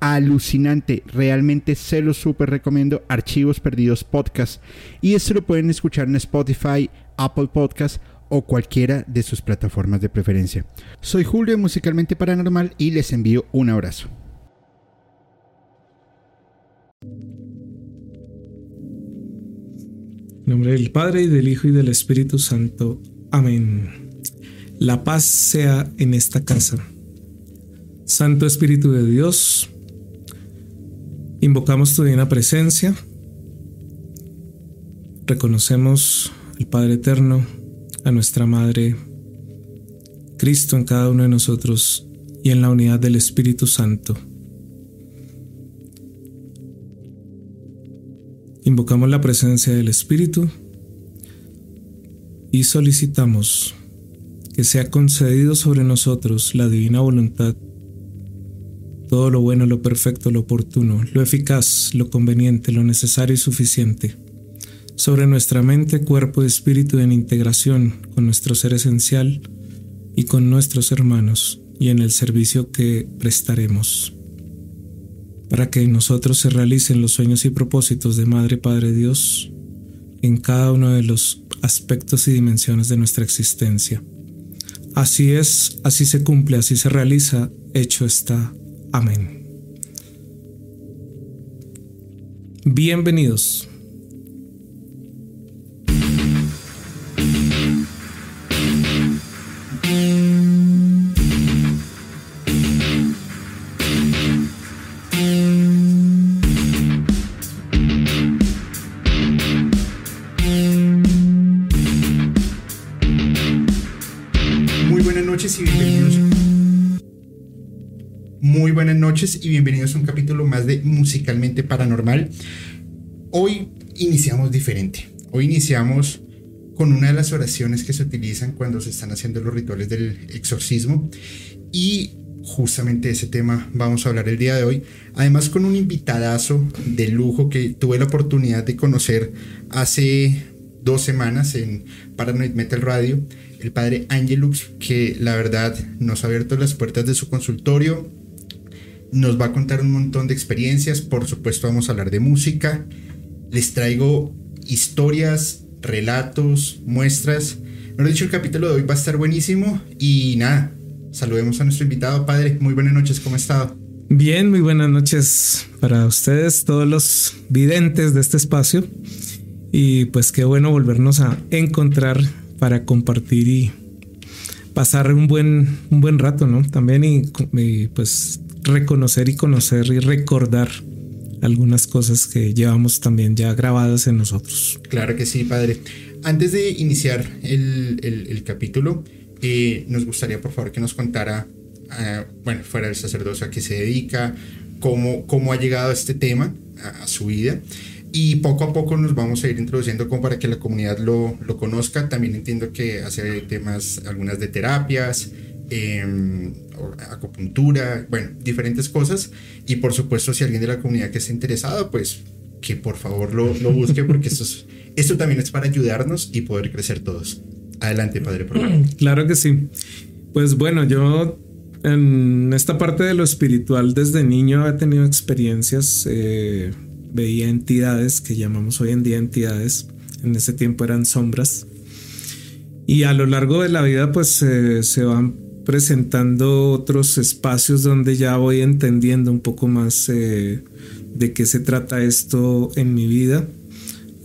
alucinante. Realmente se lo súper recomiendo. Archivos Perdidos Podcast. Y esto lo pueden escuchar en Spotify, Apple Podcast o cualquiera de sus plataformas de preferencia. Soy Julio Musicalmente Paranormal y les envío un abrazo. En nombre del Padre y del Hijo y del Espíritu Santo. Amén. La paz sea en esta casa. Santo Espíritu de Dios, Invocamos tu divina presencia. Reconocemos al Padre Eterno, a nuestra Madre, Cristo en cada uno de nosotros y en la unidad del Espíritu Santo. Invocamos la presencia del Espíritu y solicitamos que sea concedido sobre nosotros la divina voluntad todo lo bueno, lo perfecto, lo oportuno, lo eficaz, lo conveniente, lo necesario y suficiente. Sobre nuestra mente, cuerpo y espíritu en integración con nuestro ser esencial y con nuestros hermanos y en el servicio que prestaremos. Para que en nosotros se realicen los sueños y propósitos de Madre Padre Dios en cada uno de los aspectos y dimensiones de nuestra existencia. Así es, así se cumple, así se realiza, hecho está. Amén. Bienvenidos. Noches y bienvenidos a un capítulo más de Musicalmente Paranormal. Hoy iniciamos diferente. Hoy iniciamos con una de las oraciones que se utilizan cuando se están haciendo los rituales del exorcismo y justamente ese tema vamos a hablar el día de hoy. Además con un invitadazo de lujo que tuve la oportunidad de conocer hace dos semanas en Paranoid Metal Radio, el padre Angelux, que la verdad nos ha abierto las puertas de su consultorio, nos va a contar un montón de experiencias, por supuesto vamos a hablar de música, les traigo historias, relatos, muestras. No lo he dicho, el capítulo de hoy va a estar buenísimo y nada, saludemos a nuestro invitado, padre. Muy buenas noches, ¿cómo ha estado? Bien, muy buenas noches para ustedes, todos los videntes de este espacio. Y pues qué bueno volvernos a encontrar para compartir y pasar un buen, un buen rato, ¿no? También y, y pues reconocer y conocer y recordar algunas cosas que llevamos también ya grabadas en nosotros. Claro que sí, padre. Antes de iniciar el, capítulo, eh, nos gustaría por favor que nos contara, ah, bueno, fuera del sacerdocio a qué se dedica, cómo, cómo ha llegado este tema, a, su vida. Y poco a poco nos vamos a ir introduciendo para que la comunidad lo, lo conozca. También entiendo que hace temas, algunas de terapias, eh, acupuntura, bueno, diferentes cosas. Y por supuesto, si alguien de la comunidad que esté interesado, pues que por favor lo, lo busque porque esto, esto también es para ayudarnos y poder crecer todos. Adelante, padre. Claro que sí. Pues bueno, yo en esta parte de lo espiritual desde niño he tenido experiencias, eh, veía entidades que llamamos hoy en día entidades, en ese tiempo eran sombras. Y a lo largo de la vida pues eh, se van presentando otros espacios donde ya voy entendiendo un poco más eh, de qué se trata esto en mi vida.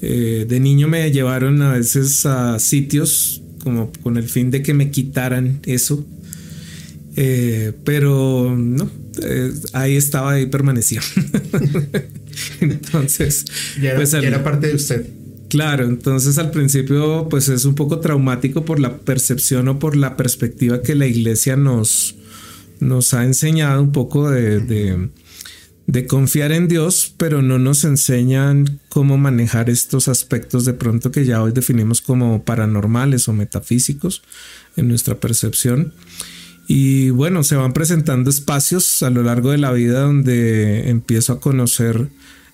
Eh, de niño me llevaron a veces a sitios como con el fin de que me quitaran eso. Eh, pero no, ahí estaba, ahí permanecía. Entonces, ya pues, era parte de usted. Claro, entonces al principio pues es un poco traumático por la percepción o por la perspectiva que la iglesia nos, nos ha enseñado un poco de, de confiar en Dios, pero no nos enseñan cómo manejar estos aspectos de pronto que ya hoy definimos como paranormales o metafísicos en nuestra percepción. Y bueno, se van presentando espacios a lo largo de la vida donde empiezo a conocer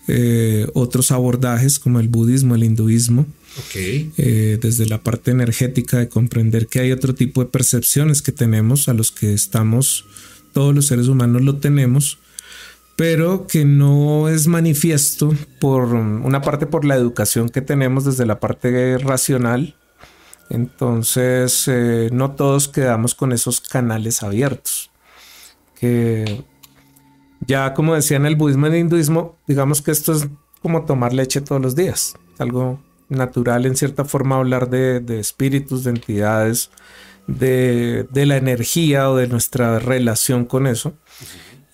eh, otros abordajes como el budismo, el hinduismo, eh, desde la parte energética de comprender que hay otro tipo de percepciones que tenemos, a los que estamos, todos los seres humanos lo tenemos, pero que no es manifiesto por una parte por la educación que tenemos desde la parte racional. Entonces, eh, no todos quedamos con esos canales abiertos. Que ya como decía en el budismo y el hinduismo, digamos que esto es como tomar leche todos los días, algo natural en cierta forma hablar de, espíritus, de entidades, de, la energía o de nuestra relación con eso.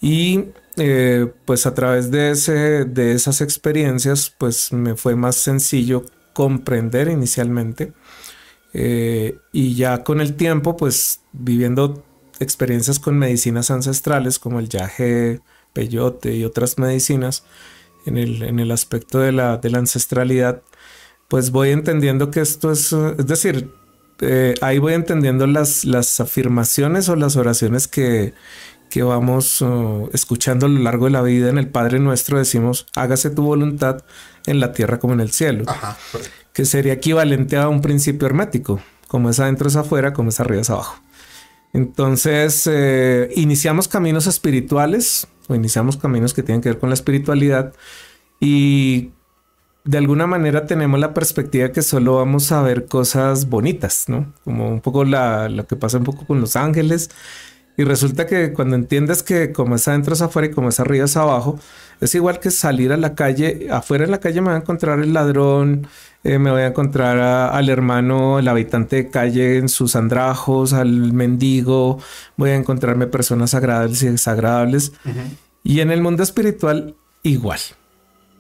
Y eh, pues a través de, ese, de esas experiencias, pues me fue más sencillo comprender inicialmente. Eh, y ya con el tiempo, pues viviendo experiencias con medicinas ancestrales como el yaje, peyote y otras medicinas en el, en el aspecto de la, de la ancestralidad, pues voy entendiendo que esto es, es decir, eh, ahí voy entendiendo las, las afirmaciones o las oraciones que, que vamos uh, escuchando a lo largo de la vida. En el Padre Nuestro decimos, hágase tu voluntad en la tierra como en el cielo, que sería equivalente a un principio hermético, como es adentro es afuera, como es arriba es abajo. Entonces, eh, iniciamos caminos espirituales o iniciamos caminos que tienen que ver con la espiritualidad y de alguna manera tenemos la perspectiva que solo vamos a ver cosas bonitas, ¿no? Como un poco lo que pasa un poco con los ángeles. Y resulta que cuando entiendes que como es adentro es afuera y como es arriba es abajo, es igual que salir a la calle. Afuera en la calle me va a encontrar el ladrón, eh, me voy a encontrar al hermano, el habitante de calle en sus andrajos, al mendigo, voy a encontrarme personas agradables y desagradables. Y en el mundo espiritual, igual.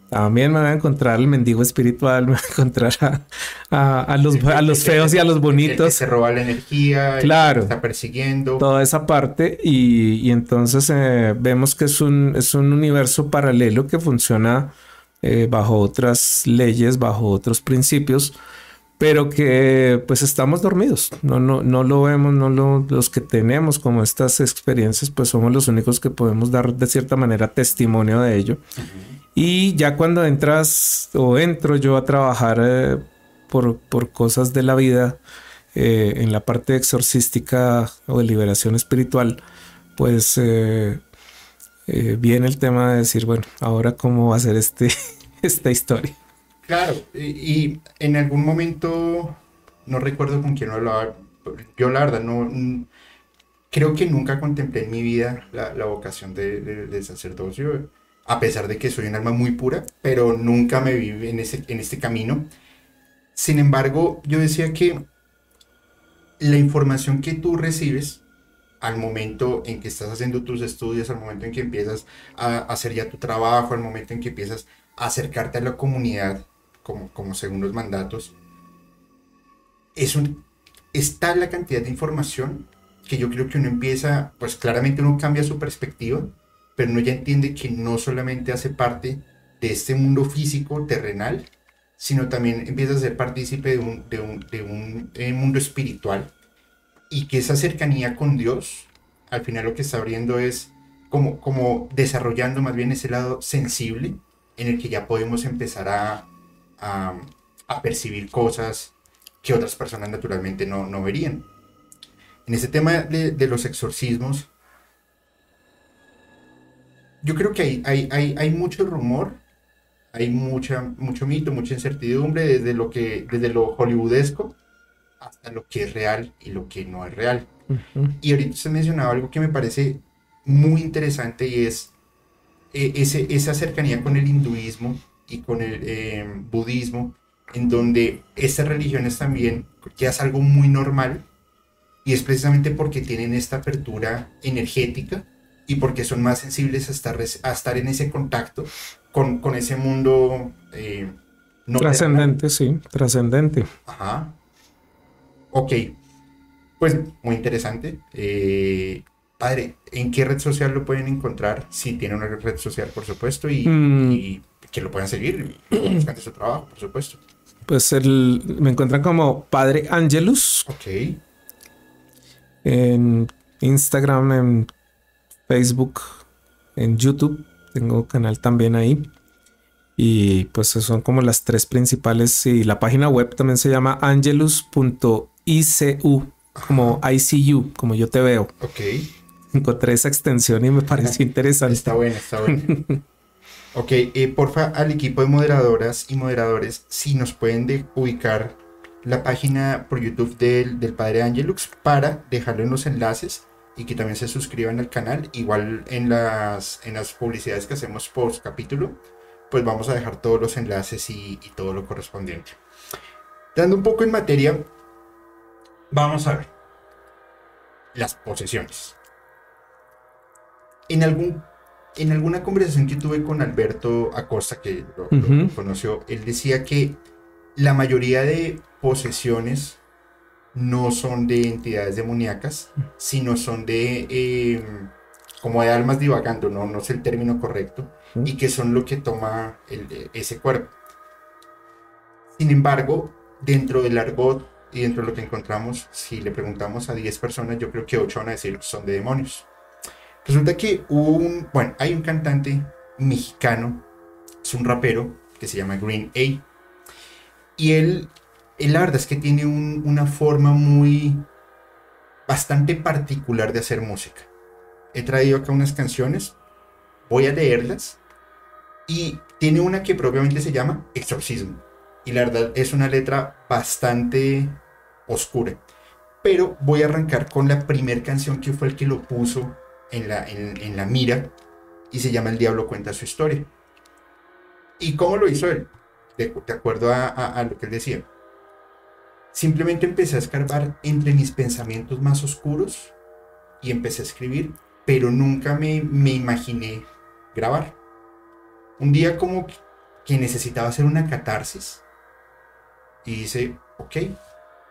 También me voy a encontrar al mendigo espiritual, me voy a encontrar a, los, a los feos y a los bonitos. que se roba la energía, claro, está persiguiendo. Toda esa parte y, entonces eh, vemos que es un, es un universo paralelo que funciona eh, bajo otras leyes, bajo otros principios, pero que pues estamos dormidos, no, no, no lo vemos, no lo, los que tenemos como estas experiencias, pues somos los únicos que podemos dar de cierta manera testimonio de ello. Y ya cuando entras o entro yo a trabajar eh, por, por, cosas de la vida eh, en la parte exorcística o de liberación espiritual, pues eh, viene el tema de decir, bueno, ahora cómo va a ser este, esta historia. Claro, y, en algún momento, no recuerdo con quién hablaba, yo la verdad no, creo que nunca contemplé en mi vida la, la vocación de, de sacerdocio a pesar de que soy un alma muy pura, pero nunca me vi en, ese, en este camino. Sin embargo, yo decía que la información que tú recibes al momento en que estás haciendo tus estudios, al momento en que empiezas a hacer ya tu trabajo, al momento en que empiezas a acercarte a la comunidad, como, según los mandatos, es un, está la cantidad de información que yo creo que uno empieza, pues claramente uno cambia su perspectiva pero uno ya entiende que no solamente hace parte de este mundo físico, terrenal, sino también empieza a ser partícipe de un, de un, de un eh, mundo espiritual y que esa cercanía con Dios, al final lo que está abriendo es como, como desarrollando más bien ese lado sensible en el que ya podemos empezar a, a, percibir cosas que otras personas naturalmente no, no verían. En este tema de, de los exorcismos, yo creo que hay, hay, hay, hay mucho rumor, hay mucha, mucho mito, mucha incertidumbre desde lo, que, desde lo hollywoodesco hasta lo que es real y lo que no es real. Y ahorita se mencionaba algo que me parece muy interesante y es eh, ese, esa cercanía con el hinduismo y con el eh, budismo, en donde estas religiones también ya es algo muy normal y es precisamente porque tienen esta apertura energética y porque son más sensibles a estar, a estar en ese contacto con, con ese mundo eh, no trascendente, sí, trascendente. Ajá. Ok, pues muy interesante. Eh, Padre, ¿en qué red social lo pueden encontrar? Si tiene una red social, por supuesto, y, Mm. y que lo puedan seguir, buscan su trabajo, por supuesto. Pues el, me encuentran como Padre Angelus Ok, en Instagram, en Facebook, en YouTube. Tengo canal también ahí. Y pues son como las tres principales. Y la página web también se llama angelus.icu, como ICU, como yo te veo. ok. Encontré esa extensión y me pareció interesante. Está bueno, está bueno. ok, eh, porfa, al equipo de moderadoras y moderadores, si nos pueden de- ubicar la página por YouTube del, del Padre Angelux para dejarlo en los enlaces y que también se suscriban al canal. Igual en las, en las publicidades que hacemos post capítulo, pues vamos a dejar todos los enlaces y, y todo lo correspondiente. Dando un poco en materia, vamos a ver las posesiones. En algún en alguna conversación que tuve con Alberto Acosta, que lo, conoció, él decía que la mayoría de posesiones no son de entidades demoníacas, sino son de eh, como de almas divagando, no, no sé el término correcto, y que son lo que toma el- ese cuerpo. Sin embargo, dentro del argot y dentro de lo que encontramos, si le preguntamos a 10 personas, yo creo que 8 van a decir son de demonios. Resulta que un, bueno, hay un cantante mexicano, es un rapero que se llama Green A. Y él, él la verdad es que tiene un- una forma muy, bastante particular de hacer música. He traído acá unas canciones, voy a leerlas. Y tiene una que propiamente se llama Exorcismo. Y la verdad es una letra bastante oscura. Pero voy a arrancar con la primera canción que fue el que lo puso en la, en, la mira y se llama El Diablo cuenta su historia. ¿Y cómo lo hizo él? De, de acuerdo a lo que él decía. Simplemente empecé a escarbar entre mis pensamientos más oscuros y empecé a escribir, pero nunca me, me imaginé grabar. Un día como que necesitaba hacer una catarsis y dice, ok,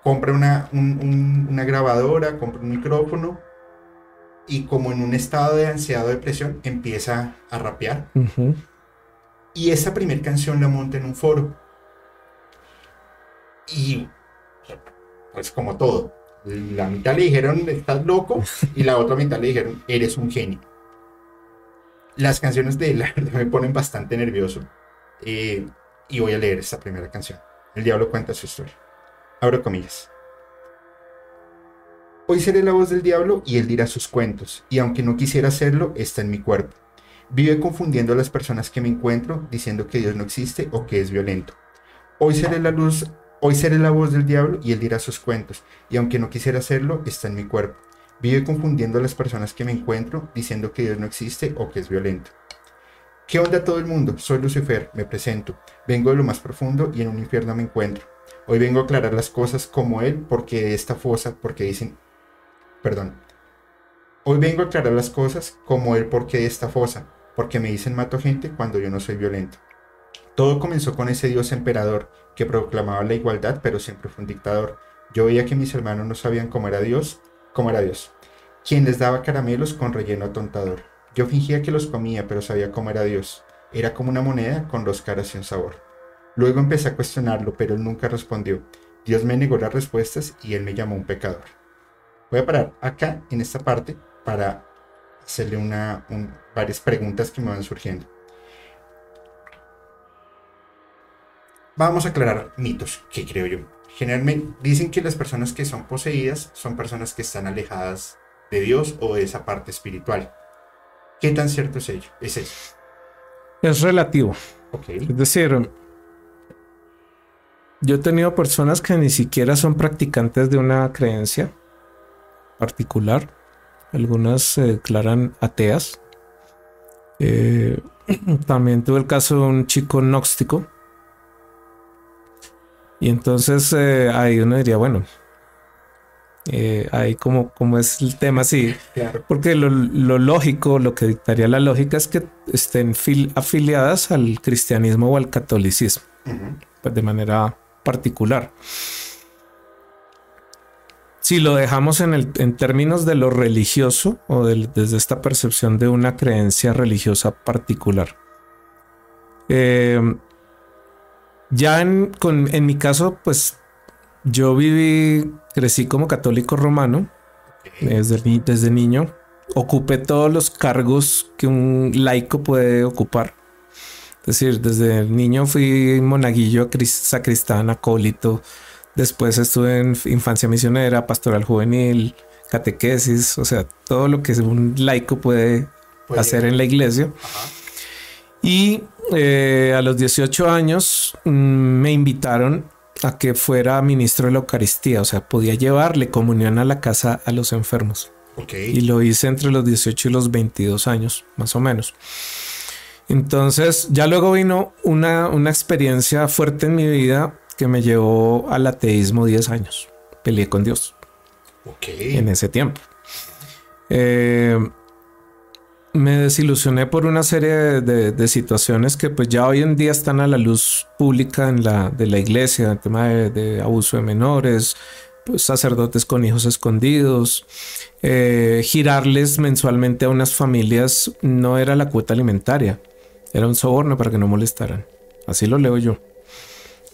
compra una, un- un- una grabadora, compra un micrófono y como en un estado de ansiedad o depresión empieza a rapear. Y esa primera canción la monta en un foro. Y pues como todo, la mitad le dijeron estás loco y la otra mitad le dijeron eres un genio. Las canciones de él la verdad, me ponen bastante nervioso. Eh, y voy a leer esta primera canción. El diablo cuenta su historia. Abro comillas. Hoy seré la voz del diablo y él dirá sus cuentos, y aunque no quisiera hacerlo, está en mi cuerpo. Vive confundiendo a las personas que me encuentro, diciendo que Dios no existe o que es violento. Hoy seré la luz, hoy seré la voz del diablo y él dirá sus cuentos, y aunque no quisiera hacerlo, está en mi cuerpo. Vive confundiendo a las personas que me encuentro, diciendo que Dios no existe o que es violento. ¿Qué onda todo el mundo? Soy Lucifer, me presento. Vengo de lo más profundo y en un infierno me encuentro. Hoy vengo a aclarar las cosas como él, porque esta fosa, porque dicen, perdón. Hoy vengo a aclarar las cosas como él, porque esta fosa, porque me dicen mato gente cuando yo no soy violento. Todo comenzó con ese dios emperador que proclamaba la igualdad, pero siempre fue un dictador. Yo veía que mis hermanos no sabían cómo era Dios, cómo era Dios, quien les daba caramelos con relleno atontador. Yo fingía que los comía, pero sabía cómo era Dios. Era como una moneda con dos caras y un sabor. Luego empecé a cuestionarlo, pero él nunca respondió. Dios me negó las respuestas y él me llamó un pecador. Voy a parar acá, en esta parte, para hacerle una, un- varias preguntas que me van surgiendo. Vamos a aclarar mitos, que creo yo. Generalmente dicen que las personas que son poseídas son personas que están alejadas de Dios o de esa parte espiritual. ¿Qué tan cierto es ello? Es eso. Es relativo. Ok. Es decir, yo he tenido personas que ni siquiera son practicantes de una creencia particular. Algunas se declaran ateas. Eh, también tuve el caso de un chico gnóstico. Y entonces eh, ahí uno diría, bueno, eh, ahí como, como es el tema, sí, Claro. porque lo, lo lógico, lo que dictaría la lógica es que estén fil- afiliadas al cristianismo o al catolicismo, pues de manera particular. si lo dejamos en, el, en términos de lo religioso o desde esta percepción de una creencia religiosa particular. Eh, ya en, en mi caso, pues yo viví, crecí como católico romano desde, desde niño. Ocupé todos los cargos que un laico puede ocupar. Es decir, desde niño fui monaguillo, sacristán, acólito. Después estuve en infancia misionera, pastoral juvenil, catequesis, o sea, todo lo que un laico puede, hacer en la iglesia. Y eh, a los 18 años mm, me invitaron a que fuera ministro de la Eucaristía, o sea, podía llevarle comunión a la casa a los enfermos. Y lo hice entre los 18 y los 22 años, más o menos. Entonces, ya luego vino una, una experiencia fuerte en mi vida que me llevó al ateísmo 10 años. Peleé con Dios. En ese tiempo. Eh, me desilusioné por una serie de, situaciones que pues ya hoy en día están a la luz pública en la, de la iglesia, el tema de, abuso de menores, pues, sacerdotes con hijos escondidos, eh, girarles mensualmente a unas familias no era la cuota alimentaria, era un soborno para que no molestaran. Así lo leo yo.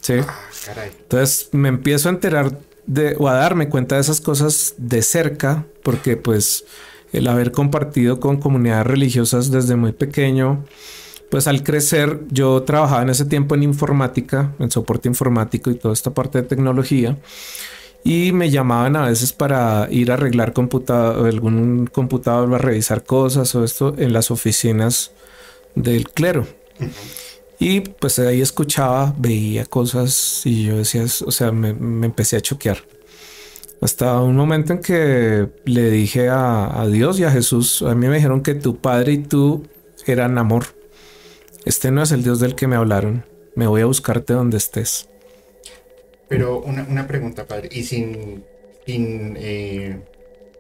Sí. Ah, Entonces me empiezo a enterar de, o a darme cuenta de esas cosas de cerca, porque pues el haber compartido con comunidades religiosas desde muy pequeño, pues al crecer yo trabajaba en ese tiempo en informática, en soporte informático y toda esta parte de tecnología. Y me llamaban a veces para ir a arreglar computador, algún computador, a revisar cosas o esto en las oficinas del clero. Y pues ahí escuchaba, veía cosas y yo decía, o sea, me, me empecé a choquear. Hasta un momento en que le dije a, Dios y a Jesús, a mí me dijeron que tu padre y tú eran amor. Este no es el Dios del que me hablaron. Me voy a buscarte donde estés. Pero una, pregunta, padre, y sin, sin, eh,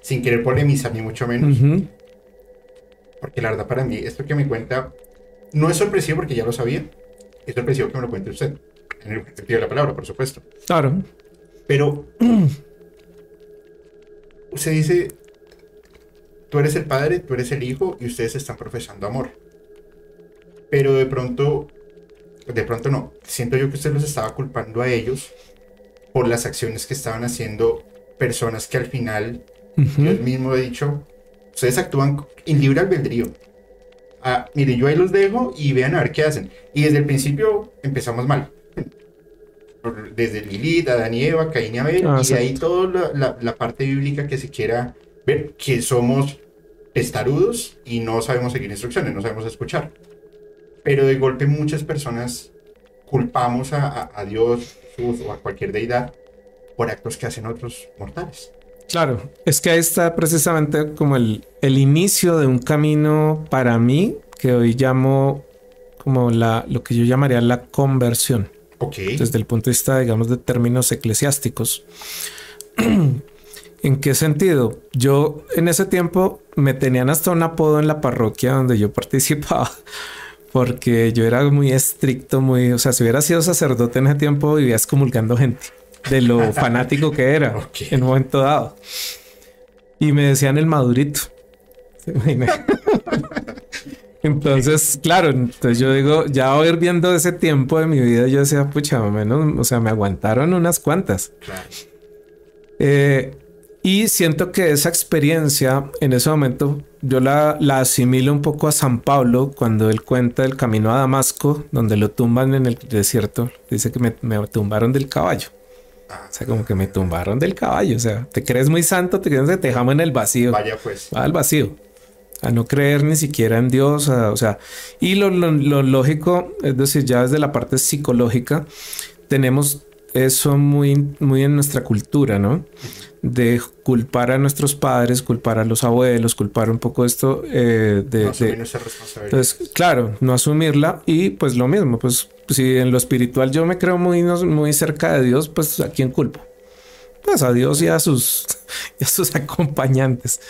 sin querer polemizar ni mucho menos. Porque la verdad para mí, esto que me cuenta no es sorpresivo porque ya lo sabía. Es sorpresivo que me lo cuente usted. En el sentido de la palabra, por supuesto. Claro. Pero usted dice, tú eres el padre, tú eres el hijo y ustedes están profesando amor. Pero de pronto, de pronto no, siento yo que usted los estaba culpando a ellos por las acciones que estaban haciendo personas que al final, yo mismo he dicho, ustedes actúan en libre albedrío. Ah, mire, yo ahí los dejo y vean a ver qué hacen. Y desde el principio empezamos mal desde Lilith, Adán y Eva, Caín y Abel, ah, y ahí toda la, parte bíblica que se quiera ver, que somos testarudos y no sabemos seguir instrucciones, no sabemos escuchar. Pero de golpe muchas personas culpamos a, Dios o a cualquier deidad por actos que hacen otros mortales. Claro, es que ahí está precisamente como el, el inicio de un camino para mí que hoy llamo como la, lo que yo llamaría la conversión. Desde el punto de vista, digamos, de términos eclesiásticos. ¿En qué sentido? Yo en ese tiempo me tenían hasta un apodo en la parroquia donde yo participaba, porque yo era muy estricto, muy, o sea, si hubiera sido sacerdote en ese tiempo, vivía excomulgando gente de lo fanático que era en un momento dado. Y me decían el madurito. Entonces, claro, entonces yo digo, ya ir viendo ese tiempo de mi vida, yo decía, pucha, menos, o sea, me aguantaron unas cuantas. Eh, y siento que esa experiencia en ese momento yo la, la, asimilo un poco a San Pablo cuando él cuenta el camino a Damasco, donde lo tumban en el desierto. Dice que me, me tumbaron del caballo. O sea, como que me tumbaron del caballo. O sea, te crees muy santo, te crees que te dejamos en el vacío. Vaya pues. Va al vacío a no creer ni siquiera en Dios, o sea, y lo, lógico, es decir, ya desde la parte psicológica, tenemos eso muy, muy en nuestra cultura, ¿no? De culpar a nuestros padres, culpar a los abuelos, culpar un poco esto eh, de... No asumir responsabilidad. Entonces, claro, no asumirla y pues lo mismo, pues si en lo espiritual yo me creo muy, muy cerca de Dios, pues ¿a quién culpo? Pues a Dios y a sus, y a sus acompañantes.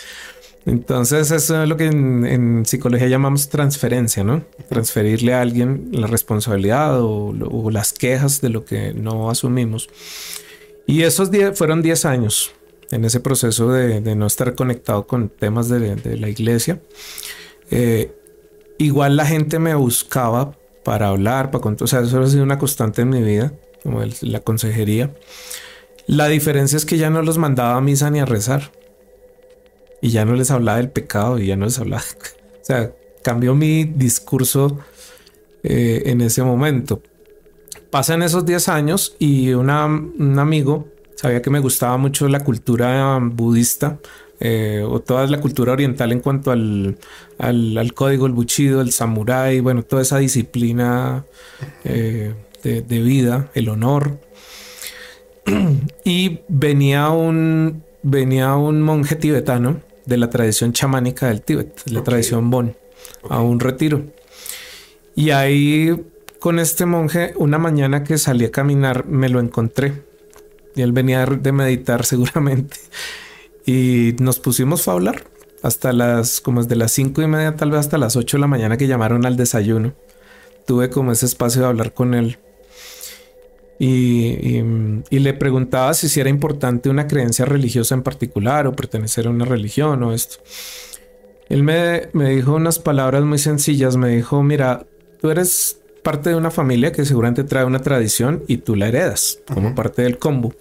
Entonces, eso es lo que en, psicología llamamos transferencia, ¿no? Transferirle a alguien la responsabilidad o, las quejas de lo que no asumimos. Y esos fueron 10 años. En ese proceso de, no estar conectado con temas de, la iglesia. Eh, igual la gente me buscaba para hablar, para contar, o sea, eso ha sido una constante en mi vida, como la consejería. La diferencia es que ya no los mandaba a misa ni a rezar. Y ya no les hablaba del pecado y ya no les hablaba. o sea, cambió mi discurso eh, en ese momento. Pasan esos 10 años y un amigo sabía que me gustaba mucho la cultura budista eh, o toda la cultura oriental en cuanto al, al, código, el buchido, el samurái, bueno, toda esa disciplina eh, de, de, vida, el honor. y venía un, venía un monje tibetano de la tradición chamánica del Tíbet, la tradición Bon, a un retiro. Y ahí con este monje, una mañana que salí a caminar, me lo encontré. Y él venía de meditar seguramente. Y nos pusimos a hablar hasta las, como de las cinco y media, tal vez hasta las ocho de la mañana que llamaron al desayuno. Tuve como ese espacio de hablar con él. Y, le preguntaba si, si era importante una creencia religiosa en particular o pertenecer a una religión o esto. Él me, me dijo unas palabras muy sencillas. Me dijo, mira, tú eres parte de una familia que seguramente trae una tradición y tú la heredas como parte del combo.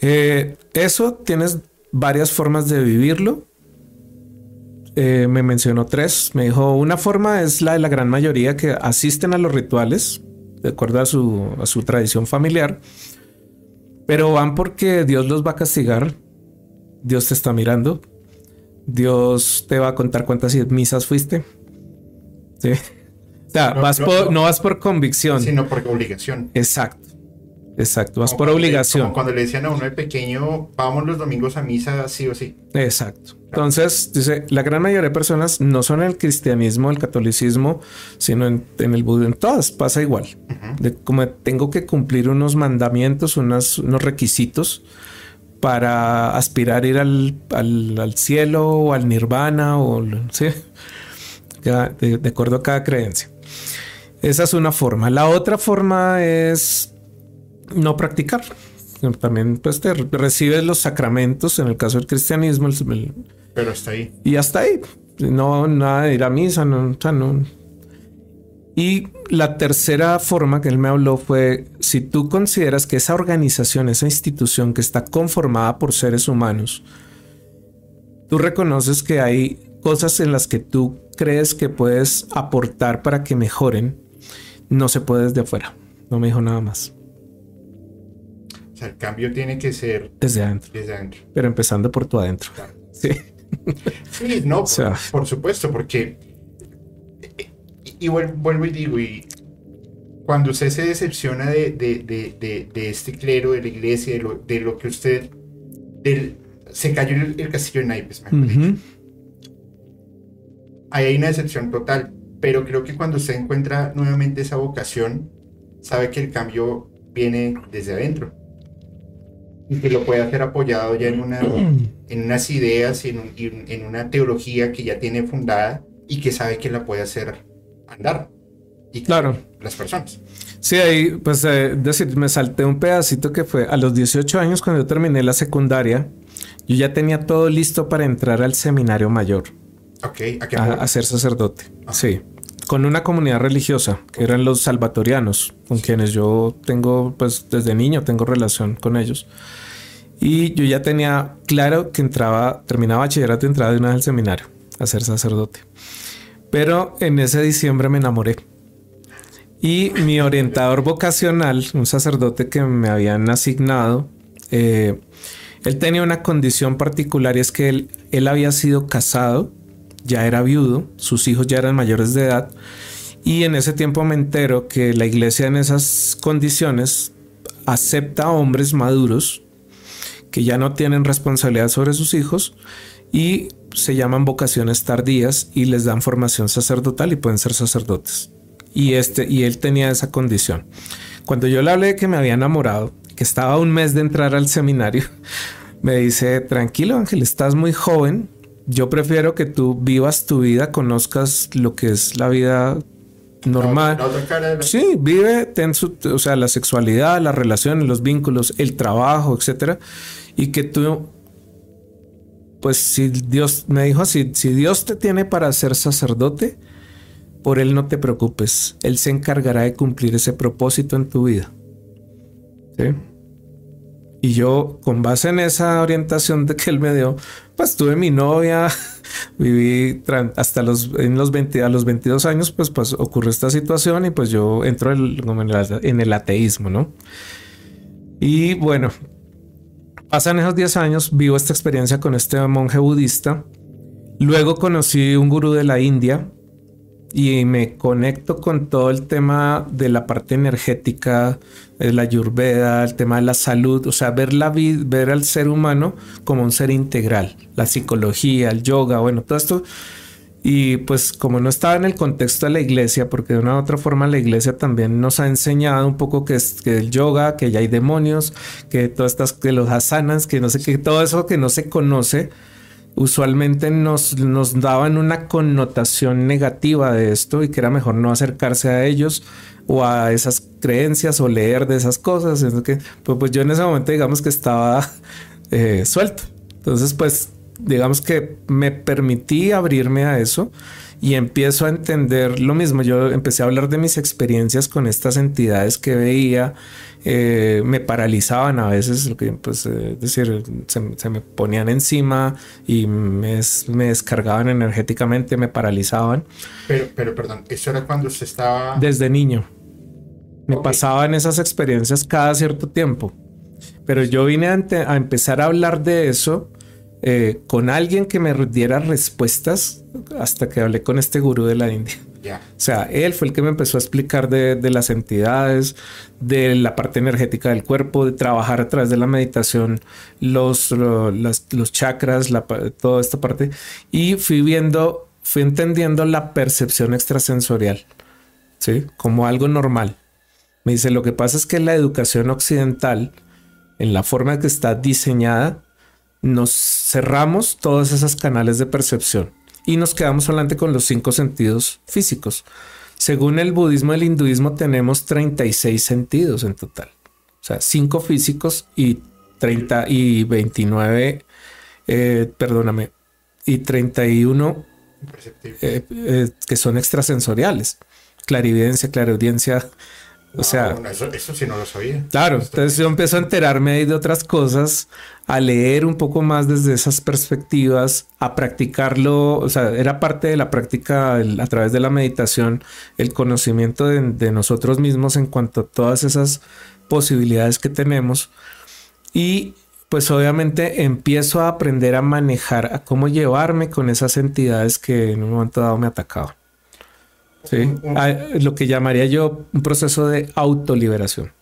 Eh, eso tienes varias formas de vivirlo. Eh, me mencionó tres. Me dijo, una forma es la de la gran mayoría que asisten a los rituales, de acuerdo a su, a su tradición familiar, pero van porque Dios los va a castigar. Dios te está mirando. Dios te va a contar cuántas misas fuiste. Sí. Sea, no, vas por, no vas por convicción. Sino por obligación. Exacto. Exacto, vas por obligación. como cuando le decían a uno de pequeño, vamos los domingos a misa sí o sí. Exacto. Entonces, dice, la gran mayoría de personas no son el cristianismo, el catolicismo, sino en, el budismo. En todas pasa igual. de, como tengo que cumplir unos mandamientos, unos requisitos para aspirar a ir al, al, cielo o al nirvana o ¿sí? de, de acuerdo a cada creencia. Esa es una forma. La otra forma es no practicar. También pues te recibes los sacramentos, en el caso del cristianismo. Pero hasta ahí. Y hasta ahí. No, nada de ir a misa, no, no. Y la tercera forma que él me habló fue, si tú consideras que esa organización, esa institución que está conformada por seres humanos, tú reconoces que hay cosas en las que tú crees que puedes aportar para que mejoren, no se puede desde afuera. No me dijo nada más el cambio tiene que ser desde adentro. Desde adentro. Pero empezando por tu adentro. Sí. Sí, no, por, supuesto, porque. Y, vuelvo y digo, y cuando usted se decepciona de, de, este clero, de la iglesia, de lo, de lo que usted. se cayó el, el, castillo de naipes, mejor dicho. Ahí hay una decepción total. Pero creo que cuando usted encuentra nuevamente esa vocación, sabe que el cambio viene desde adentro y que lo puede hacer apoyado ya en, una, en unas ideas y en, en, una teología que ya tiene fundada y que sabe que la puede hacer andar. Y claro. Las personas. Sí, ahí, pues, eh, decir, me salté un pedacito que fue a los 18 años cuando yo terminé la secundaria, yo ya tenía todo listo para entrar al seminario mayor. Ok, ¿a, ser sacerdote. Ah. Sí con una comunidad religiosa, que eran los salvatorianos, con quienes yo tengo, pues desde niño tengo relación con ellos. Y yo ya tenía claro que entraba, terminaba bachillerato y entraba de una vez al seminario a ser sacerdote. Pero en ese diciembre me enamoré. Y mi orientador vocacional, un sacerdote que me habían asignado, eh, él tenía una condición particular y es que él, él había sido casado ya era viudo, sus hijos ya eran mayores de edad y en ese tiempo me entero que la iglesia en esas condiciones acepta hombres maduros que ya no tienen responsabilidad sobre sus hijos y se llaman vocaciones tardías y les dan formación sacerdotal y pueden ser sacerdotes. Y este y él tenía esa condición. Cuando yo le hablé de que me había enamorado, que estaba un mes de entrar al seminario, me dice, "Tranquilo, Ángel, estás muy joven, yo prefiero que tú vivas tu vida, conozcas lo que es la vida normal. Sí, vive, ten su, o sea, la sexualidad, las relaciones, los vínculos, el trabajo, etcétera, y que tú, pues, si Dios me dijo así, si Dios te tiene para ser sacerdote, por él no te preocupes, él se encargará de cumplir ese propósito en tu vida. ¿Sí? Y yo, con base en esa orientación de que él me dio, pues tuve mi novia, viví hasta los, en los 20, a los 22 años, pues, pues ocurrió esta situación y pues yo entro en, el, ateísmo, ¿no? Y bueno, pasan esos 10 años, vivo esta experiencia con este monje budista. Luego conocí un gurú de la India y me conecto con todo el tema de la parte energética, la ayurveda, el tema de la salud, o sea, ver la vida, ver al ser humano como un ser integral, la psicología, el yoga, bueno, todo esto. Y pues como no estaba en el contexto de la iglesia, porque de una u otra forma la iglesia también nos ha enseñado un poco que es que el yoga, que ya hay demonios, que todas estas, que los asanas, que no sé qué, todo eso que no se conoce, usualmente nos, nos daban una connotación negativa de esto y que era mejor no acercarse a ellos o a esas creencias o leer de esas cosas. pues, pues, yo en ese momento digamos que estaba eh, suelto. Entonces pues digamos que me permití abrirme a eso y empiezo a entender lo mismo. Yo empecé a hablar de mis experiencias con estas entidades que veía eh, me paralizaban a veces, pues, eh, es decir, se, me ponían encima y me, descargaban energéticamente, me paralizaban. Pero, pero, perdón, eso era cuando se estaba... Desde niño. Me pasaban esas experiencias cada cierto tiempo. Pero yo vine a, empezar a hablar de eso eh, con alguien que me diera respuestas hasta que hablé con este gurú de la India. O sea, él fue el que me empezó a explicar de, las entidades, de la parte energética del cuerpo, de trabajar a través de la meditación, los, los chakras, la, toda esta parte. Y fui viendo, fui entendiendo la percepción extrasensorial, ¿sí? Como algo normal. Me dice, lo que pasa es que la educación occidental, en la forma que está diseñada, nos cerramos todos esos canales de percepción y nos quedamos solamente con los cinco sentidos físicos. Según el budismo y el hinduismo tenemos 36 sentidos en total. O sea, cinco físicos y 30 y 29, eh, perdóname, y 31 eh, eh, que son extrasensoriales. Clarividencia, clariaudiencia, o sea, eso, sí no lo sabía. Claro, entonces yo empiezo a enterarme de otras cosas, a leer un poco más desde esas perspectivas, a practicarlo, o sea, era parte de la práctica a través de la meditación, el conocimiento de, nosotros mismos en cuanto a todas esas posibilidades que tenemos. Y pues obviamente empiezo a aprender a manejar, a cómo llevarme con esas entidades que en un momento dado me atacaban. Sí, ah, lo que llamaría yo un proceso de autoliberación,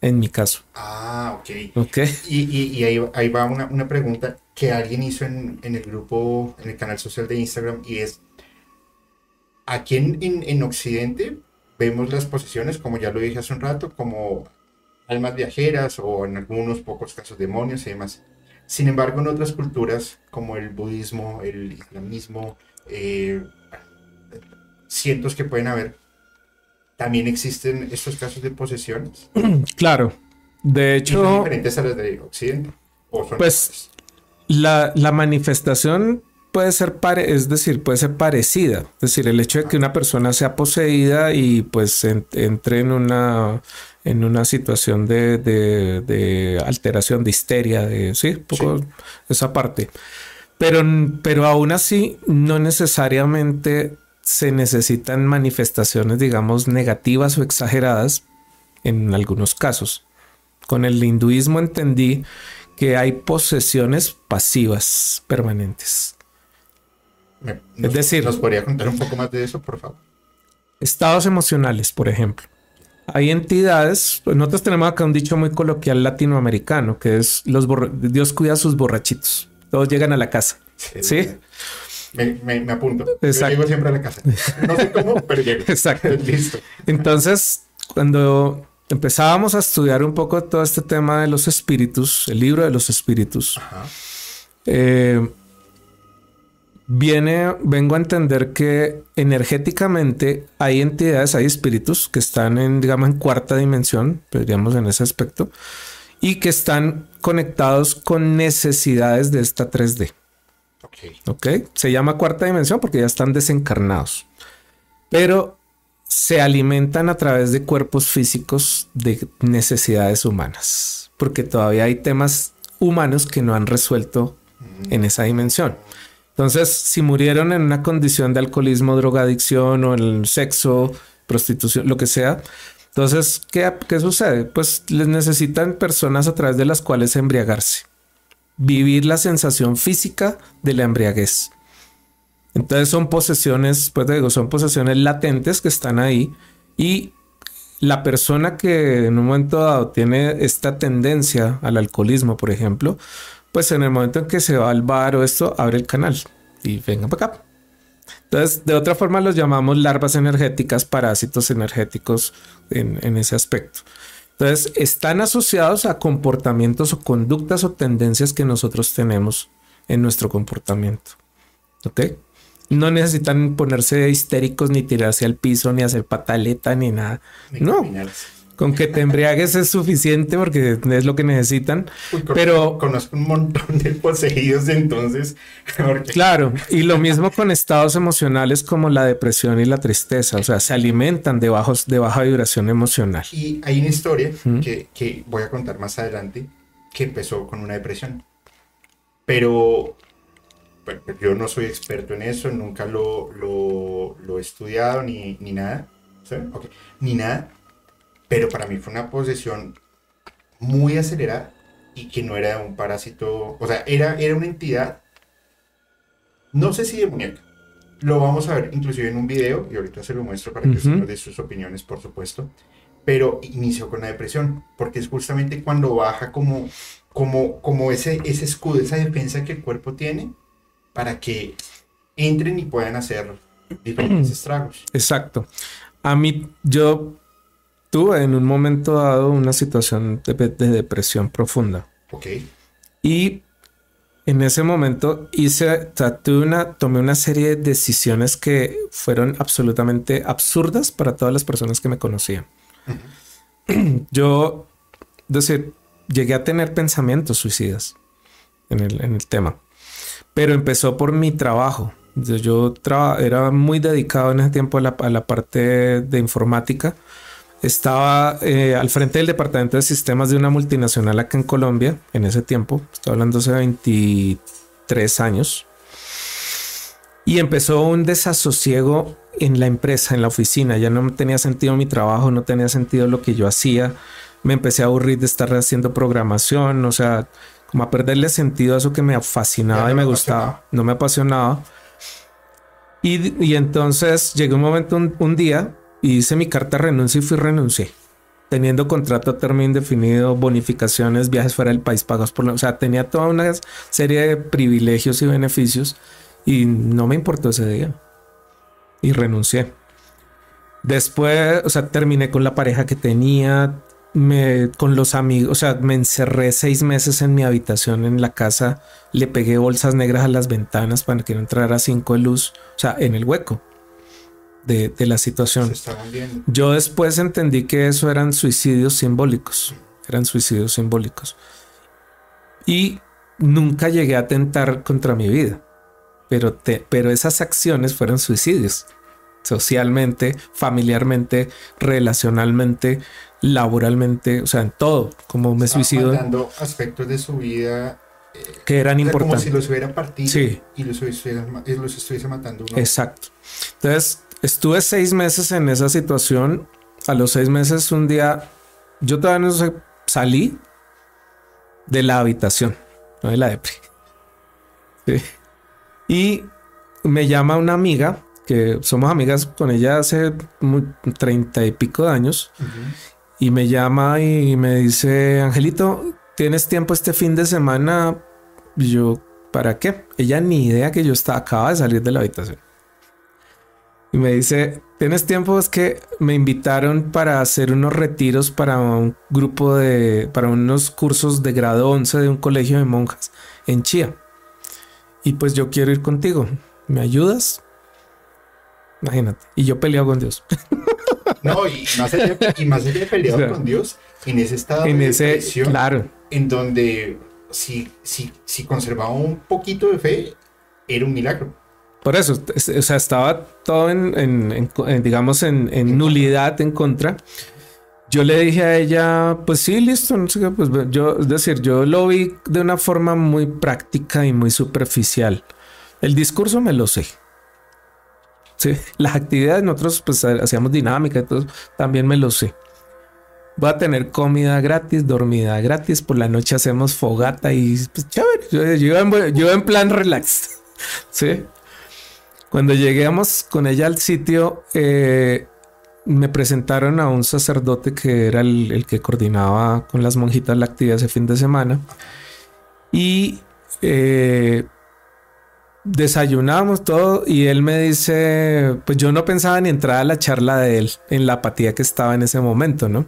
en mi caso. Ah, ok. Ok. Y, ahí, va una, pregunta que alguien hizo en, el grupo, en el canal social de Instagram, y es, aquí en, en, Occidente vemos las posesiones, como ya lo dije hace un rato, como almas viajeras o en algunos pocos casos demonios y demás. Sin embargo, en otras culturas, como el budismo, el islamismo, eh, cientos que pueden haber, también existen estos casos de posesiones. Claro. De hecho. ¿Son diferentes a las de Occidente? pues la, la, manifestación puede ser, pare es decir, puede ser parecida. Es decir, el hecho de que una persona sea poseída y pues entre en una, en una situación de, de, de, alteración, de histeria, de sí, poco esa parte. Pero, pero aún así, no necesariamente se necesitan manifestaciones, digamos, negativas o exageradas en algunos casos. Con el hinduismo entendí que hay posesiones pasivas permanentes. es decir, ¿nos podría contar un poco más de eso, por favor? Estados emocionales, por ejemplo. Hay entidades, nosotros tenemos acá un dicho muy coloquial latinoamericano, que es los Dios cuida a sus borrachitos. Todos llegan a la casa. ¿sí? Me, apunto. Exacto. Yo llego siempre a la casa. No sé cómo, pero llego. Exacto. Listo. Entonces, cuando empezábamos a estudiar un poco todo este tema de los espíritus, el libro de los espíritus, eh, viene, vengo a entender que energéticamente hay entidades, hay espíritus que están en, digamos, en cuarta dimensión, digamos en ese aspecto, y que están conectados con necesidades de esta 3D. Ok. Ok. Se llama cuarta dimensión porque ya están desencarnados. Pero se alimentan a través de cuerpos físicos de necesidades humanas, porque todavía hay temas humanos que no han resuelto en esa dimensión. Entonces, si murieron en una condición de alcoholismo, drogadicción o el sexo, prostitución, lo que sea, entonces, ¿qué, ¿qué sucede? Pues les necesitan personas a través de las cuales embriagarse, vivir la sensación física de la embriaguez. Entonces son posesiones, pues digo, son posesiones latentes que están ahí y la persona que en un momento dado tiene esta tendencia al alcoholismo, por ejemplo, pues en el momento en que se va al bar o esto, abre el canal y venga para acá. Entonces, de otra forma los llamamos larvas energéticas, parásitos energéticos en, en ese aspecto. Entonces, están asociados a comportamientos o conductas o tendencias que nosotros tenemos en nuestro comportamiento. ¿Ok? No necesitan ponerse histéricos ni tirarse al piso ni hacer pataleta ni nada. no. Con que te embriagues es suficiente porque es lo que necesitan. pero conozco un montón de poseídos entonces. Claro, y lo mismo con estados emocionales como la depresión y la tristeza. O sea, se alimentan de, bajos, de baja vibración emocional. Y hay una historia que, que voy a contar más adelante que empezó con una depresión. Pero bueno, yo no soy experto en eso, nunca lo, lo, he estudiado ni, ni nada, ni nada, pero para mí fue una posesión muy acelerada y que no era un parásito, o sea, era, era una entidad, no sé si demoníaca, lo vamos a ver inclusive en un video y ahorita se lo muestro para que usted nos dé sus opiniones, por supuesto, pero inició con la depresión, porque es justamente cuando baja como, como, como ese, ese escudo, esa defensa que el cuerpo tiene, para que entren y puedan hacer diferentes estragos. Exacto. A mí, yo tuve en un momento dado una situación de, depresión profunda. Ok. Y en ese momento hice, una, tomé una serie de decisiones que fueron absolutamente absurdas para todas las personas que me conocían. Yo, decir, llegué a tener pensamientos suicidas en el, en el tema pero empezó por mi trabajo. Yo era muy dedicado en ese tiempo a la, parte de informática. Estaba eh, al frente del departamento de sistemas de una multinacional acá en Colombia en ese tiempo. Estoy hablando hace 23 años. Y empezó un desasosiego en la empresa, en la oficina. Ya no tenía sentido mi trabajo, no tenía sentido lo que yo hacía. Me empecé a aburrir de estar haciendo programación. O sea, como a perderle sentido a eso que me fascinaba y me gustaba, no me apasionaba. Y, entonces llegué un momento, un, día, y hice mi carta renuncia y fui renuncié. Teniendo contrato a término indefinido, bonificaciones, viajes fuera del país pagos por... O sea, tenía toda una serie de privilegios y beneficios y no me importó ese día. Y renuncié. Después, o sea, terminé con la pareja que tenía, me, con los amigos, o sea, me encerré seis meses en mi habitación en la casa, le pegué bolsas negras a las ventanas para que no entrara cinco de luz, o sea, en el hueco de, la situación. Yo después entendí que eso eran suicidios simbólicos, eran suicidios simbólicos. Y nunca llegué a tentar contra mi vida, pero, pero esas acciones fueron suicidios socialmente, familiarmente, relacionalmente, laboralmente, o sea, en todo, como me suicido. dando aspectos de su vida eh, que eran importantes. Como si los hubiera partido sí. y los, estuviese matando. Exacto. Entonces, estuve seis meses en esa situación. A los seis meses, un día, yo todavía no salí de la habitación, no de la depre. Y me llama una amiga, que somos amigas con ella hace treinta y pico de años, y me llama y me dice, Angelito, ¿tienes tiempo este fin de semana? Y yo, ¿para qué? Ella ni idea que yo estaba, acaba de salir de la habitación. Y me dice, ¿tienes tiempo? Es que me invitaron para hacer unos retiros para un grupo de, para unos cursos de grado 11 de un colegio de monjas en Chía. Y pues yo quiero ir contigo. ¿me ayudas? Imagínate. Y yo peleado con Dios. No, y más allá, y más allá de peleado con Dios, en ese estado en de ese, claro. en donde si, si, si conservaba un poquito de fe, era un milagro. Por eso, o sea, estaba todo en, en- en- digamos, en, en nulidad, en contra. Yo le dije a ella, pues sí, listo, no sé qué, pues yo, es decir, yo lo vi de una forma muy práctica y muy superficial. El discurso me lo sé. Sí, las actividades nosotros pues hacíamos dinámica todo, también me lo sé. Voy a tener comida gratis, dormida gratis, por la noche hacemos fogata y pues chévere. Yo, yo en, yo en plan relax. Sí. Cuando llegamos con ella al sitio, eh, me presentaron a un sacerdote que era el, que coordinaba con las monjitas la actividad ese fin de semana. Y eh, desayunamos todo y él me dice, pues yo no pensaba ni entrar a la charla de él en la apatía que estaba en ese momento, ¿no?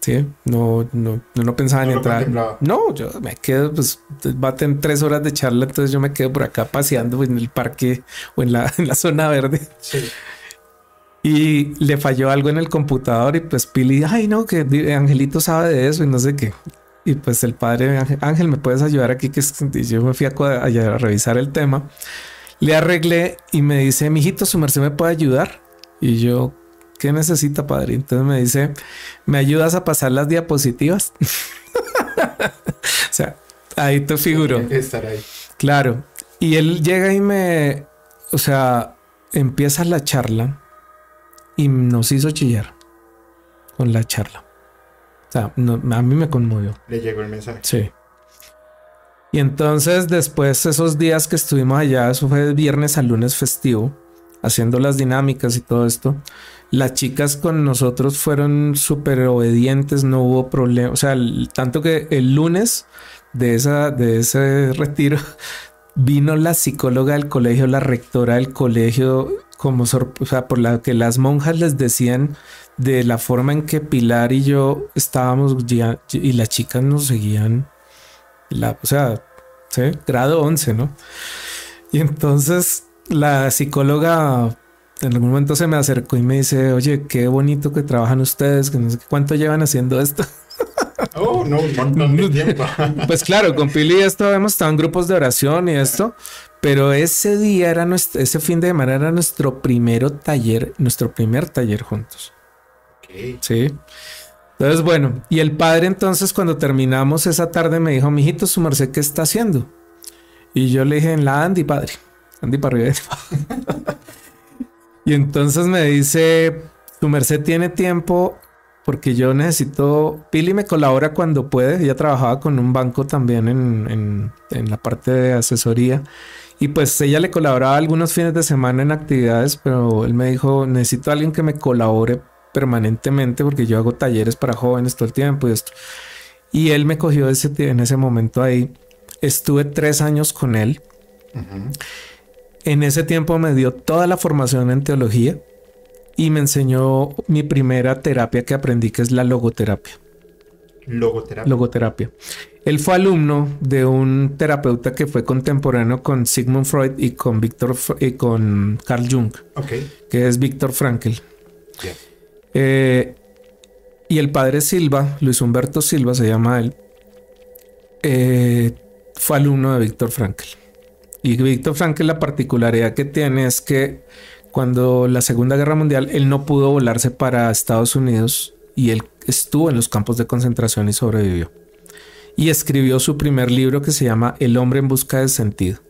Sí, no, no, no, no pensaba No ni entrar. No, yo me quedo, pues va a tener tres horas de charla, entonces yo me quedo por acá paseando en el parque o en la, en la zona verde. Sí. Y le falló algo en el computador y pues Pili, ay no, que Angelito sabe de eso y no sé qué. Y pues el padre Ángel, Ángel, ¿me puedes ayudar aquí? Que yo me fui a- a revisar el tema. Le arreglé y me dice, mijito, su merced me puede ayudar. Y yo, ¿qué necesita, padre? Entonces me dice, ¿me ayudas a pasar las diapositivas? o sea, ahí te figuro. Que estar ahí. Claro. Y él llega y me, o sea, empieza la charla y nos hizo chillar con la charla. O sea, no- a mí me conmovió. Le llegó el mensaje. Sí. Y entonces después esos días que estuvimos allá, eso fue de viernes a lunes festivo, haciendo las dinámicas y todo esto, las chicas con nosotros fueron súper obedientes, no hubo problema. O sea, tanto que el lunes de, esa, de ese retiro vino la psicóloga del colegio, la rectora del colegio, como o sea, por la que las monjas les decían de la forma en que Pilar y yo estábamos ya- y las chicas nos seguían, la, o sea, grado 11, ¿no? Y entonces la psicóloga en algún momento se me acercó y me dice, oye, qué bonito que trabajan ustedes, que no sé cuánto llevan haciendo esto. Oh, no, un montón de tiempo. Pues claro, con Pili y esto hemos estado en grupos de oración y esto, pero ese día era nuestro, ese fin de semana era nuestro primero taller, nuestro primer taller juntos. Ok. Sí. Entonces, bueno, y el padre entonces cuando terminamos esa tarde me dijo, mijito, su merced, ¿qué está haciendo? Y yo le dije, en la Andy, padre. Andy para arriba. y entonces me dice, su merced tiene tiempo porque yo necesito, Pili me colabora cuando puede, ella trabajaba con un banco también en, en- en la parte de asesoría y pues ella le colaboraba algunos fines de semana en actividades, pero él me dijo, necesito a alguien que me colabore permanentemente porque yo hago talleres para jóvenes todo el tiempo y esto. Y él me cogió ese, en ese momento ahí. Estuve tres años con él. Ujú. En ese tiempo me dio toda la formación en teología y me enseñó mi primera terapia que aprendí, que es la logoterapia. Logoterapia. Logoterapia. Él fue alumno de un terapeuta que fue contemporáneo con Sigmund Freud y con Víctor y con Carl Jung, ok. que es Víctor Frankl. Eh, y el padre Silva, Luis Humberto Silva se llama él, eh, fue alumno de Víctor Frankl. Y Víctor Frankl la particularidad que tiene es que cuando la Segunda Guerra Mundial él no pudo volarse para Estados Unidos y él estuvo en los campos de concentración y sobrevivió. Y escribió su primer libro que se llama El hombre en busca de sentido.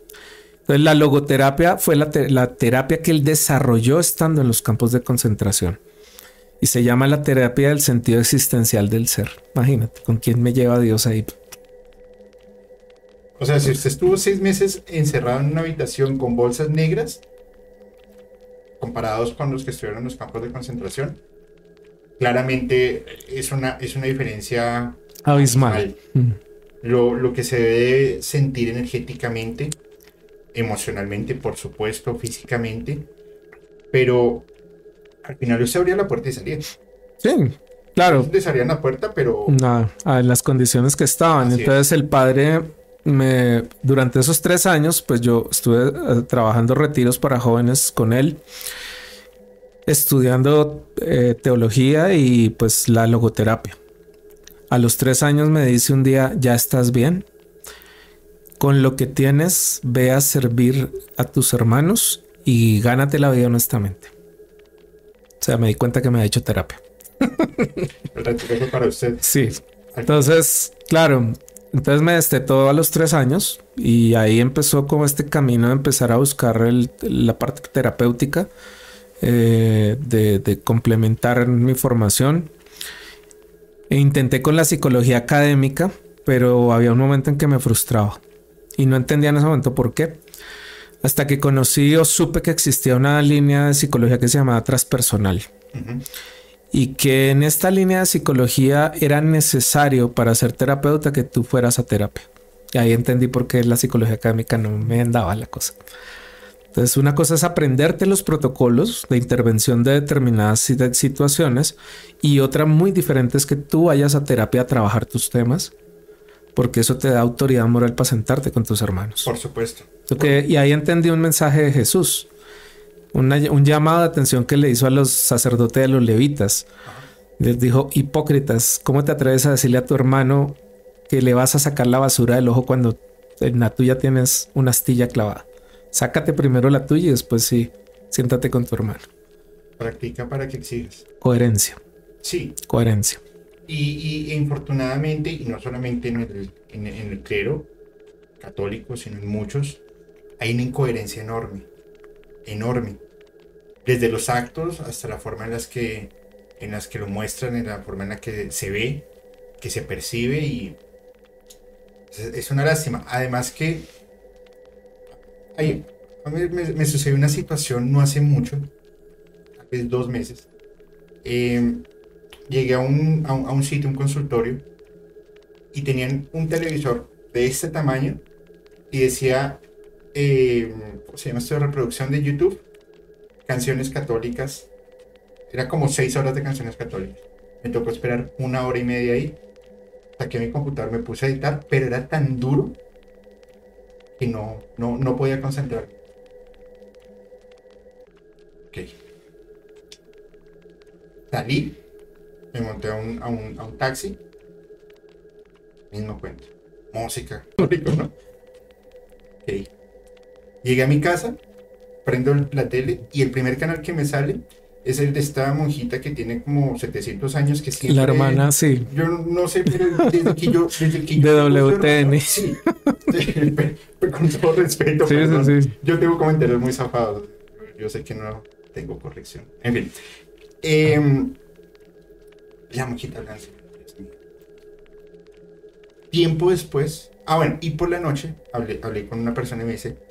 Entonces la logoterapia fue la, la terapia que él desarrolló estando en los campos de concentración. Y se llama la terapia del sentido existencial del ser. Imagínate, ¿con quién me lleva Dios ahí? O sea, si usted estuvo seis meses encerrado en una habitación con bolsas negras, comparados con los que estuvieron en los campos de concentración, claramente es una, es una diferencia Abismal. Mm. lo, lo que se debe sentir energéticamente, emocionalmente, por supuesto, físicamente, pero al final usted abría la puerta y salía. Sí, claro. En la puerta, pero Nada, a las condiciones que estaban. Así Entonces el padre me, durante esos tres años, pues yo estuve eh, trabajando retiros para jóvenes con él, estudiando eh, teología y pues la logoterapia. A los tres años me dice un día, ya estás bien. Con lo que tienes, ve a servir a tus hermanos y gánate la vida honestamente. O sea, me di cuenta que me ha hecho terapia. para usted. Sí. Entonces, claro, entonces me destetó a los tres años y ahí empezó como este camino de empezar a buscar la parte terapéutica, eh, de, complementar mi formación. E intenté con la psicología académica, pero había un momento en que me frustraba y no entendía en ese momento por qué. Hasta que conocí o supe que existía una línea de psicología que se llamaba transpersonal y que en esta línea de psicología era necesario para ser terapeuta que tú fueras a terapia. Y ahí entendí por qué la psicología académica no me andaba la cosa. Entonces, una cosa es aprenderte los protocolos de intervención de determinadas situaciones y otra muy diferente es que tú vayas a terapia a trabajar tus temas, porque eso te da autoridad moral para sentarte con tus hermanos. Por supuesto. y ahí entendí un mensaje de Jesús un llamado de atención que le hizo a los sacerdotes de los levitas. Les dijo, hipócritas, ¿cómo te atreves a decirle a tu hermano que le vas a sacar la basura del ojo cuando en la tuya tienes una astilla clavada? Sácate primero la tuya y después sí, siéntate con tu hermano. Practica para que exigas. Coherencia. Sí. Coherencia. Y, infortunadamente, y no solamente en el, en el clero católico, sino en muchos, hay una incoherencia enorme enorme. Desde los actos hasta la forma en las que, en las que lo muestran, en la forma en la que se ve, que se percibe y es una lástima. Además que a mí me, sucedió una situación no hace mucho, vez dos meses. Em, llegué a un, a un, sitio, un consultorio, y tenían un televisor de este tamaño y decía eh, se llama esto de reproducción de YouTube, canciones católicas. Era como seis horas de canciones católicas. Me tocó esperar una hora y media ahí. Saqué mi computador, me puse a editar, pero era tan duro que no, no, no podía concentrarme. Ok. Salí, me monté a un, a un, a un taxi. Mismo cuento. Música, ¿no? Ok Llegué a mi casa, prendo la tele y el primer canal que me sale es el de esta monjita que tiene como 700 años que siempre... La hermana, sí. Yo no sé, pero desde que yo... Desde que de WTN. Sí, con todo respeto, sí, sí, sí. yo tengo comentarios muy zafados. Yo sé que no tengo corrección. En fin. Em, la monjita blanca. Tiempo después... Ah, bueno, y por la noche hablé, hablé con una persona y me dice,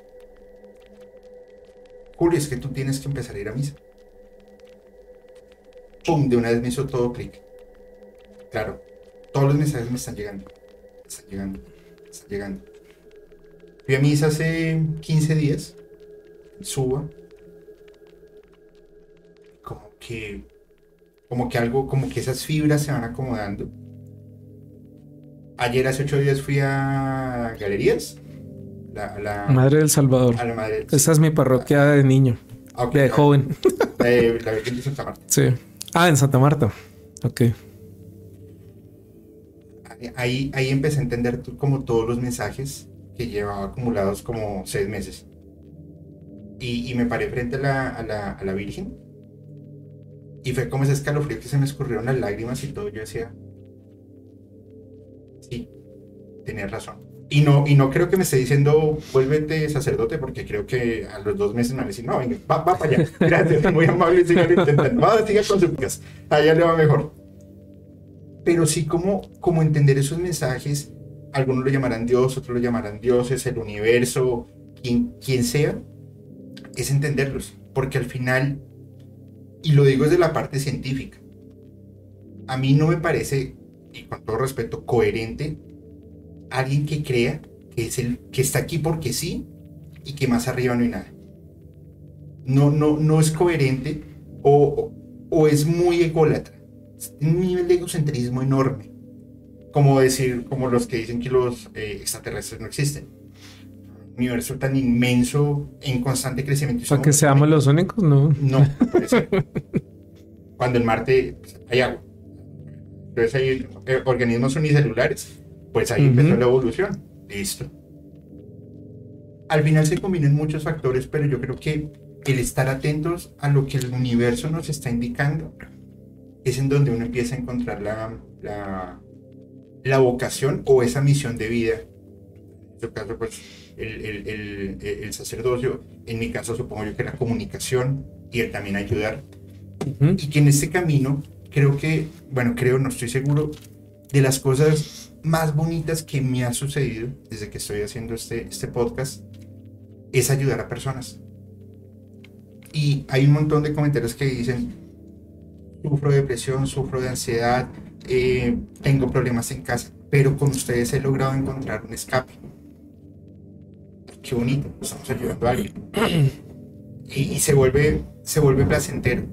Julio, es que tú tienes que empezar a ir a misa. ¡Pum! De una vez me hizo todo clic. Claro, todos los mensajes me están llegando. Están llegando. Están llegando. Fui a misa hace 15 días. Suba. Como que. Como que algo, como que esas fibras se van acomodando. Ayer hace 8 días fui a galerías la, Madre del Salvador. Esa es mi parroquia de niño. Ah, de joven. la Virgen de Santa Marta. Sí. Ah, en Santa Marta. Ok. Ahí, ahí empecé a entender como todos los mensajes que llevaba acumulados como seis meses. Y, me paré frente a la, a, la, a la Virgen. Y fue como ese escalofrío que se me escurrieron las lágrimas y todo. Yo decía, sí, tenía razón. Y no, y no creo que me esté diciendo, vuélvete sacerdote, porque creo que a los dos meses me van a decir, no, venga, va, va para allá. Gracias, muy amable, siga intentando. Va, siga con súplicas. Allá le va mejor. Pero sí como, como entender esos mensajes, algunos lo llamarán Dios, otros lo llamarán dioses, el universo, quien, quien sea, es entenderlos. Porque al final, y lo digo desde la parte científica, a mí no me parece, y con todo respeto, coherente alguien que crea que es el que está aquí porque sí y que más arriba no hay nada. No, no, no es coherente o, o es muy ególatra. un nivel de egocentrismo enorme. como decir, como los que dicen que los eh, extraterrestres no existen. Un universo tan inmenso, en constante crecimiento. Para que seamos los únicos, no. No, Cuando en Marte pues, hay agua. Entonces hay eh, organismos unicelulares, pues ahí empezó la evolución. Listo. Al final se combinan muchos factores, pero yo creo que el estar atentos a lo que el universo nos está indicando es en donde uno empieza a encontrar la, la, la vocación o esa misión de vida. En este caso, pues, el, el, el, el, sacerdocio, en mi caso supongo yo que la comunicación y el también ayudar. Y que en este camino, creo que, bueno, creo, no estoy seguro, de las cosas más bonitas que me ha sucedido desde que estoy haciendo este, este podcast, es ayudar a personas. Y hay un montón de comentarios que dicen, sufro de depresión, sufro de ansiedad, eh, tengo problemas en casa, pero con ustedes he logrado encontrar un escape. Qué bonito, estamos ayudando a alguien. Y, se, vuelve, se vuelve placentero.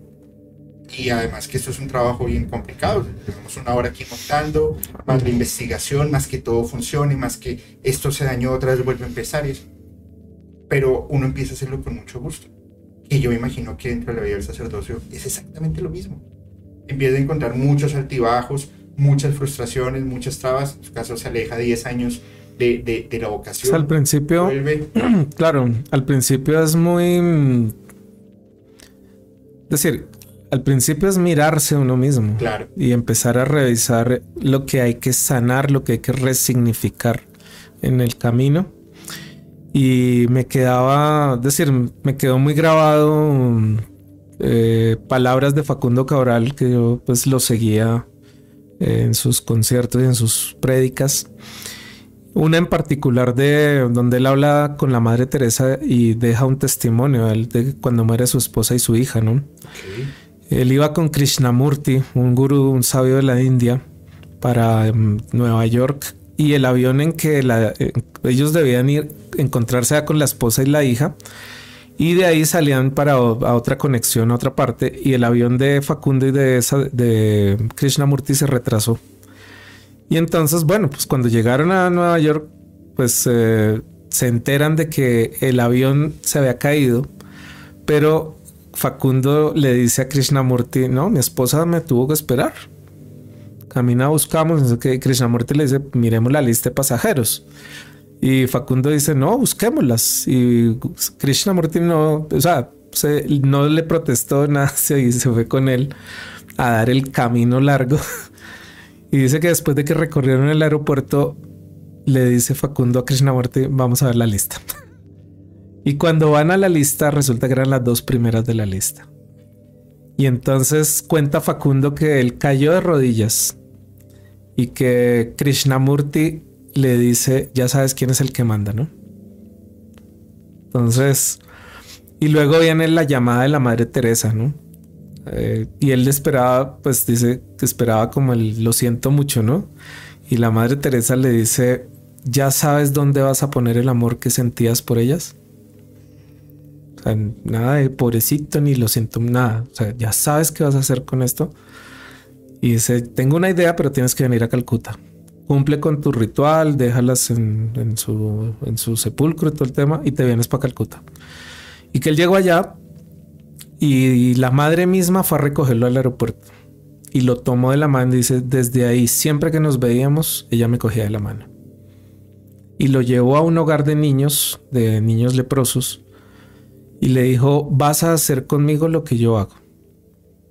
Y además que esto es un trabajo bien complicado. Tenemos una hora aquí montando, más la investigación, más que todo funcione, más que esto se dañó, otra vez vuelve a empezar. Eso. Pero uno empieza a hacerlo con mucho gusto. Y yo me imagino que dentro de la vida del sacerdocio es exactamente lo mismo empieza a encontrar muchos altibajos, muchas frustraciones, muchas trabas. En su caso se aleja 10 años de, de, la vocación. al principio, claro, al principio es muy... Es decir, al principio es mirarse uno mismo. Claro. Y empezar a revisar lo que hay que sanar, lo que hay que resignificar en el camino. Y me quedaba, es decir, me quedó muy grabado eh, palabras de Facundo Cabral, que yo pues lo seguía en sus conciertos y en sus prédicas. Una en particular de donde él habla con la Madre Teresa y deja un testimonio de cuando muere su esposa y su hija, ¿no? Él iba con Krishnamurti, un gurú, un sabio de la India, para em, Nueva York. Y el avión en que ellos debían ir encontrarse con la esposa y la hija. Y de ahí salían para a otra conexión a otra parte. Y el avión de Facundo y de, esa, de Krishnamurti se retrasó. Y entonces, bueno, pues cuando llegaron a Nueva York, pues eh, se enteran de que el avión se había caído, pero Facundo le dice a Krishnamurti, no, mi esposa me tuvo que esperar. Camina, buscamos, que Krishnamurti le dice, miremos la lista de pasajeros. Y Facundo dice, no, busquémoslas. Y Krishnamurti no, o sea, no le protestó nada y se fue con él a dar el camino largo. y dice que después de que recorrieron el aeropuerto, le dice Facundo a Krishnamurti, vamos a ver la lista. Y cuando van a la lista, resulta que eran las dos primeras de la lista. Y entonces cuenta Facundo que él cayó de rodillas y que Krishnamurti le dice, ya sabes quién es el que manda, ¿no? Entonces, y luego viene la llamada de la Madre Teresa, ¿no? Eh, y él esperaba, pues dice que esperaba como el lo siento mucho, ¿no? Y la Madre Teresa le dice, ¿ya sabes dónde vas a poner el amor que sentías por ellas? Nada de pobrecito ni lo siento, nada. O sea, ya sabes qué vas a hacer con esto. Y dice, tengo una idea, pero tienes que venir a Calcuta cumple con tu ritual, déjalas en, su, en su sepulcro y todo el tema y te vienes para Calcuta. Y que él llegó allá y, la madre misma fue a recogerlo al aeropuerto y lo tomó de la mano y dice, desde ahí, siempre que nos veíamos, ella me cogía de la mano. Y lo llevó a un hogar de niños, de niños leprosos, y le dijo, vas a hacer conmigo lo que yo hago.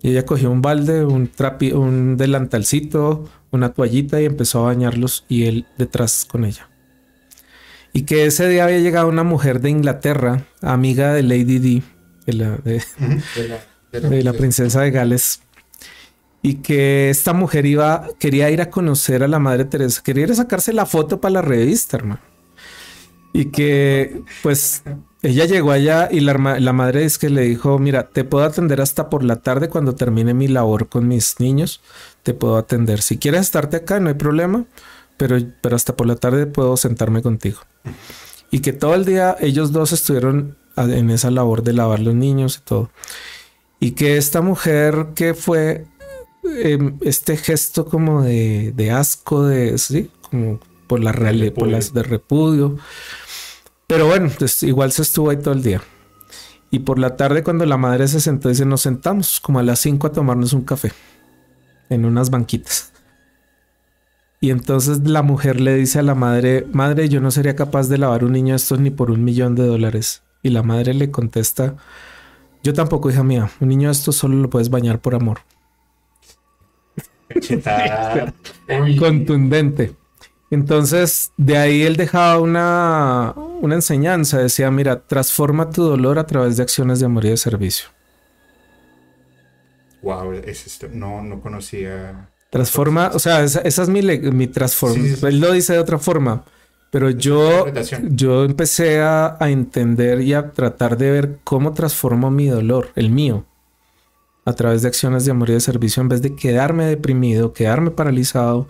Y ella cogió un balde, un, trapi, un delantalcito, una toallita y empezó a bañarlos y él detrás con ella. Y que ese día había llegado una mujer de Inglaterra, amiga de Lady Di, de la, de, la, princesa de Gales, y que esta mujer iba, quería ir a conocer a la Madre Teresa, quería ir a sacarse la foto para la revista, hermano. Y que pues ella llegó allá y la, la, madre es que le dijo, mira, te puedo atender hasta por la tarde cuando termine mi labor con mis niños, te puedo atender. Si quieres estarte acá, no hay problema, pero, pero hasta por la tarde puedo sentarme contigo. Y que todo el día ellos dos estuvieron en esa labor de lavar los niños y todo. Y que esta mujer que fue, em, este gesto como de, de, asco, de, sí, como por la realidad, por las de repudio. Pero bueno, pues igual se estuvo ahí todo el día. Y por la tarde cuando la madre se sentó, dice, nos sentamos como a las 5 a tomarnos un café en unas banquitas. Y entonces la mujer le dice a la madre, madre, yo no sería capaz de lavar un niño estos ni por un millón de dólares. Y la madre le contesta, yo tampoco, hija mía, un niño esto solo lo puedes bañar por amor. Contundente. Entonces, de ahí él dejaba una, una enseñanza. Decía, mira, transforma tu dolor a través de acciones de amor y de servicio. Wow, es esto. No, no conocía. Transforma, o sea, esa, es mi, mi transformación. Él lo dice de otra forma, pero yo, yo empecé a, a, entender y a tratar de ver cómo transformo mi dolor, el mío, a través de acciones de amor y de servicio, en vez de quedarme deprimido, quedarme paralizado,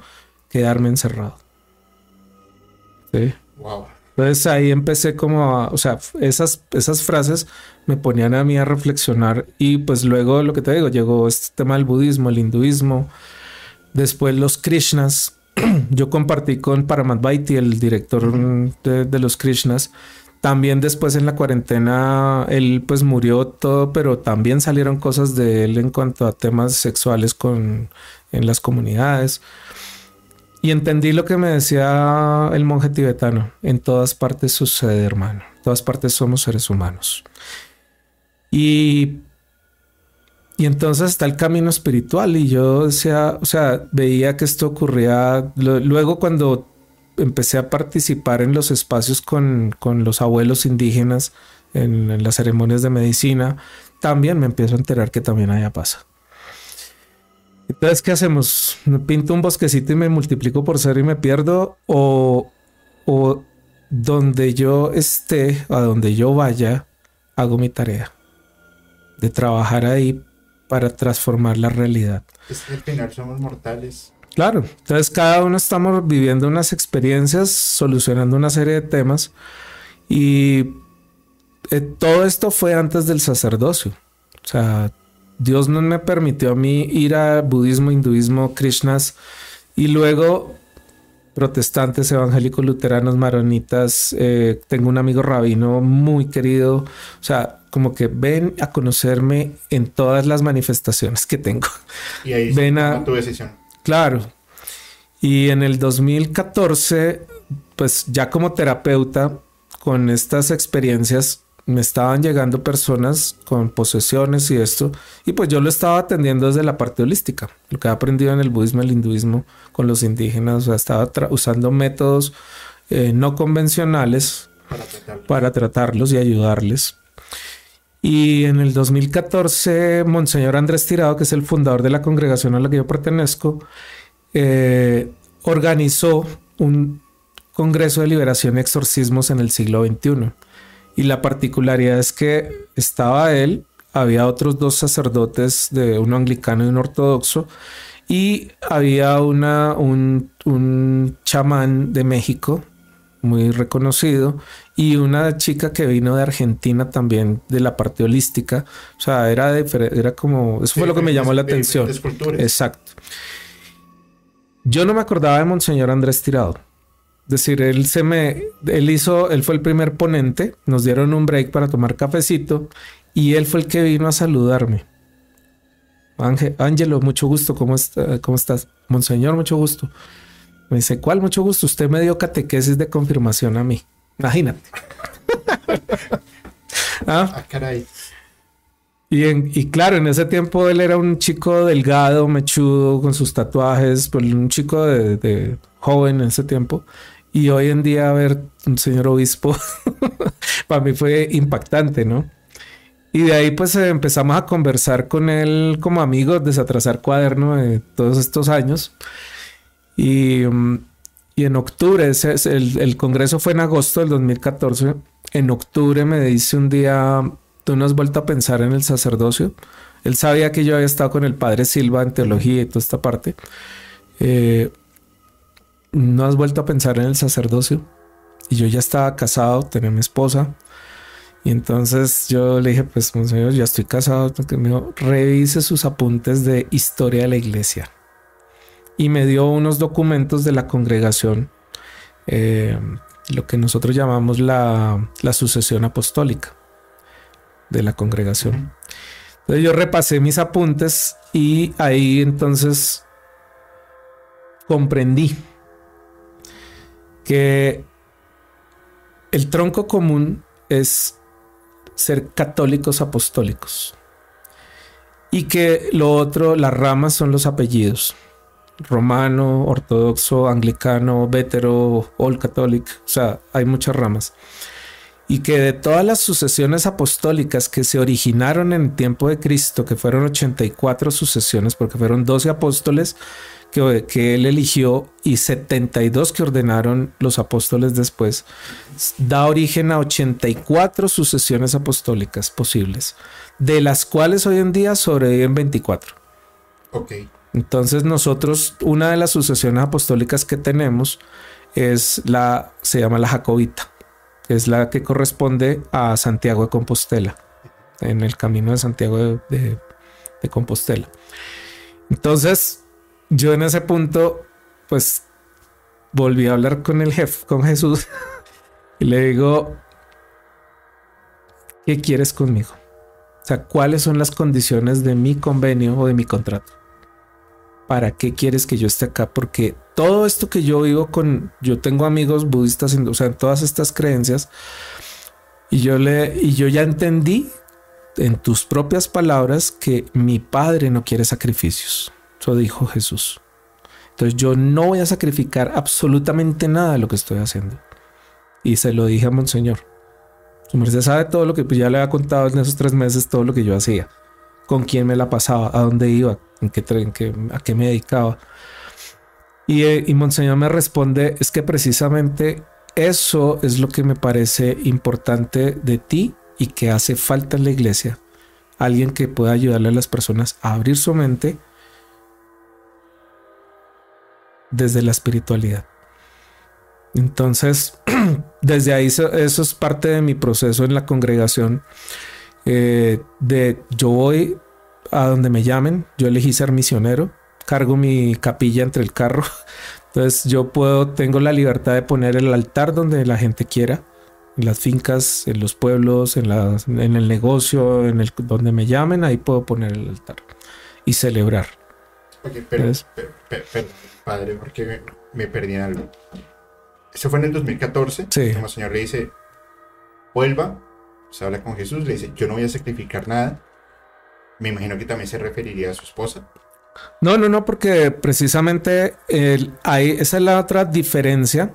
quedarme encerrado. Wow. Entonces ahí empecé como a, o sea, esas, esas frases me ponían a mí a reflexionar y pues luego lo que te digo, llegó este tema del budismo, el hinduismo, después los Krishnas. Yo compartí con Paramat el director de, de, los Krishnas. También después en la cuarentena él pues murió todo, pero también salieron cosas de él en cuanto a temas sexuales con, en las comunidades. Y entendí lo que me decía el monje tibetano. En todas partes sucede, hermano. En todas partes somos seres humanos. Y, y entonces está el camino espiritual. Y yo decía, o sea, veía que esto ocurría. Luego cuando empecé a participar en los espacios con, con los abuelos indígenas, en, en, las ceremonias de medicina, también me empiezo a enterar que también allá pasa. Entonces, ¿qué hacemos? ¿Me pinto un bosquecito y me multiplico por cero y me pierdo? ¿O, o donde yo esté, a donde yo vaya, hago mi tarea de trabajar ahí para transformar la realidad? Es que al final somos mortales. Claro, entonces cada uno estamos viviendo unas experiencias, solucionando una serie de temas y eh, todo esto fue antes del sacerdocio. O sea, Dios no me permitió a mí ir a budismo, hinduismo, krishnas y luego protestantes, evangélicos, luteranos, maronitas. Eh, tengo un amigo rabino muy querido. O sea, como que ven a conocerme en todas las manifestaciones que tengo. Y ahí ven a tu decisión. Claro. Y en el 2014, pues ya como terapeuta, con estas experiencias, me estaban llegando personas con posesiones y esto, y pues yo lo estaba atendiendo desde la parte holística, lo que he aprendido en el budismo, el hinduismo, con los indígenas, o sea, estaba usando métodos eh, no convencionales para tratarlos. y ayudarles. Y en el 2014, Monseñor Andrés Tirado, que es el fundador de la congregación a la que yo pertenezco, eh, organizó un Congreso de Liberación y Exorcismos en el siglo XXI y la particularidad es que estaba él, había otros dos sacerdotes de uno anglicano y un ortodoxo, y había una, un, un chamán de México muy reconocido y una chica que vino de Argentina también de la parte holística. O sea, era, era como, eso fue lo que me llamó la atención. Exacto. Yo no me acordaba de Monseñor Andrés Tirado decir, él se me, él hizo, él fue el primer ponente, nos dieron un break para tomar cafecito y él fue el que vino a saludarme. Ángel, Ángelo, mucho gusto, ¿cómo, está, ¿cómo estás? Monseñor, mucho gusto. Me dice, ¿cuál mucho gusto? Usted me dio catequesis de confirmación a mí. Imagínate. ¿Ah? ¿Ah? caray. Y, y, claro, en ese tiempo él era un chico delgado, mechudo, con sus tatuajes, pues un chico de, de joven en ese tiempo. Y hoy en día ver un señor obispo para mí fue impactante, ¿no? Y de ahí pues empezamos a conversar con él como amigos, desatrasar cuaderno de todos estos años. Y, mm, y en octubre, el, el, congreso fue en agosto del 2014, en octubre me dice un día, tú no has vuelto a pensar en el sacerdocio. Él sabía que yo había estado con el padre Silva en teología y toda esta parte. Eh, no has vuelto a pensar en el sacerdocio. Y yo ya estaba casado, tenía mi esposa. Y entonces yo le dije, pues, monseñor, ya estoy casado. me dijo, revise sus apuntes de historia de la iglesia. Y me dio unos documentos de la congregación, eh, lo que nosotros llamamos la, la sucesión apostólica de la congregación. Entonces yo repasé mis apuntes y ahí entonces comprendí que el tronco común es ser católicos apostólicos y que lo otro, las ramas son los apellidos. Romano, ortodoxo, anglicano, vétero, all catholic, o sea, hay muchas ramas y que de todas las sucesiones apostólicas que se originaron en el tiempo de Cristo, que fueron 84 sucesiones, porque fueron 12 apóstoles que, que, él eligió y 72 que ordenaron los apóstoles después, da origen a 84 sucesiones apostólicas posibles, de las cuales hoy en día sobreviven 24. Ok. Entonces nosotros, una de las sucesiones apostólicas que tenemos es la, se llama la Jacobita es la que corresponde a Santiago de Compostela, en el camino de Santiago de, Compostela. Entonces, yo en ese punto, pues volví a hablar con el jefe, con Jesús, y le digo, ¿qué quieres conmigo? O sea, ¿cuáles son las condiciones de mi convenio o de mi contrato? ¿para qué quieres que yo esté acá? Porque todo esto que yo vivo con, yo tengo amigos budistas, o sea, en todas estas creencias, y yo le, y yo ya entendí en tus propias palabras que mi padre no quiere sacrificios. Dijo Jesús. Entonces yo no voy a sacrificar absolutamente nada de lo que estoy haciendo. Y se lo dije a Monseñor. Su merced sabe todo lo que pues, ya le había contado en esos tres meses, todo lo que yo hacía con quién me la pasaba, a dónde iba, en qué, en a qué me dedicaba. Y, eh, y Monseñor me responde, es que precisamente eso es lo que me parece importante de ti y que hace falta en la iglesia. Alguien que pueda ayudarle a las personas a abrir su mente desde la espiritualidad. Entonces, desde ahí eso es parte de mi proceso en la congregación eh, de yo voy a donde me llamen, yo elegí ser misionero, cargo mi capilla entre el carro, entonces yo puedo, tengo la libertad de poner el altar donde la gente quiera, en las fincas, en los pueblos, en, en el negocio, en el donde me llamen, ahí puedo poner el altar y celebrar. Oye, pero, padre, porque me, perdí en algo. Eso fue en el 2014. Sí. Como el Señor le dice, vuelva, se habla con Jesús, le dice, yo no voy a sacrificar nada. Me imagino que también se referiría a su esposa. No, no, no, porque precisamente hay, esa es la otra diferencia.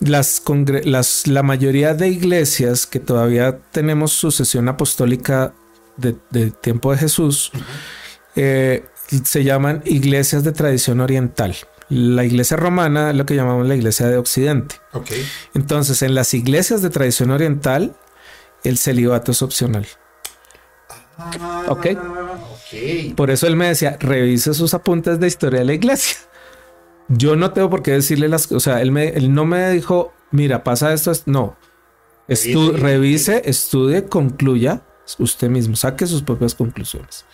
Las, las, la mayoría de iglesias que todavía tenemos sucesión apostólica de, tiempo de Jesús eh, se llaman iglesias de tradición oriental. La iglesia romana es lo que llamamos la iglesia de Occidente. Okay. Entonces, en las iglesias de tradición oriental, el celibato es opcional. Ah, ¿Ok? Por eso él me decía, revise sus apuntes de historia de la iglesia. Yo no tengo por qué decirle las cosas. O sea, él, me, él no me dijo, mira, pasa esto. No. revise, estudie, concluya usted mismo, saque sus propias conclusiones.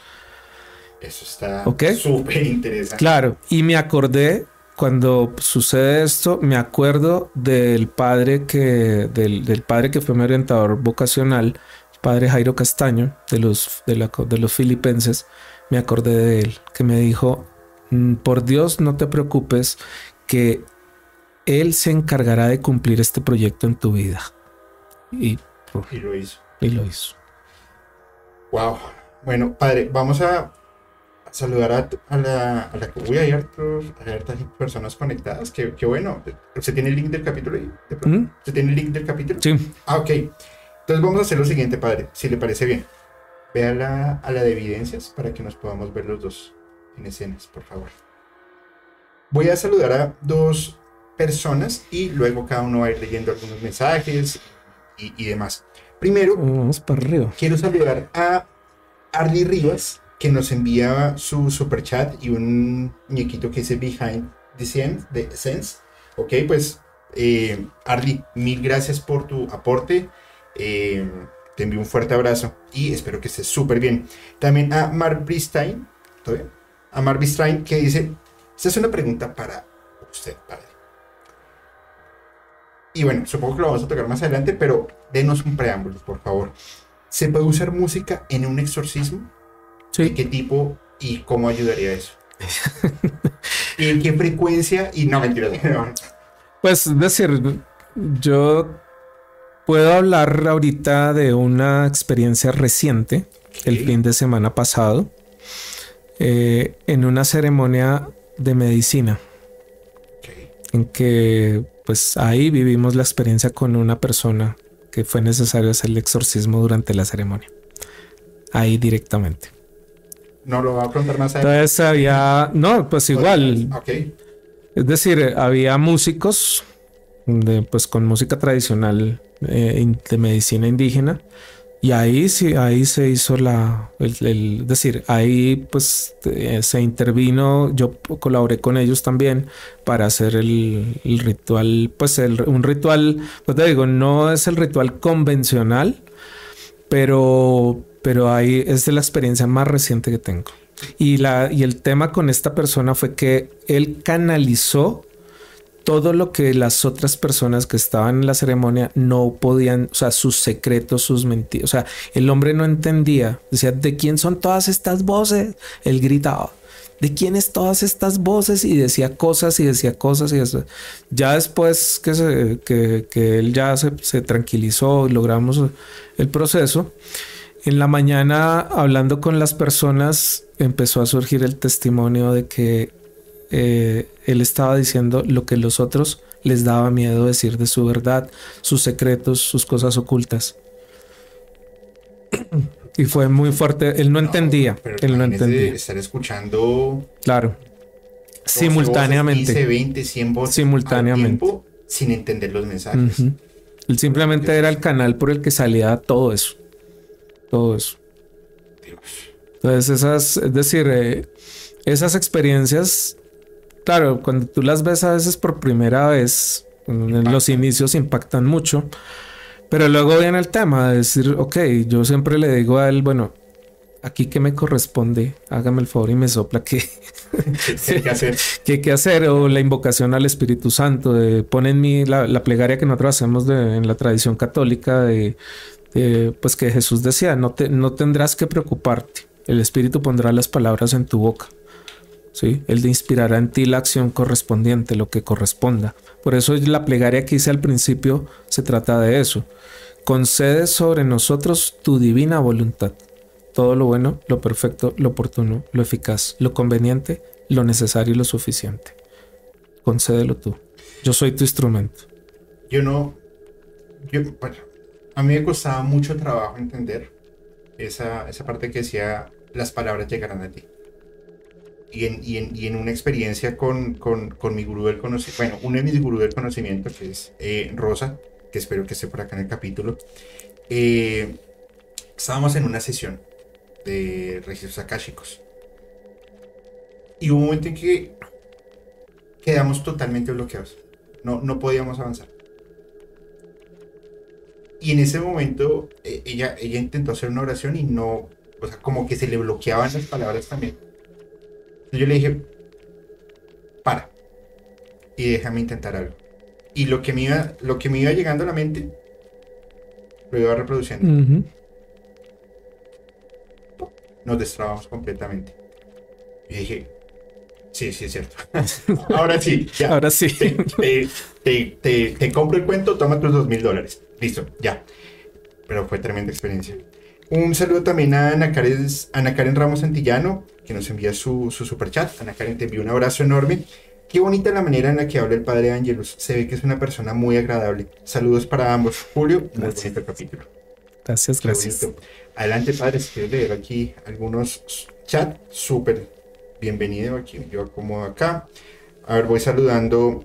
Eso está súper interesante. Claro, y me acordé cuando sucede esto, me acuerdo del padre que, del, padre que fue mi orientador vocacional, padre Jairo Castaño, de los, de, los filipenses, me acordé de él, que me dijo, mm, por Dios no te preocupes, que Él se encargará de cumplir este proyecto en tu vida. Y, y lo hizo. Y lo hizo. Wow. Bueno, padre, vamos a saludar a, la, a la que hay hartos, personas conectadas. Que, bueno. ¿Se tiene el link del capítulo ahí? ¿Se tiene el link del capítulo? Sí. Ah, ok. Entonces vamos a hacer lo siguiente, padre, si le parece bien. Ve a la, a la de evidencias para que nos podamos ver los dos en escenas, por favor. Voy a saludar a dos personas y luego cada uno va a ir leyendo algunos mensajes y, y demás. Primero, vamos para arriba. quiero saludar a Arlie Rivas, que nos enviaba su super chat y un muñequito que dice Behind the Sense. De sense. Ok, pues eh, Arlie, mil gracias por tu aporte. Eh, te envío un fuerte abrazo y espero que estés súper bien. También a Mark Bristein, a Mark que dice, esta es una pregunta para usted, padre. Y bueno, supongo que lo vamos a tocar más adelante, pero denos un preámbulo, por favor. ¿Se puede usar música en un exorcismo? Sí. qué tipo y cómo ayudaría eso? ¿Y en qué frecuencia? Y no, mentira. Pues es decir, yo puedo hablar ahorita de una experiencia reciente, el fin de semana pasado, eh, en una ceremonia de medicina, en que pues ahí vivimos la experiencia con una persona que fue necesario hacer el exorcismo durante la ceremonia, ahí directamente. No lo va a contar más adelante. Entonces había, no, pues igual. Ok. Es decir, había músicos de, pues con música tradicional eh, de medicina indígena y ahí sí, ahí se hizo la, el, decir, ahí pues eh, se intervino, yo colaboré con ellos también para hacer el, ritual, pues el, un ritual, pues te digo, no es el ritual convencional, pero, pero ahí es de la experiencia más reciente que tengo. Y, la, y el tema con esta persona fue que él canalizó todo lo que las otras personas que estaban en la ceremonia no podían, o sea, sus secretos, sus mentiras, o sea, el hombre no entendía, decía, ¿de quién son todas estas voces? Él gritaba, ¿de quién es todas estas voces? Y decía cosas y decía cosas y eso. Ya después que, se, que, él ya se, se tranquilizó y logramos el proceso, en la mañana hablando con las personas empezó a surgir el testimonio de que eh, él estaba diciendo lo que los otros les daba miedo decir de su verdad, sus secretos, sus cosas ocultas. y fue muy fuerte. Él no, entendía. Él no entendía. Estar escuchando. Claro. Simultáneamente. 15, 20, 100 voces Simultáneamente. sin entender los mensajes. Él simplemente era el canal por el que salía todo eso. Todo eso. Entonces, esas, es decir, eh, esas experiencias claro, cuando tú las ves a veces por primera vez, en los inicios impactan mucho, pero luego viene el tema de decir, ok, yo siempre le digo a él, bueno, aquí que me corresponde, hágame el favor y me sopla que ¿Qué hay que hacer? ¿Qué hay que hacer? O la invocación al Espíritu Santo, de pon en mí la, plegaria que nosotros hacemos en la tradición católica de, pues que Jesús decía, no, te, no tendrás que preocuparte, el Espíritu pondrá las palabras en tu boca. ¿sí? Él inspirará en ti la acción correspondiente, lo que corresponda. Por eso la plegaria que hice al principio se trata de eso. Concede sobre nosotros tu divina voluntad. Todo lo bueno, lo perfecto, lo oportuno, lo eficaz, lo conveniente, lo necesario y lo suficiente. Concédelo tú. Yo soy tu instrumento. Yo no. Yo, a mí me costaba mucho trabajo entender esa, esa parte que decía las palabras llegarán a ti y en, y en, y en una experiencia con, con, con, mi gurú del conocimiento, bueno, uno de mis gurús del conocimiento, que es eh, Rosa, que espero que esté por acá en el capítulo, eh, estábamos en una sesión de registros akáshicos. Y hubo un momento en que quedamos totalmente bloqueados. No, no podíamos avanzar. Y en ese momento eh, ella, ella intentó hacer una oración y no, o sea, como que se le bloqueaban las palabras también. Yo le dije, para. Y déjame intentar algo. Y lo que me iba, lo que me iba llegando a la mente, lo iba reproduciendo. Nos destrabamos completamente. Y dije, sí, sí es cierto. Ahora sí, ya. Ahora sí. Te, te, compro el cuento, toma tus dos mil dólares. Listo, ya. Pero fue tremenda experiencia. Un saludo también a Ana Karen, Ana Karen Ramos Antillano, que nos envía su, su super chat. Ana Karen te envía un abrazo enorme. Qué bonita la manera en la que habla el padre Ángelus. Se ve que es una persona muy agradable. Saludos para ambos. Julio, gracias. el capítulo. Gracias, gracias. Adelante, padre, si quieres leer aquí algunos chats, súper bienvenido. Aquí yo acomodo acá. A ver, voy saludando.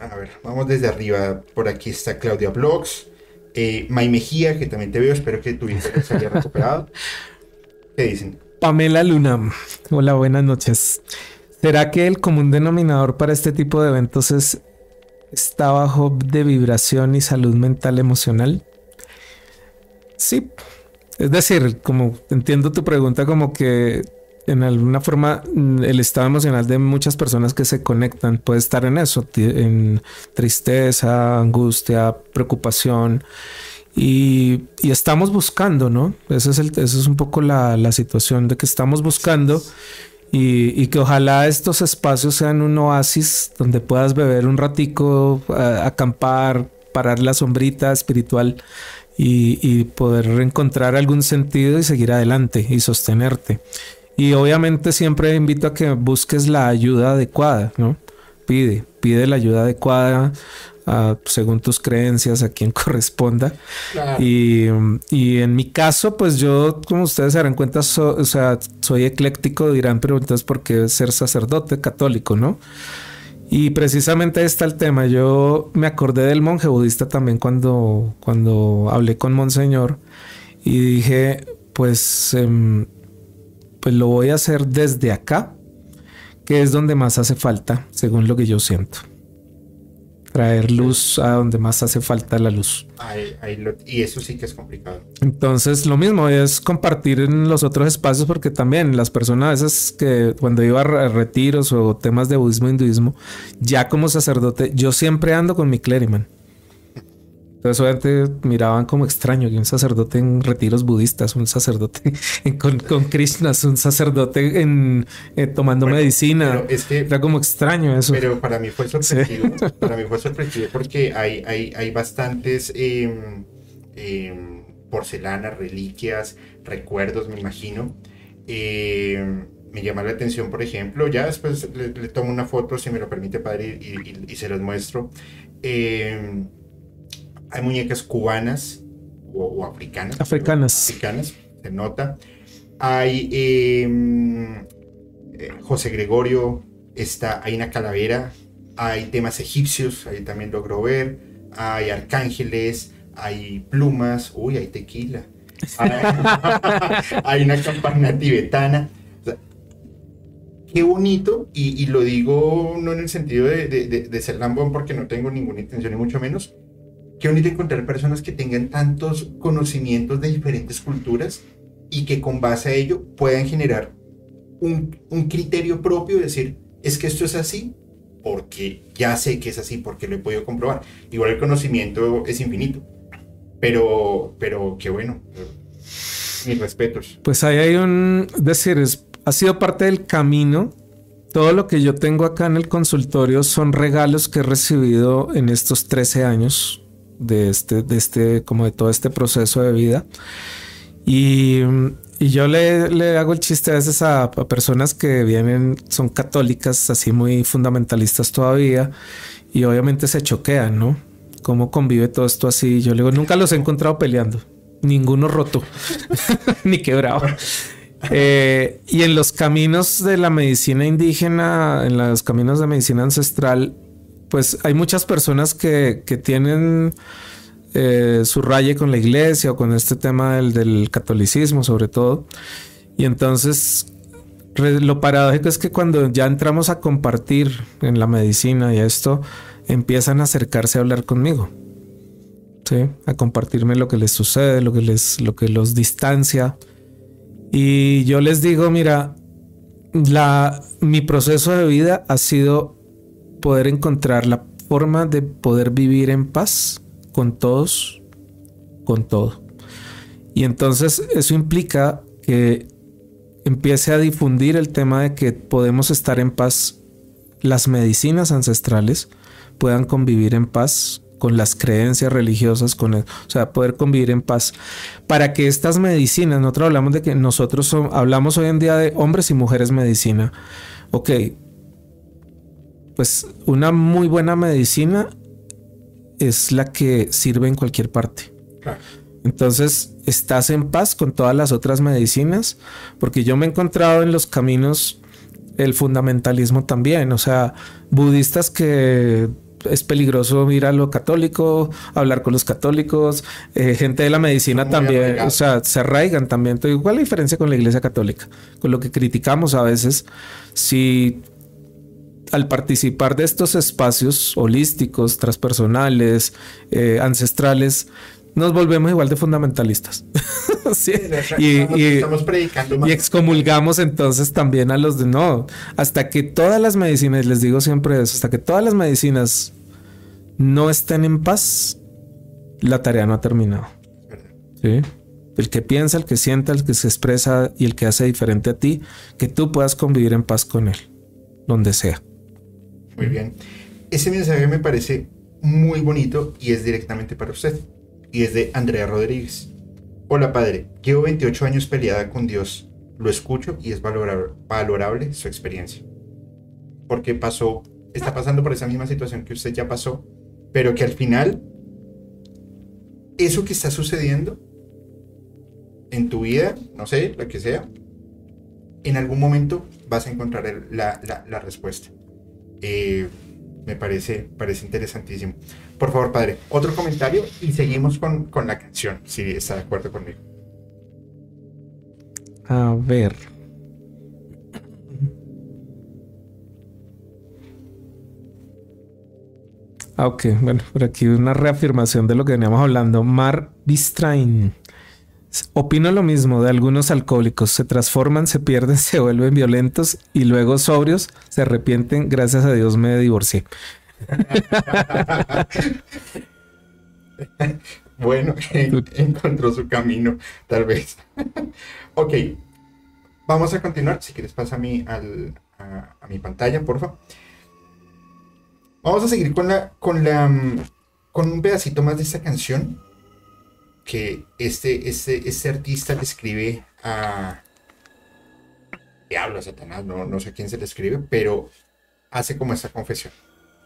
A ver, vamos desde arriba. Por aquí está Claudia Blogs. Eh, May Mejía, que también te veo, espero que tu hijo se haya recuperado. ¿Qué dicen? Pamela Luna, hola, buenas noches. ¿Será que el común denominador para este tipo de eventos es está bajo de vibración y salud mental emocional? sí, es decir, como entiendo tu pregunta como que en alguna forma mm, el estado emocional de muchas personas que se conectan puede estar en eso, en tristeza, angustia, preocupación. Y, estamos buscando, ¿no? Esa es, el, es un poco la, situación de que estamos buscando y, que ojalá estos espacios sean un oasis donde puedas beber un ratico, acampar, parar la sombrita espiritual y, y poder encontrar algún sentido y seguir adelante y sostenerte. Y obviamente siempre invito a que busques la ayuda adecuada, ¿no? Pide, pide la ayuda adecuada ah, según tus creencias, a quien corresponda. Y, en mi caso, pues yo, como ustedes se darán cuenta, o sea, soy ecléctico, dirán, pero entonces, ¿por qué ser sacerdote católico, no? Y precisamente ahí está el tema. Yo me acordé del monje budista también cuando, cuando hablé con Monseñor y dije, pues em, pues lo voy a hacer desde acá, que es donde más hace falta, según lo que yo siento. Traer luz a donde más hace falta la luz. y eso sí que es complicado. Entonces, lo mismo es compartir en los otros espacios, porque también las personas a veces que cuando iba a retiros o temas de budismo, hinduismo, ya como sacerdote, yo siempre ando con mi clériman. Entonces obviamente miraban como extraño que un sacerdote en retiros budistas, un sacerdote con, con Krishna, un sacerdote en, eh, tomando medicina. Era como extraño eso. Pero para mí fue sorpresivo. Para mí fue sorpresivo porque hay, hay, hay bastantes em, em, porcelanas, reliquias, recuerdos, me imagino. Em, me llama la atención, por ejemplo, ya después le, tomo una foto, si me lo permite, padre, y, y se los muestro. Eh, hay muñecas cubanas o, africanas. Africanas. Africanas, se nota. Hay em, eh, José Gregorio, está, hay una calavera, hay temas egipcios, ahí también logro ver, hay arcángeles, hay plumas, uy, hay tequila. Hay, una campana tibetana. qué bonito, y, lo digo no en el sentido de, de ser lambón porque no tengo ninguna intención ni mucho menos, Qué bonito encontrar personas que tengan tantos conocimientos de diferentes culturas y que con base a ello puedan generar un, un criterio propio, decir, es que esto es así porque ya sé que es así, porque lo he podido comprobar. Igual el conocimiento es infinito, pero, pero qué bueno. Mis respetos. Pues ahí hay un, decir, es, ha sido parte del camino. Todo lo que yo tengo acá en el consultorio son regalos que he recibido en estos 13 años de este, de este, como de todo este proceso de vida. Y, y yo le, le, hago el chiste a veces a, personas que vienen, son católicas, así muy fundamentalistas todavía, y obviamente se choquean, ¿no? ¿Cómo convive todo esto así? Yo le digo, nunca los he encontrado peleando, ninguno roto, ni quebrado. Eh, y en los caminos de la medicina indígena, en los caminos de medicina ancestral, pues hay muchas personas que, tienen eh, su raye con la iglesia o con este tema del, catolicismo sobre todo. Y entonces lo paradójico es que cuando ya entramos a compartir en la medicina y esto, empiezan a acercarse a hablar conmigo. ¿sí? A compartirme lo que les sucede, lo que, les, lo que los distancia. Y yo les digo, mira, la, mi proceso de vida ha sido poder encontrar la forma de poder vivir en paz con todos, con todo. Y entonces eso implica que empiece a difundir el tema de que podemos estar en paz, las medicinas ancestrales puedan convivir en paz con las creencias religiosas, con o sea, poder convivir en paz. Para que estas medicinas, nosotros hablamos de que nosotros hablamos hoy en día de hombres y mujeres medicina. Ok, pues una muy buena medicina es la que sirve en cualquier parte. Entonces, estás en paz con todas las otras medicinas, porque yo me he encontrado en los caminos el fundamentalismo también, o sea, budistas que es peligroso ir a lo católico, hablar con los católicos, eh, gente de la medicina también, o sea, se arraigan también. Entonces, ¿Cuál es la diferencia con la iglesia católica? Con lo que criticamos a veces, si al participar de estos espacios holísticos, transpersonales, eh, ancestrales, nos volvemos igual de fundamentalistas. sí. y, estamos, predicando y excomulgamos entonces también a los de no, hasta que todas las medicinas, les digo siempre eso, hasta que todas las medicinas no estén en paz, la tarea no ha terminado. ¿Sí? El que piensa, el que sienta, el que se expresa y el que hace diferente a ti, que tú puedas convivir en paz con él, donde sea. Muy bien. Ese mensaje me parece muy bonito y es directamente para usted. Y es de Andrea Rodríguez. Hola padre, llevo 28 años peleada con Dios. Lo escucho y es valorable, su experiencia. Porque pasó, está pasando por esa misma situación que usted ya pasó, pero que al final, eso que está sucediendo en tu vida, no sé, la que sea, en algún momento vas a encontrar la, respuesta. Eh, me parece, parece interesantísimo. Por favor, padre, otro comentario y seguimos con, con la canción, si está de acuerdo conmigo. A ver. Ah, ok, bueno, por aquí una reafirmación de lo que veníamos hablando. Mar Bistrain. Opino lo mismo de algunos alcohólicos. Se transforman, se pierden, se vuelven violentos y luego sobrios se arrepienten. Gracias a Dios me divorcié. bueno, encontró su camino, tal vez. ok, vamos a continuar. Si quieres, pasa a, mí al, a, mi pantalla, por favor. Vamos a seguir con la, con la, con un pedacito más de esta canción que este, este, este artista le escribe a Diablo, Satanás, no, no sé quién se le escribe, pero hace como esta confesión.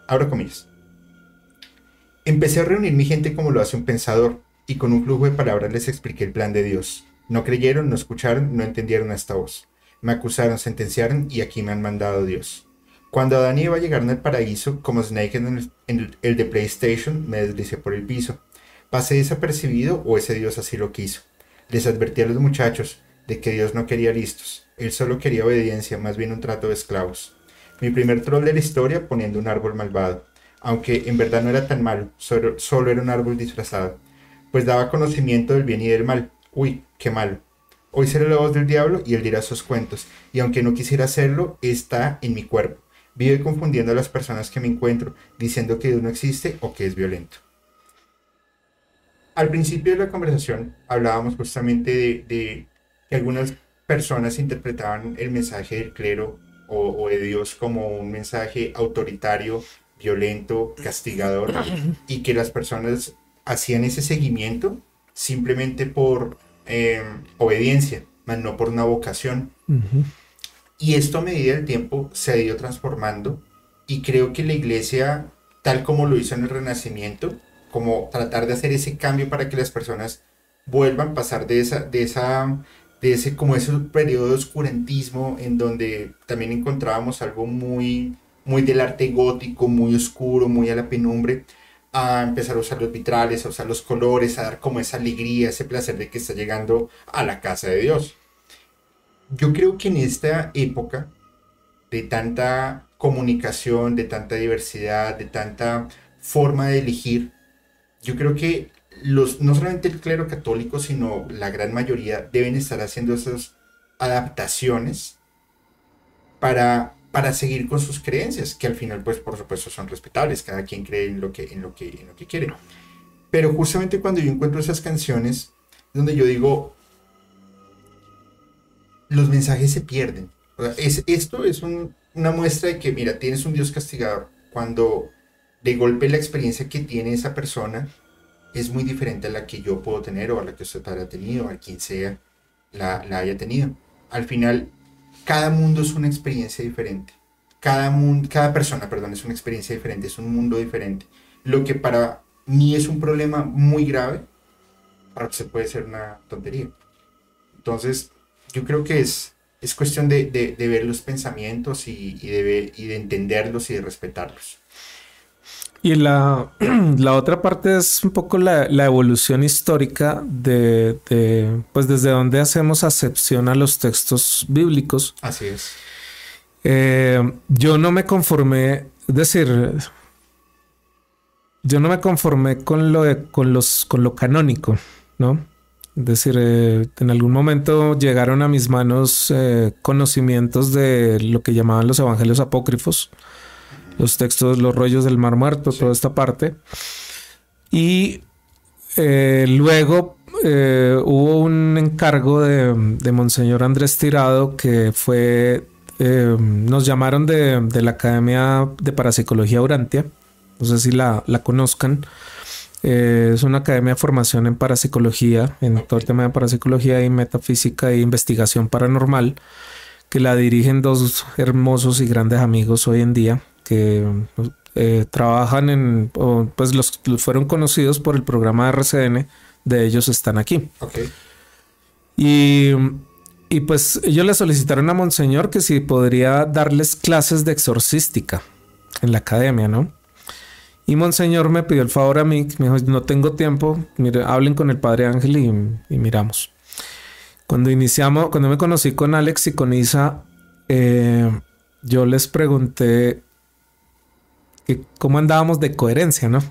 Abro comillas. Empecé a reunir mi gente como lo hace un pensador, y con un flujo de palabras les expliqué el plan de Dios. No creyeron, no escucharon, no entendieron esta voz. Me acusaron, sentenciaron, y aquí me han mandado Dios. Cuando Adán y Eva llegaron al paraíso, como Snake en el, en el de PlayStation, me deslicé por el piso. Pasé desapercibido o ese Dios así lo quiso. Les advertí a los muchachos de que Dios no quería listos. Él solo quería obediencia, más bien un trato de esclavos. Mi primer troll de la historia poniendo un árbol malvado. Aunque en verdad no era tan malo, solo, solo era un árbol disfrazado. Pues daba conocimiento del bien y del mal. Uy, qué malo. Hoy seré la voz del diablo y él dirá sus cuentos. Y aunque no quisiera hacerlo, está en mi cuerpo. Vive confundiendo a las personas que me encuentro, diciendo que Dios no existe o que es violento al principio de la conversación hablábamos justamente de, que algunas personas interpretaban el mensaje del clero o, de Dios como un mensaje autoritario, violento, castigador, y que las personas hacían ese seguimiento simplemente por em, obediencia, más no por una vocación. Y esto a medida del tiempo se ha ido transformando y creo que la iglesia, tal como lo hizo en el Renacimiento, como tratar de hacer ese cambio para que las personas vuelvan a pasar de esa, de esa, de ese, como ese periodo de oscurantismo en donde también encontrábamos algo muy, muy del arte gótico, muy oscuro, muy a la penumbre, a empezar a usar los vitrales, a usar los colores, a dar como esa alegría, ese placer de que está llegando a la casa de Dios. Yo creo que en esta época de tanta comunicación, de tanta diversidad, de tanta forma de elegir, yo creo que los, no solamente el clero católico, sino la gran mayoría deben estar haciendo esas adaptaciones para, para seguir con sus creencias, que al final, pues, por supuesto, son respetables, cada quien cree en lo que, en lo que, en lo que quiere. Pero justamente cuando yo encuentro esas canciones, donde yo digo, los mensajes se pierden. es, esto es una muestra de que, mira, tienes un Dios castigador. Cuando de golpe la experiencia que tiene esa persona es muy diferente a la que yo puedo tener o a la que usted haya tenido, a quien sea la, haya tenido. Al final, cada mundo es una experiencia diferente. Cada, mundo, cada persona, perdón, es una experiencia diferente, es un mundo diferente. Lo que para mí es un problema muy grave, para usted puede ser una tontería. Entonces, yo creo que es, es cuestión de, de, ver los pensamientos y, y, de, y de entenderlos y de respetarlos. Y la, la, otra parte es un poco la, la evolución histórica de, de, pues desde donde hacemos acepción a los textos bíblicos. Así es. Eh, yo no me conformé, es decir, yo no me conformé con lo, con los, con lo canónico, ¿no? Es decir, eh, en algún momento llegaron a mis manos eh, conocimientos de lo que llamaban los evangelios apócrifos, los textos, los rollos del Mar Muerto, toda esta parte. Y eh, luego hubo un encargo de, Monseñor Andrés Tirado que fue, nos llamaron de, la Academia de Parapsicología Urantia, no sé si la, la conozcan. Eh, es una academia de formación en parapsicología, en todo el tema de parapsicología y metafísica e investigación paranormal, que la dirigen dos hermosos y grandes amigos hoy en día que eh, trabajan en, pues los, fueron conocidos por el programa de RCN, de ellos están aquí. Y, y pues ellos le solicitaron a Monseñor que si podría darles clases de exorcística en la academia, ¿no? Y Monseñor me pidió el favor a mí, me dijo, no tengo tiempo, mire, hablen con el Padre Ángel y, miramos. Cuando iniciamos, cuando me conocí con Alex y con Isa, eh, yo les pregunté que cómo andábamos de coherencia, ¿no?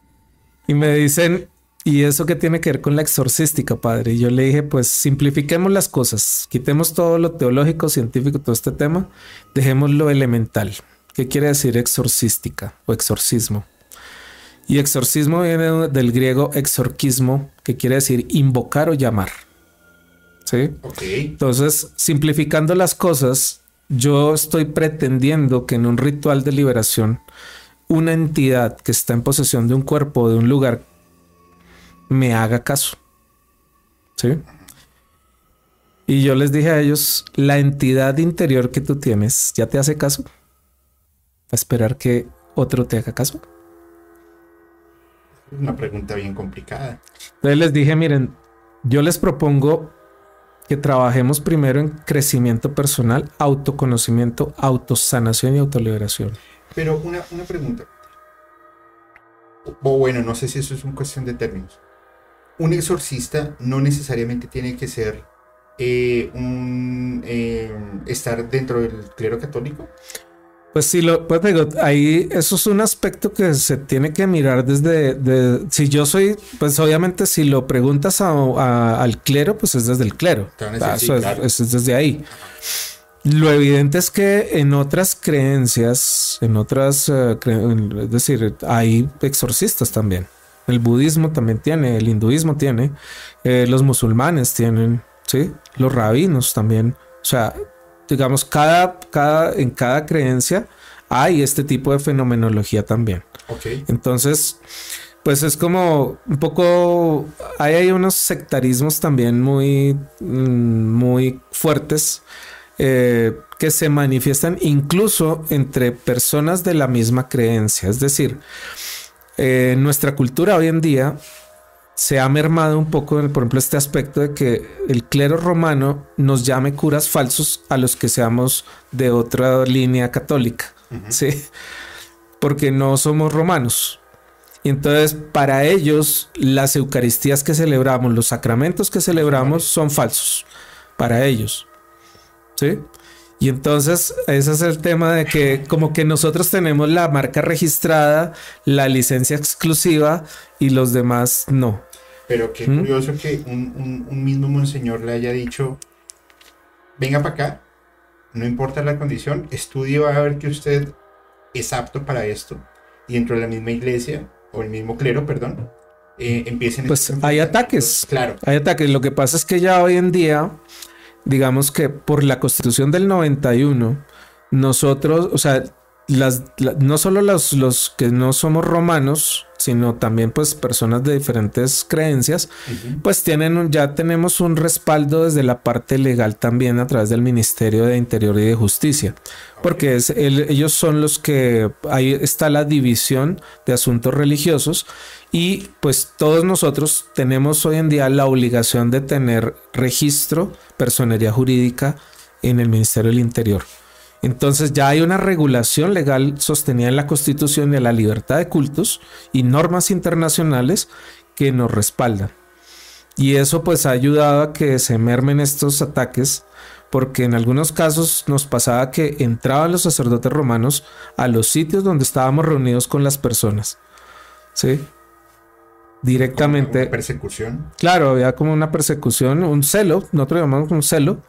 y me dicen, ¿y eso qué tiene que ver con la exorcística, padre? Y yo le dije, pues simplifiquemos las cosas, quitemos todo lo teológico, científico, todo este tema, dejemos lo elemental. ¿Qué quiere decir exorcística o exorcismo? Y exorcismo viene del griego exorquismo, que quiere decir invocar o llamar. ¿Sí? Entonces, simplificando las cosas, yo estoy pretendiendo que en un ritual de liberación, una entidad que está en posesión de un cuerpo o de un lugar me haga caso. ¿Sí? Y yo les dije a ellos, la entidad interior que tú tienes ya te hace caso. A esperar que otro te haga caso. Una pregunta bien complicada. Entonces les dije, miren, yo les propongo que trabajemos primero en crecimiento personal, autoconocimiento, autosanación y autoliberación. Pero una, pregunta. O bueno, no sé si eso es una cuestión de términos. Un exorcista no necesariamente tiene que ser eh, un eh, estar dentro del clero católico. Pues sí, lo, pues digo, ahí eso es un aspecto que se tiene que mirar desde, de, si yo soy, pues obviamente si lo preguntas al clero, pues es desde el clero. eso es, desde ahí. Lo evidente es que en otras creencias, en otras, eh, es decir, hay exorcistas también. El budismo también tiene, el hinduismo tiene, eh, los musulmanes tienen, sí, los rabinos también. O sea, digamos, cada, cada, en cada creencia hay este tipo de fenomenología también. Entonces, pues es como un poco, hay, hay unos sectarismos también muy, mm, muy fuertes eh, que se manifiestan incluso entre personas de la misma creencia. Es decir, en nuestra cultura hoy en día se ha mermado un poco, por ejemplo, este aspecto de que el clero romano nos llame curas falsos a los que seamos de otra línea católica, ¿sí? Porque no somos romanos. Y entonces, para ellos, las Eucaristías que celebramos, los sacramentos que celebramos son falsos, para ellos, ¿sí? Y entonces ese es el tema de que como que nosotros tenemos la marca registrada, la licencia exclusiva y los demás no. Pero qué curioso que un, mismo monseñor le haya dicho, venga para acá, no importa la condición, estudie, va a ver que usted es apto para esto. Y dentro de la misma iglesia, o el mismo clero, perdón, eh, empiecen... Pues hay ataques. Claro. Hay ataques. Lo que pasa es que ya hoy en día digamos que por la constitución del 91, nosotros, o sea, las, no solo los, los, que no somos romanos, sino también pues personas de diferentes creencias, pues tienen ya tenemos un respaldo desde la parte legal también a través del Ministerio de Interior y de Justicia, porque es, ellos son los que ahí está la división de asuntos religiosos y pues todos nosotros tenemos hoy en día la obligación de tener registro, personería jurídica en el Ministerio del Interior. Entonces ya hay una regulación legal sostenida en la Constitución de la libertad de cultos y normas internacionales que nos respaldan. Y eso pues ha ayudado a que se mermen estos ataques porque en algunos casos nos pasaba que entraban los sacerdotes romanos a los sitios donde estábamos reunidos con las personas ¿sí? Directamente. persecución. Claro, había como una persecución, un celo, nosotros llamamos un celo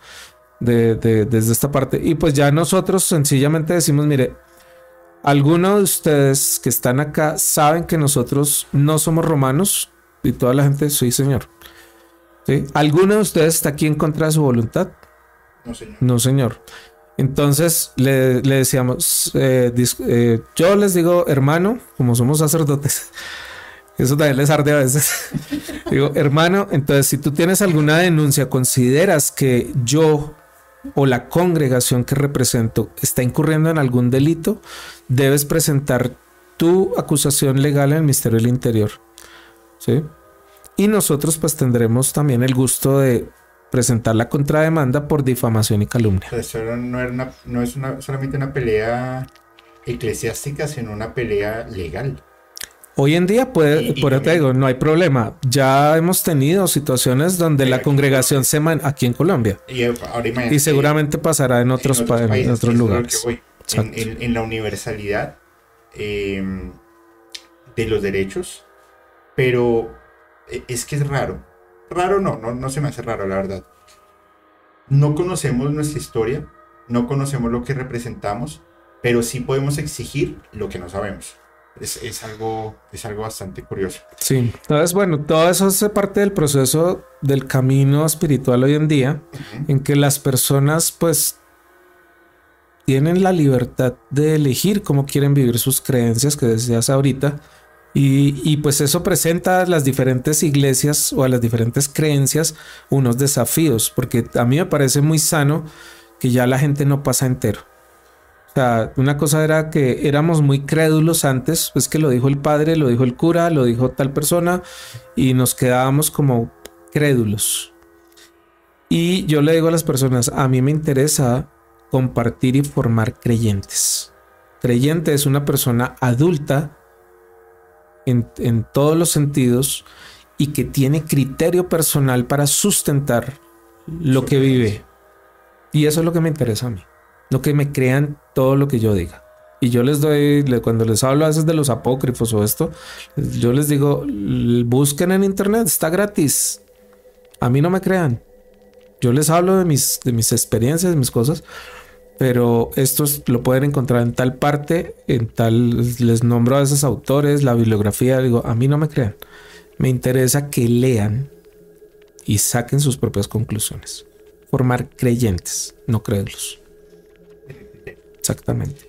de, desde esta parte. Y pues ya nosotros sencillamente decimos, mire, algunos de ustedes que están acá saben que nosotros no somos romanos y toda la gente, sí, señor. ¿Sí? ¿Alguno de ustedes está aquí en contra de su voluntad? No, señor. No, señor. Entonces le, decíamos, eh, eh, yo les digo, hermano, como somos sacerdotes, eso también les arde a veces. digo, hermano, entonces si tú tienes alguna denuncia, consideras que yo o la congregación que represento está incurriendo en algún delito, debes presentar tu acusación legal en el Ministerio del Interior. ¿Sí? Y nosotros pues tendremos también el gusto de presentar la contrademanda por difamación y calumnia. Eso no, no es solamente una pelea eclesiástica, sino una pelea legal. Hoy en día puede, por eso te digo, no hay problema. Ya hemos tenido situaciones donde la congregación se man aquí en Colombia. Y, seguramente pasará en otros, en otros, lugares. En, la universalidad em, de los derechos, pero e, es que es raro. Raro no, no, no se me hace raro, la verdad. No conocemos nuestra historia, no conocemos lo que representamos, pero sí podemos exigir lo que no sabemos. Es, algo, es algo bastante curioso. Sí, entonces bueno, todo eso hace parte del proceso del camino espiritual hoy en día, en que las personas pues tienen la libertad de elegir cómo quieren vivir sus creencias, que decías ahorita, y, y, pues eso presenta a las diferentes iglesias o a las diferentes creencias unos desafíos, porque a mí me parece muy sano que ya la gente no pasa entero. O sea, una cosa era que éramos muy crédulos antes, pues que lo dijo el padre, lo dijo el cura, lo dijo tal persona, y nos quedábamos como crédulos. Y yo le digo a las personas, a mí me interesa compartir y formar creyentes. Creyente es una persona adulta en, en todos los sentidos y que tiene criterio personal para sustentar lo que vive. Y eso es lo que me interesa a mí no que me crean todo lo que yo diga. Y yo les doy, cuando les hablo a veces de los apócrifos o esto, yo les digo, busquen en internet, está gratis. A mí no me crean. Yo les hablo de mis, de mis experiencias, de mis cosas, pero esto lo pueden encontrar en tal parte, en tal, les nombro a esos autores, la bibliografía, digo, a mí no me crean. Me interesa que lean y saquen sus propias conclusiones. Formar creyentes, no creerlos. Exactamente.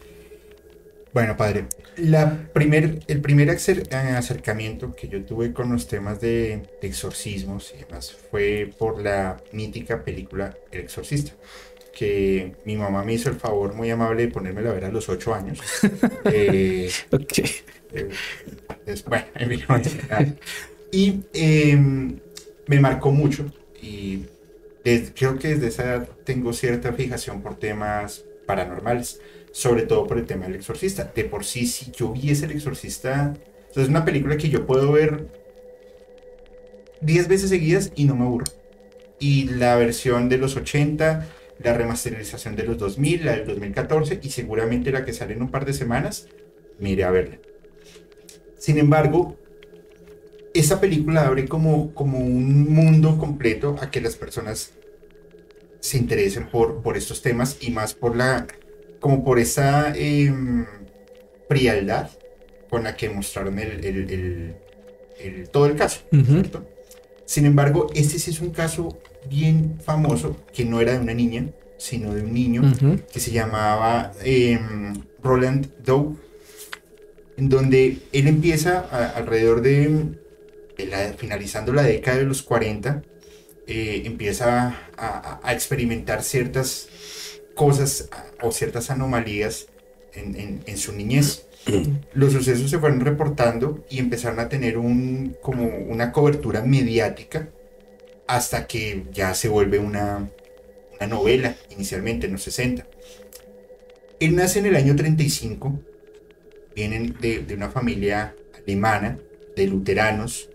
Bueno, padre, la primer, el primer acercamiento que yo tuve con los temas de, exorcismos y demás fue por la mítica película El Exorcista, que mi mamá me hizo el favor muy amable de ponérmela a ver a los ocho años. eh, ok. Eh, bueno, y em, me marcó mucho y creo que desde esa edad tengo cierta fijación por temas paranormales, sobre todo por el tema del exorcista. De por sí, si yo viese el exorcista, es una película que yo puedo ver 10 veces seguidas y no me aburro. Y la versión de los 80, la remasterización de los 2000, la del 2014 y seguramente la que sale en un par de semanas, mire a verla. Sin embargo, esa película abre como, como un mundo completo a que las personas se interesen por, por estos temas y más por la, como por esa em, frialdad con la que mostraron el, todo el caso. Sin embargo, este sí es un caso bien famoso que no era de una niña, sino de un niño que se llamaba em, Roland Doe, en donde él empieza alrededor de, finalizando la década de los 40, eh, empieza a, experimentar ciertas cosas o ciertas anomalías en, su niñez. Los sucesos se fueron reportando y empezaron a tener un, como una cobertura mediática hasta que ya se vuelve una, una novela inicialmente en los 60. Él nace en el año 35, vienen de, de una familia alemana, de luteranos,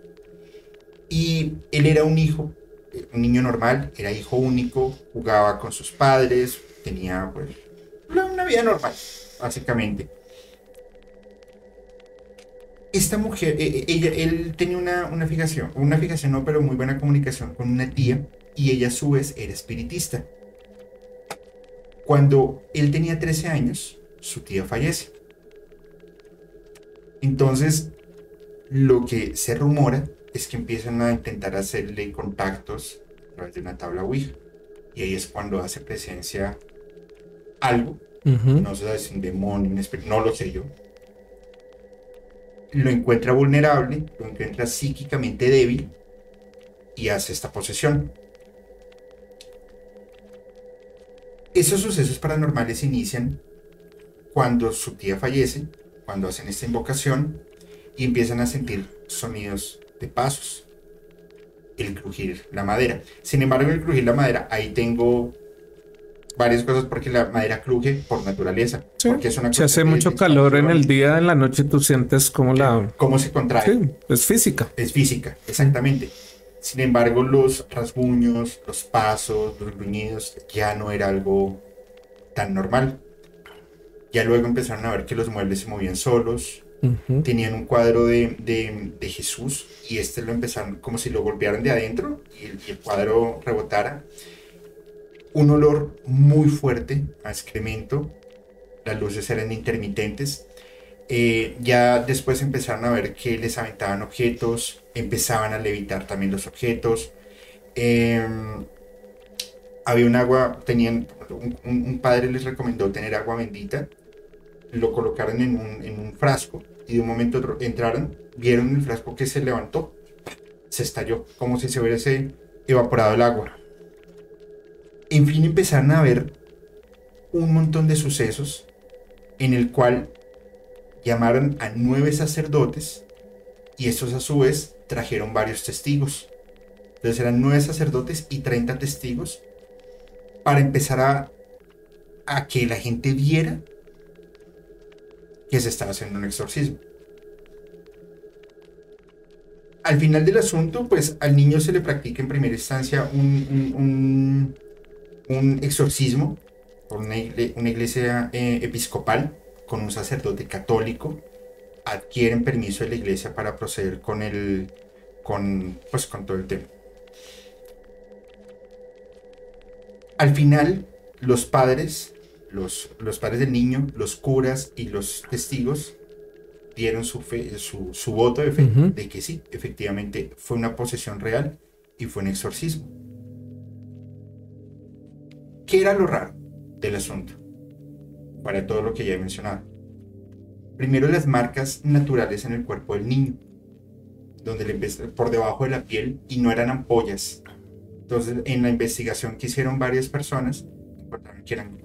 y él era un hijo un niño normal, era hijo único, jugaba con sus padres, tenía pues una vida normal, básicamente. esta mujer, eh, eh, ella, él tenía una, una fijación, una fijación no, pero muy buena comunicación con una tía y ella a su vez era espiritista. Cuando él tenía 13 años, su tía fallece. Entonces, lo que se rumora es que empiezan a intentar hacerle contactos a través de una tabla Ouija. Y ahí es cuando hace presencia algo. No sé si es un demonio, un espíritu, no lo sé yo. Lo encuentra vulnerable, lo encuentra psíquicamente débil y hace esta posesión. Esos sucesos paranormales inician cuando su tía fallece, cuando hacen esta invocación y empiezan a sentir sonidos de pasos, el crujir la madera. Sin embargo, el crujir la madera, ahí tengo varias cosas porque la madera cruje por naturaleza. porque es una se hace mucho calor en el día, en la noche tú sientes como la... ¿Cómo se contrae? Sí, es física. Es física, exactamente. Sin embargo, los rasguños, los pasos, los gruñidos ya no era algo tan normal. Ya luego empezaron a ver que los muebles se movían solos, tenían un cuadro de, de, Jesús y este lo empezaron como si lo golpearan de adentro y el, cuadro rebotara. Un olor muy fuerte a excremento, las luces eran intermitentes. Eh, ya después empezaron a ver que les aventaban objetos, empezaban a levitar también los objetos. Em, había un agua, tenían, un, padre les recomendó tener agua bendita lo colocaron en un, en un frasco y de un momento otro entraron, vieron el frasco que se levantó, se estalló, como si se hubiese evaporado el agua. En fin, empezaron a ver un montón de sucesos en el cual llamaron a nueve sacerdotes y estos a su vez trajeron varios testigos. Entonces eran nueve sacerdotes y 30 testigos para empezar a, a que la gente viera que se estaba haciendo un exorcismo. Al final del asunto, pues al niño se le practica en primera instancia un, un, exorcismo por una, iglesia eh, episcopal con un sacerdote católico. Adquieren permiso de la iglesia para proceder con el, con, pues, con todo el tema. Al final, los padres los, padres del niño, los curas y los testigos dieron su, fe, su, voto de fe de que sí, efectivamente fue una posesión real y fue un exorcismo. ¿Qué era lo raro del asunto? Para todo lo que ya he mencionado. Primero las marcas naturales en el cuerpo del niño, donde le por debajo de la piel y no eran ampollas. Entonces, en la investigación que hicieron varias personas, encontraron que eran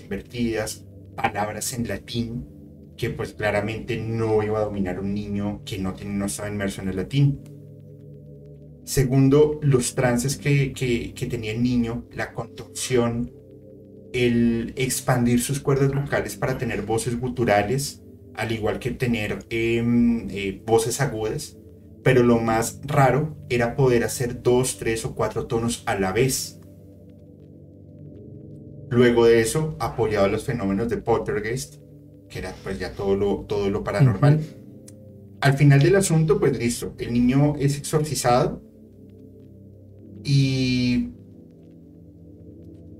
invertidas, palabras en latín, que pues claramente no iba a dominar un niño que no, tiene, no estaba inmerso en el latín. Segundo, los trances que, que, tenía el niño, la contorsión, el expandir sus cuerdas vocales para tener voces guturales, al igual que tener em, eh, voces agudas, pero lo más raro era poder hacer dos, tres o cuatro tonos a la vez. Luego de eso, apoyado a los fenómenos de poltergeist, que era pues ya todo lo, todo lo paranormal. Al final del asunto, pues listo, el niño es exorcizado y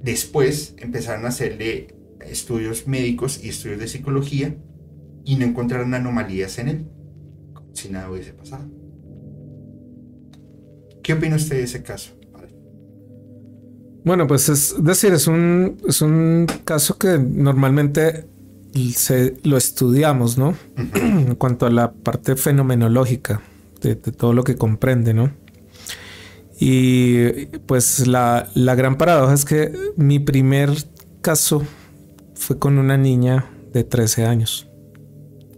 después empezaron a hacerle estudios médicos y estudios de psicología y no encontraron anomalías en él, como si nada hubiese pasado. ¿Qué opina usted de ese caso? Bueno, pues es decir, es un, es un caso que normalmente se, lo estudiamos, ¿no? en cuanto a la parte fenomenológica de, todo lo que comprende, ¿no? Y pues la, la, gran paradoja es que mi primer caso fue con una niña de 13 años.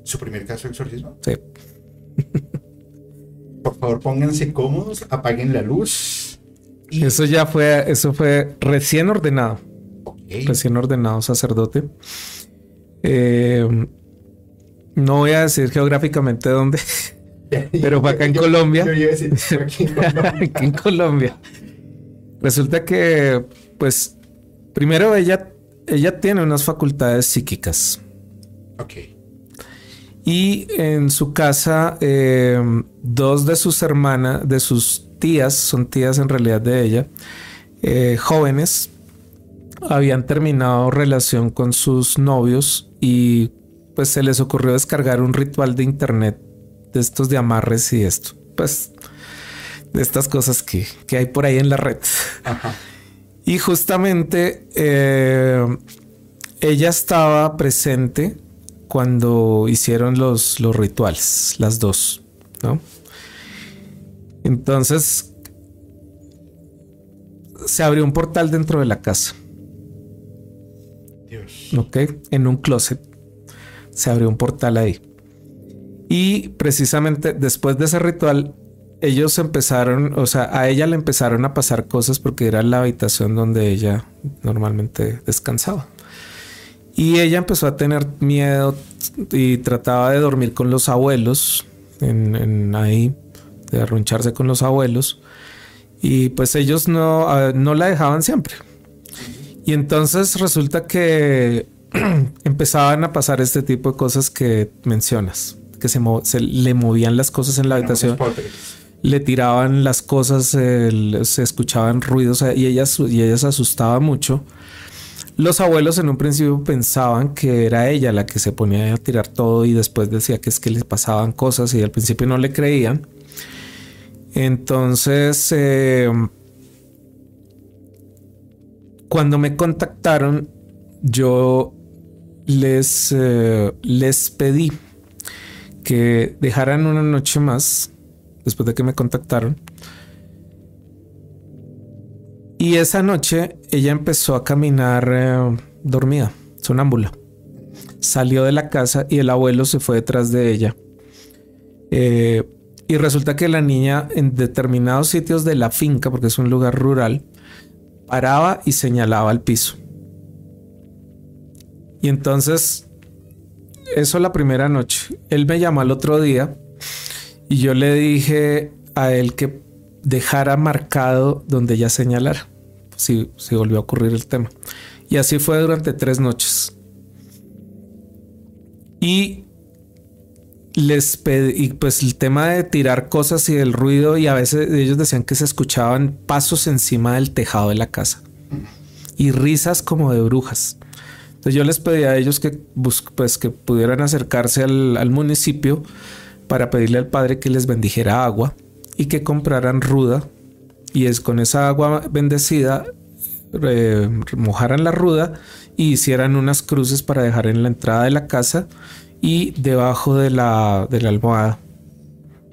¿Su primer caso de exorcismo? Sí. Por favor, pónganse cómodos, apaguen la luz eso ya fue, eso fue recién ordenado. Recién ordenado sacerdote. Eh, no voy a decir geográficamente dónde, pero fue acá en Colombia. aquí en Colombia. Resulta que, pues, primero ella, ella tiene unas facultades psíquicas. Ok. Y en su casa, eh, dos de sus hermanas, de sus tías, son tías en realidad de ella, eh, jóvenes, habían terminado relación con sus novios y pues se les ocurrió descargar un ritual de internet de estos de amarres y esto. Pues de estas cosas que, hay por ahí en la red. Y justamente eh, ella estaba presente cuando hicieron los, los rituales, las dos, ¿no? Entonces se abrió un portal dentro de la casa. Dios. Ok, en un closet. Se abrió un portal ahí. Y precisamente después de ese ritual, ellos empezaron, o sea, a ella le empezaron a pasar cosas porque era la habitación donde ella normalmente descansaba. Y ella empezó a tener miedo y trataba de dormir con los abuelos, en, ahí, de arruncharse con los abuelos. Y pues ellos no, no la dejaban siempre. Y entonces resulta que empezaban a pasar este tipo de cosas que mencionas, que se, se le movían las cosas en la habitación le tiraban las cosas, se escuchaban ruidos y ella, y ella se asustaba mucho. Los abuelos en un principio pensaban que era ella la que se ponía a tirar todo y después decía que es que les pasaban cosas y al principio no le creían. Entonces, em, cuando me contactaron, yo les, eh, les pedí que dejaran una noche más después de que me contactaron. Y esa noche ella empezó a caminar eh, dormida, sonámbula. Salió de la casa y el abuelo se fue detrás de ella. Eh, y resulta que la niña en determinados sitios de la finca, porque es un lugar rural, paraba y señalaba al piso. Y entonces, eso la primera noche. Él me llamó al otro día y yo le dije a él que dejara marcado donde ella señalara, si, si volvió a ocurrir el tema. Y así fue durante tres noches. Y les pedí, pues el tema de tirar cosas y el ruido, y a veces ellos decían que se escuchaban pasos encima del tejado de la casa y risas como de brujas. Entonces yo les pedí a ellos que, pues, que pudieran acercarse al, municipio para pedirle al Padre que les bendijera agua y que compraran ruda y es con esa agua bendecida mojaran la ruda y hicieran unas cruces para dejar en la entrada de la casa y debajo de la, de la almohada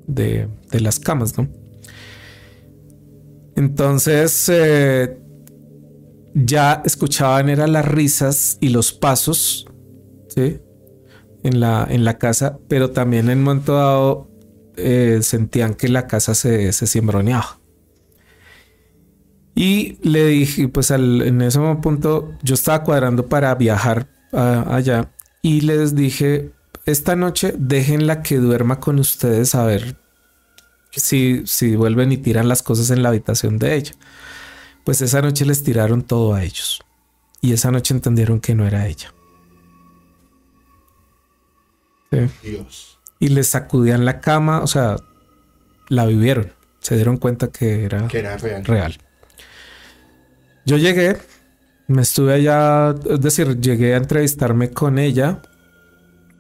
de, las camas, ¿no? Entonces eh, ya escuchaban eran las risas y los pasos, ¿sí? en la, en la casa, pero también en un momento dado eh, sentían que la casa se, se cimbroneaba. Y le dije, pues en ese punto yo estaba cuadrando para viajar allá y les dije, esta noche déjenla que duerma con ustedes a ver si, si vuelven y tiran las cosas en la habitación de ella. Pues esa noche les tiraron todo a ellos. Y esa noche entendieron que no era ella. Y les sacudían la cama, o sea, la vivieron. Se dieron cuenta que era, real. Yo llegué, me estuve allá, es decir, llegué a entrevistarme con ella,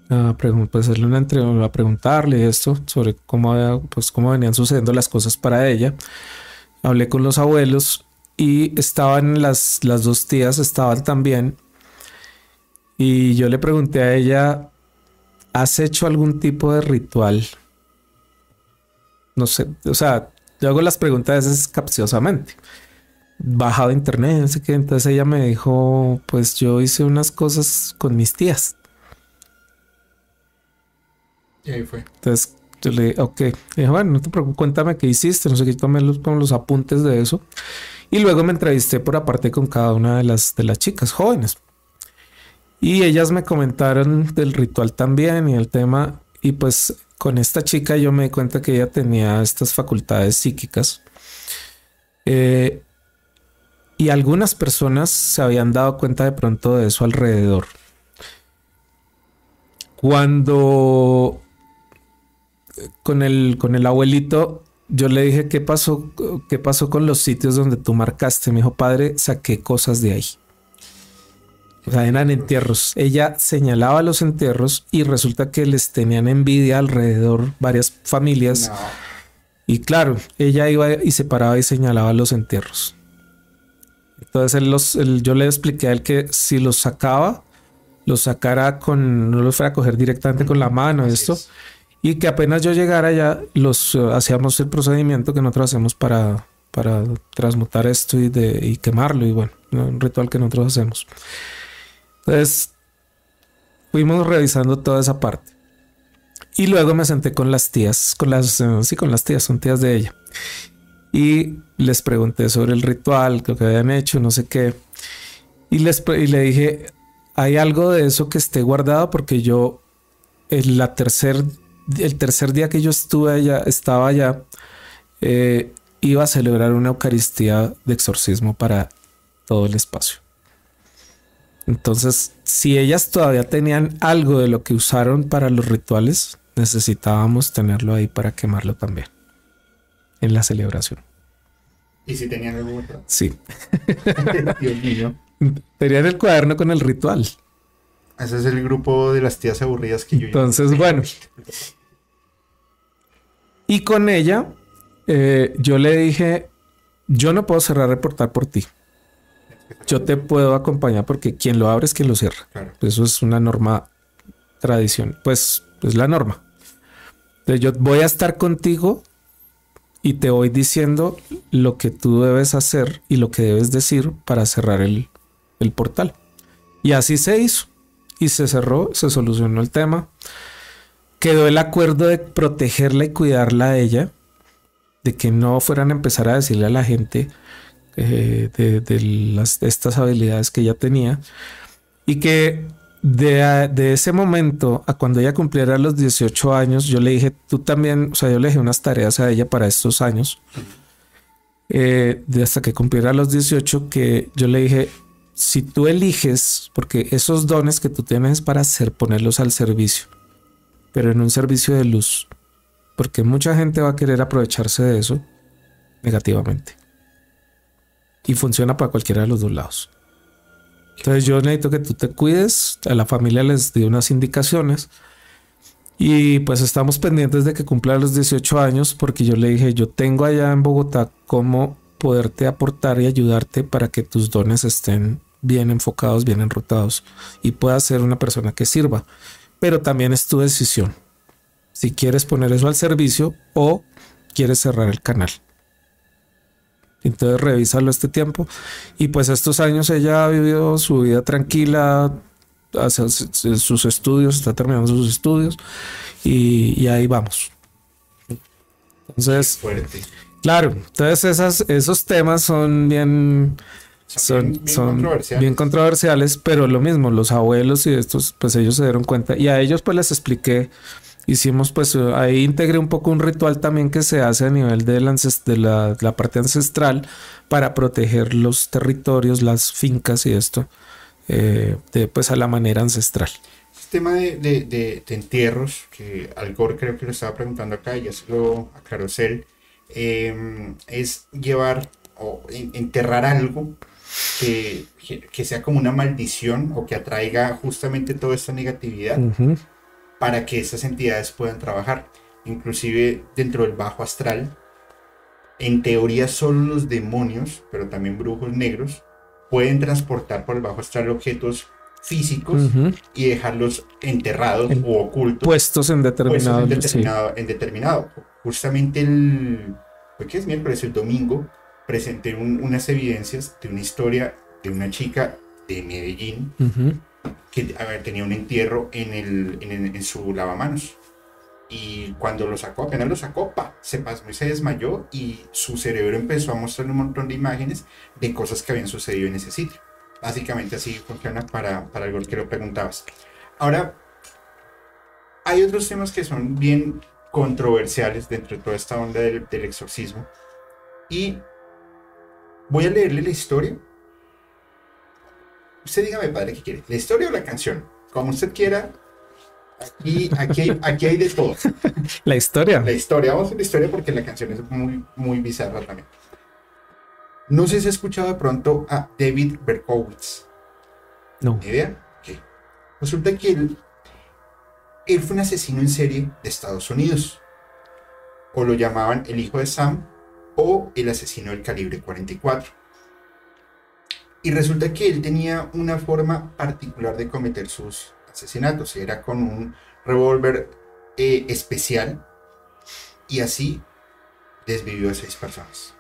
a, pues, una a preguntarle esto sobre cómo, pues, cómo venían sucediendo las cosas para ella. Hablé con los abuelos y estaban las, las dos tías, estaban también. Y yo le pregunté a ella ¿Has hecho algún tipo de ritual? No sé, o sea, yo hago las preguntas a veces capciosamente. Bajado internet, no sé qué. Entonces ella me dijo, pues yo hice unas cosas con mis tías. Y ahí fue. Entonces yo le dije, ok. dije, bueno, no te preocupes, cuéntame qué hiciste. No sé qué, los, los apuntes de eso. Y luego me entrevisté por aparte con cada una de las, de las chicas jóvenes. Y ellas me comentaron del ritual también y el tema. Y pues con esta chica yo me di cuenta que ella tenía estas facultades psíquicas. Eh, y algunas personas se habían dado cuenta de pronto de eso alrededor. Cuando con el, con el abuelito, yo le dije, ¿qué pasó, ¿qué pasó con los sitios donde tú marcaste? Me dijo, padre, saqué cosas de ahí. O sea, eran entierros. Ella señalaba los entierros y resulta que les tenían envidia alrededor varias familias. Y claro, ella iba y se paraba y señalaba los entierros. Entonces él los, yo le expliqué a él que si los sacaba, los sacara con, no los fuera a coger directamente con la mano, esto. Y que apenas yo llegara ya, los eh, hacíamos el procedimiento que nosotros hacemos para, para transmutar esto y, de, y quemarlo. Y bueno, un ritual que nosotros hacemos. Entonces, fuimos revisando toda esa parte. Y luego me senté con las tías, con las, eh, sí, con las tías, son tías de ella. Y les pregunté sobre el ritual, lo que habían hecho, no sé qué. Y, les, y le dije, ¿hay algo de eso que esté guardado? Porque yo, en la tercer, el tercer día que yo estuve allá, estaba allá, eh, iba a celebrar una Eucaristía de exorcismo para todo el espacio. Entonces, si ellas todavía tenían algo de lo que usaron para los rituales, necesitábamos tenerlo ahí para quemarlo también en la celebración. ¿Y si tenían algo Sí. Tenían el cuaderno con el ritual. Ese es el grupo de las tías aburridas que yo. Entonces, bueno. Y con ella, eh, yo le dije, yo no puedo cerrar reportar por ti. Yo te puedo acompañar porque quien lo abre es quien lo cierra. Eso es una norma tradición. Pues es la norma. Entonces yo voy a estar contigo y te voy diciendo lo que tú debes hacer y lo que debes decir para cerrar el, el portal. Y así se hizo. Y se cerró, se solucionó el tema. Quedó el acuerdo de protegerla y cuidarla a ella, de que no fueran a empezar a decirle a la gente eh, de, las, estas habilidades que ella tenía. Y que de, de, ese momento a cuando ella cumpliera los 18 años, yo le dije, tú también, o sea, yo le dije unas tareas a ella para estos años. Eh, de hasta que cumpliera los 18, que yo le dije, si tú eliges, porque esos dones que tú tienes para hacer, ponerlos al servicio, pero en un servicio de luz, porque mucha gente va a querer aprovecharse de eso negativamente. Y funciona para cualquiera de los dos lados. Entonces yo necesito que tú te cuides, a la familia les di unas indicaciones y pues estamos pendientes de que cumpla los 18 años porque yo le dije, yo tengo allá en Bogotá cómo poderte aportar y ayudarte para que tus dones estén bien enfocados, bien enrutados y puedas ser una persona que sirva. Pero también es tu decisión. Si quieres poner eso al servicio o quieres cerrar el canal. Entonces revísalo este tiempo. Y pues estos años ella ha vivido su vida tranquila, hace sus estudios, está terminando sus estudios y, ahí vamos. Entonces, claro, entonces esas, esos temas son bien, son, bien, controversiales. pero lo mismo, los abuelos y estos, pues ellos se dieron cuenta y a ellos pues les expliqué hicimos pues ahí integré un poco un ritual también que se hace a nivel de la, de la, parte ancestral para proteger los territorios, las fincas y esto, eh, de, pues a la manera ancestral. Este tema de, de, entierros, que Algor creo que lo estaba preguntando acá, ya se lo aclaró Cel, em, es llevar o enterrar algo que, que, sea como una maldición o que atraiga justamente toda esta negatividad para que esas entidades puedan trabajar. Inclusive dentro del bajo astral, en teoría solo los demonios, pero también brujos negros, pueden transportar por el bajo astral objetos físicos y dejarlos enterrados o ocultos. Puestos en determinado, en determinado, Justamente el, ¿qué es miércoles? El domingo presenté unas evidencias de una historia de una chica de Medellín que tenía un entierro en, el, en, su lavamanos. Y cuando lo sacó, apenas lo sacó, pa, se pasó y se desmayó y su cerebro empezó a mostrar un montón de imágenes de cosas que habían sucedido en ese sitio. Básicamente así funciona para, para algo que lo preguntabas. Ahora, hay otros temas que son bien controversiales dentro de toda esta onda del, del exorcismo. Y voy a leerle la historia Usted dígame, padre, ¿qué quiere? ¿La historia o la canción? Como usted quiera, Aquí, aquí, hay, aquí hay de todo. La historia. La historia, vamos a la historia porque la canción es muy, muy bizarra también. No sé si has escuchado de pronto a David Berkowitz. No. ¿Ni idea? Ok. Resulta que él, él fue un asesino en serie de Estados Unidos. O lo llamaban el hijo de Sam o el asesino del calibre 44. Y resulta que él tenía una forma particular de cometer sus asesinatos. Era con un revólver eh, especial y así desvivió a seis personas.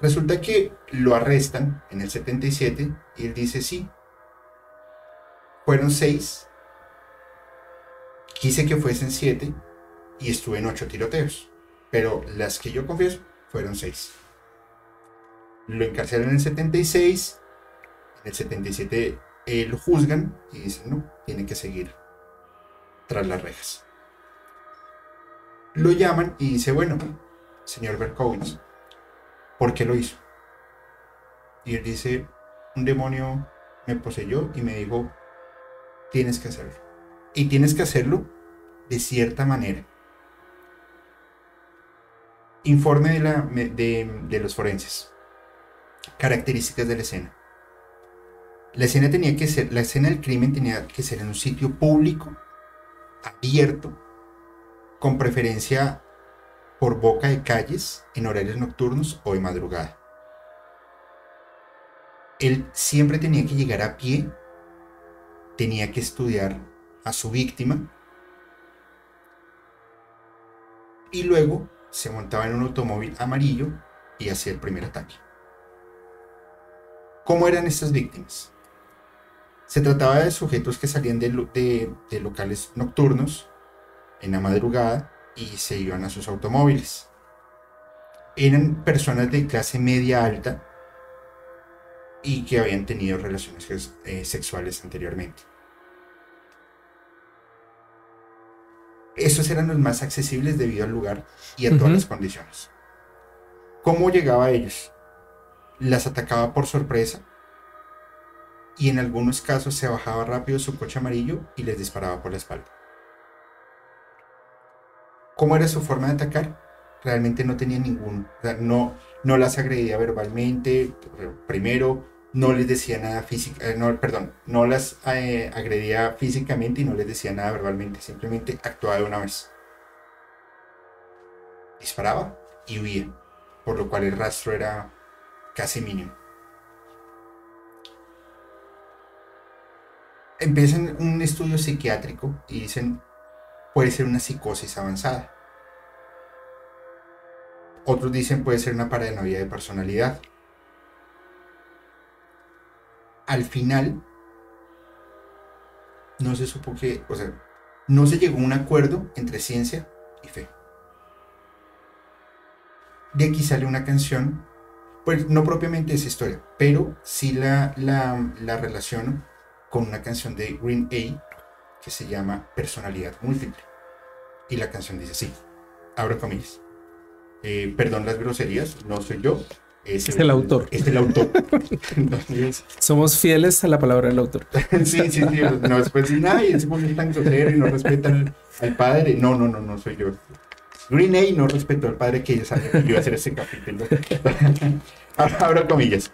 Resulta que lo arrestan en el 77 y él dice sí. Fueron seis. Quise que fuesen siete y estuve en ocho tiroteos. Pero las que yo confieso fueron seis. Lo encarcelan en el 76. En el 77 eh, lo juzgan y dicen no, tiene que seguir tras las rejas. Lo llaman y dice, bueno, señor Berkowitz, ¿por qué lo hizo? Y él dice, un demonio me poseyó y me dijo, tienes que hacerlo. Y tienes que hacerlo de cierta manera. Informe de, la, de, los forenses. Características de la escena. La escena tenía que ser, la escena del crimen tenía que ser en un sitio público, abierto, con preferencia por boca de calles en horarios nocturnos o de madrugada. Él siempre tenía que llegar a pie, tenía que estudiar a su víctima y luego se montaba en un automóvil amarillo y hacía el primer ataque. ¿Cómo eran estas víctimas? Se trataba de sujetos que salían de, locales nocturnos en la madrugada y se iban a sus automóviles. Eran personas de clase media alta y que habían tenido relaciones eh, sexuales anteriormente. Esos eran los más accesibles debido al lugar y a todas las condiciones. ¿Cómo llegaba a ellos? Las atacaba por sorpresa y en algunos casos se bajaba rápido su coche amarillo y les disparaba por la espalda. ¿Cómo era su forma de atacar? Realmente no tenía ningún, no, no las agredía verbalmente, primero, no les decía nada físico, eh, no, perdón, no las eh, agredía físicamente y no les decía nada verbalmente, simplemente actuaba de una vez. Disparaba y huía, por lo cual el rastro era casi mínimo. Empiezan un estudio psiquiátrico y dicen, puede ser una psicosis avanzada. Otros dicen puede ser una paranoia de personalidad. Al final, no se supo que, o sea, no se llegó a un acuerdo entre ciencia y fe. De aquí sale una canción, pues no propiamente esa historia, pero sí la, la, la relaciono con una canción de Green A que se llama Personalidad Múltiple. Y la canción dice así, abro comillas. Eh, perdón las groserías, no soy yo. Es, el, autor. Es el autor. Somos fieles a la palabra del autor. sí, sí, sí. No, después de nada, y se pone tan grosero y no respeta al, padre. No, no, no, no soy yo. Green A no respetó al padre que ella sabe que iba a hacer ese capítulo. Abro comillas.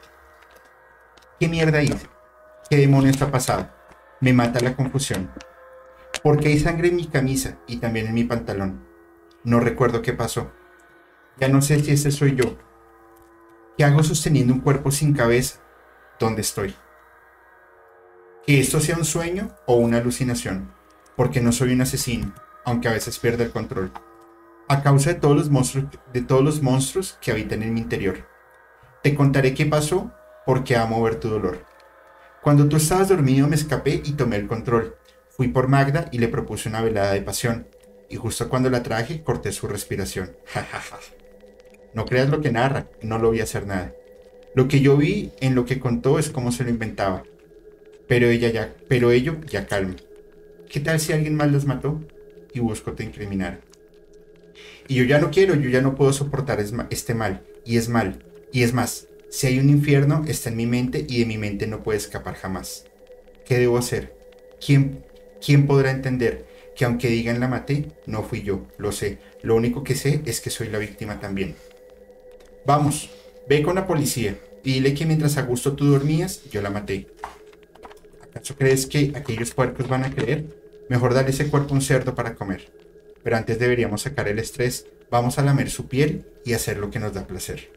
¿Qué mierda hice? ¿Qué demonio está pasado? Me mata la confusión. Porque hay sangre en mi camisa y también en mi pantalón. No recuerdo qué pasó. Ya no sé si ese soy yo. ¿Qué hago sosteniendo un cuerpo sin cabeza? ¿Dónde estoy? Que esto sea un sueño o una alucinación, porque no soy un asesino, aunque a veces pierda el control. A causa de todos los monstruos, de todos los monstruos que habitan en mi interior. Te contaré qué pasó, porque amo ver tu dolor. Cuando tú estabas dormido me escapé y tomé el control. Fui por Magda y le propuse una velada de pasión, y justo cuando la traje corté su respiración. No creas lo que narra, no lo vi hacer nada. Lo que yo vi en lo que contó es cómo se lo inventaba. Pero ella ya, pero ello ya calma. ¿Qué tal si alguien más las mató? Y busco te incriminar. Y yo ya no quiero, yo ya no puedo soportar este mal. Y es mal. Y es más, si hay un infierno, está en mi mente y de mi mente no puede escapar jamás. ¿Qué debo hacer? ¿Quién, ¿quién podrá entender que aunque digan la maté, no fui yo, lo sé. Lo único que sé es que soy la víctima también. Vamos, ve con la policía y dile que mientras a gusto tú dormías, yo la maté. ¿Acaso crees que aquellos puercos van a creer? Mejor darle ese cuerpo un cerdo para comer. Pero antes deberíamos sacar el estrés, vamos a lamer su piel y hacer lo que nos da placer.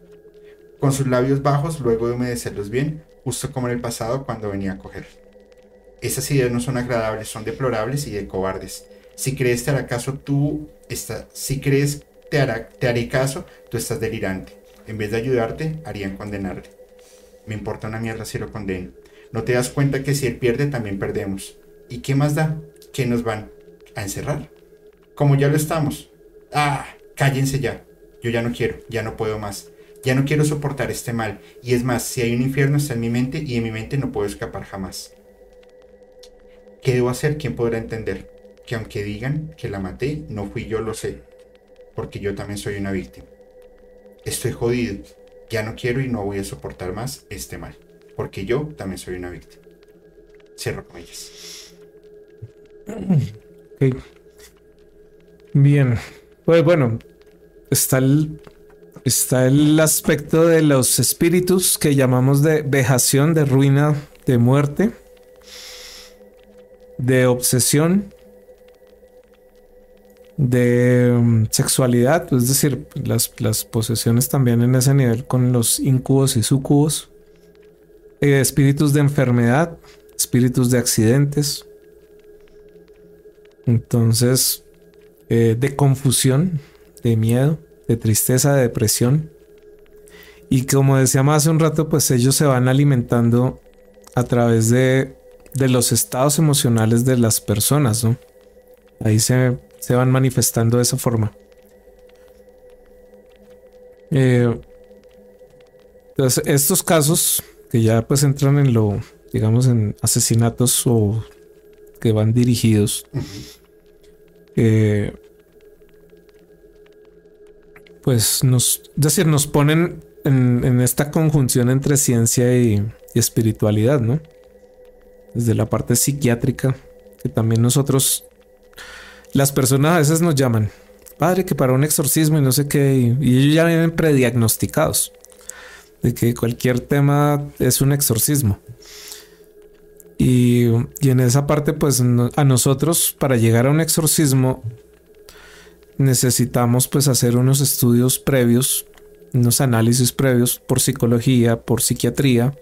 Con sus labios bajos, luego de humedecerlos bien, justo como en el pasado cuando venía a coger. Esas ideas no son agradables, son deplorables y de cobardes. Si crees te hará caso, tú estás, si crees te, hará, te haré caso, tú estás delirante. En vez de ayudarte, harían condenarle. Me importa una mierda si lo condeno. No te das cuenta que si él pierde, también perdemos. ¿Y qué más da? ¿Qué nos van a encerrar? Como ya lo estamos. Ah, cállense ya. Yo ya no quiero, ya no puedo más. Ya no quiero soportar este mal. Y es más, si hay un infierno está en mi mente y en mi mente no puedo escapar jamás. ¿Qué debo hacer? ¿Quién podrá entender? Que aunque digan que la maté, no fui yo, lo sé. Porque yo también soy una víctima. Estoy jodido. Ya no quiero y no voy a soportar más este mal. Porque yo también soy una víctima. Cierro comillas. Ok. Bien. Pues bueno, está el, está el aspecto de los espíritus que llamamos de vejación, de ruina, de muerte de obsesión, de um, sexualidad, es decir, las, las, posesiones también en ese nivel con los incubos y sucubos, eh, espíritus de enfermedad, espíritus de accidentes, entonces eh, de confusión, de miedo, de tristeza, de depresión. Y como decíamos hace un rato, pues ellos se van alimentando a través de de los estados emocionales de las personas, ¿no? Ahí se, van manifestando de esa forma. Eh, entonces, estos casos que ya pues entran en lo, digamos, en asesinatos o que van dirigidos, eh, pues nos, es decir, nos ponen en, esta conjunción entre ciencia y espiritualidad, ¿no? desde la parte psiquiátrica, que también nosotros, las personas a veces nos llaman, padre, que para un exorcismo y no sé qué, y, ellos ya vienen prediagnosticados de que cualquier tema es un exorcismo. Y, y, en esa parte, pues a nosotros para llegar a un exorcismo necesitamos pues hacer unos estudios previos, unos análisis previos por psicología, por psiquiatría,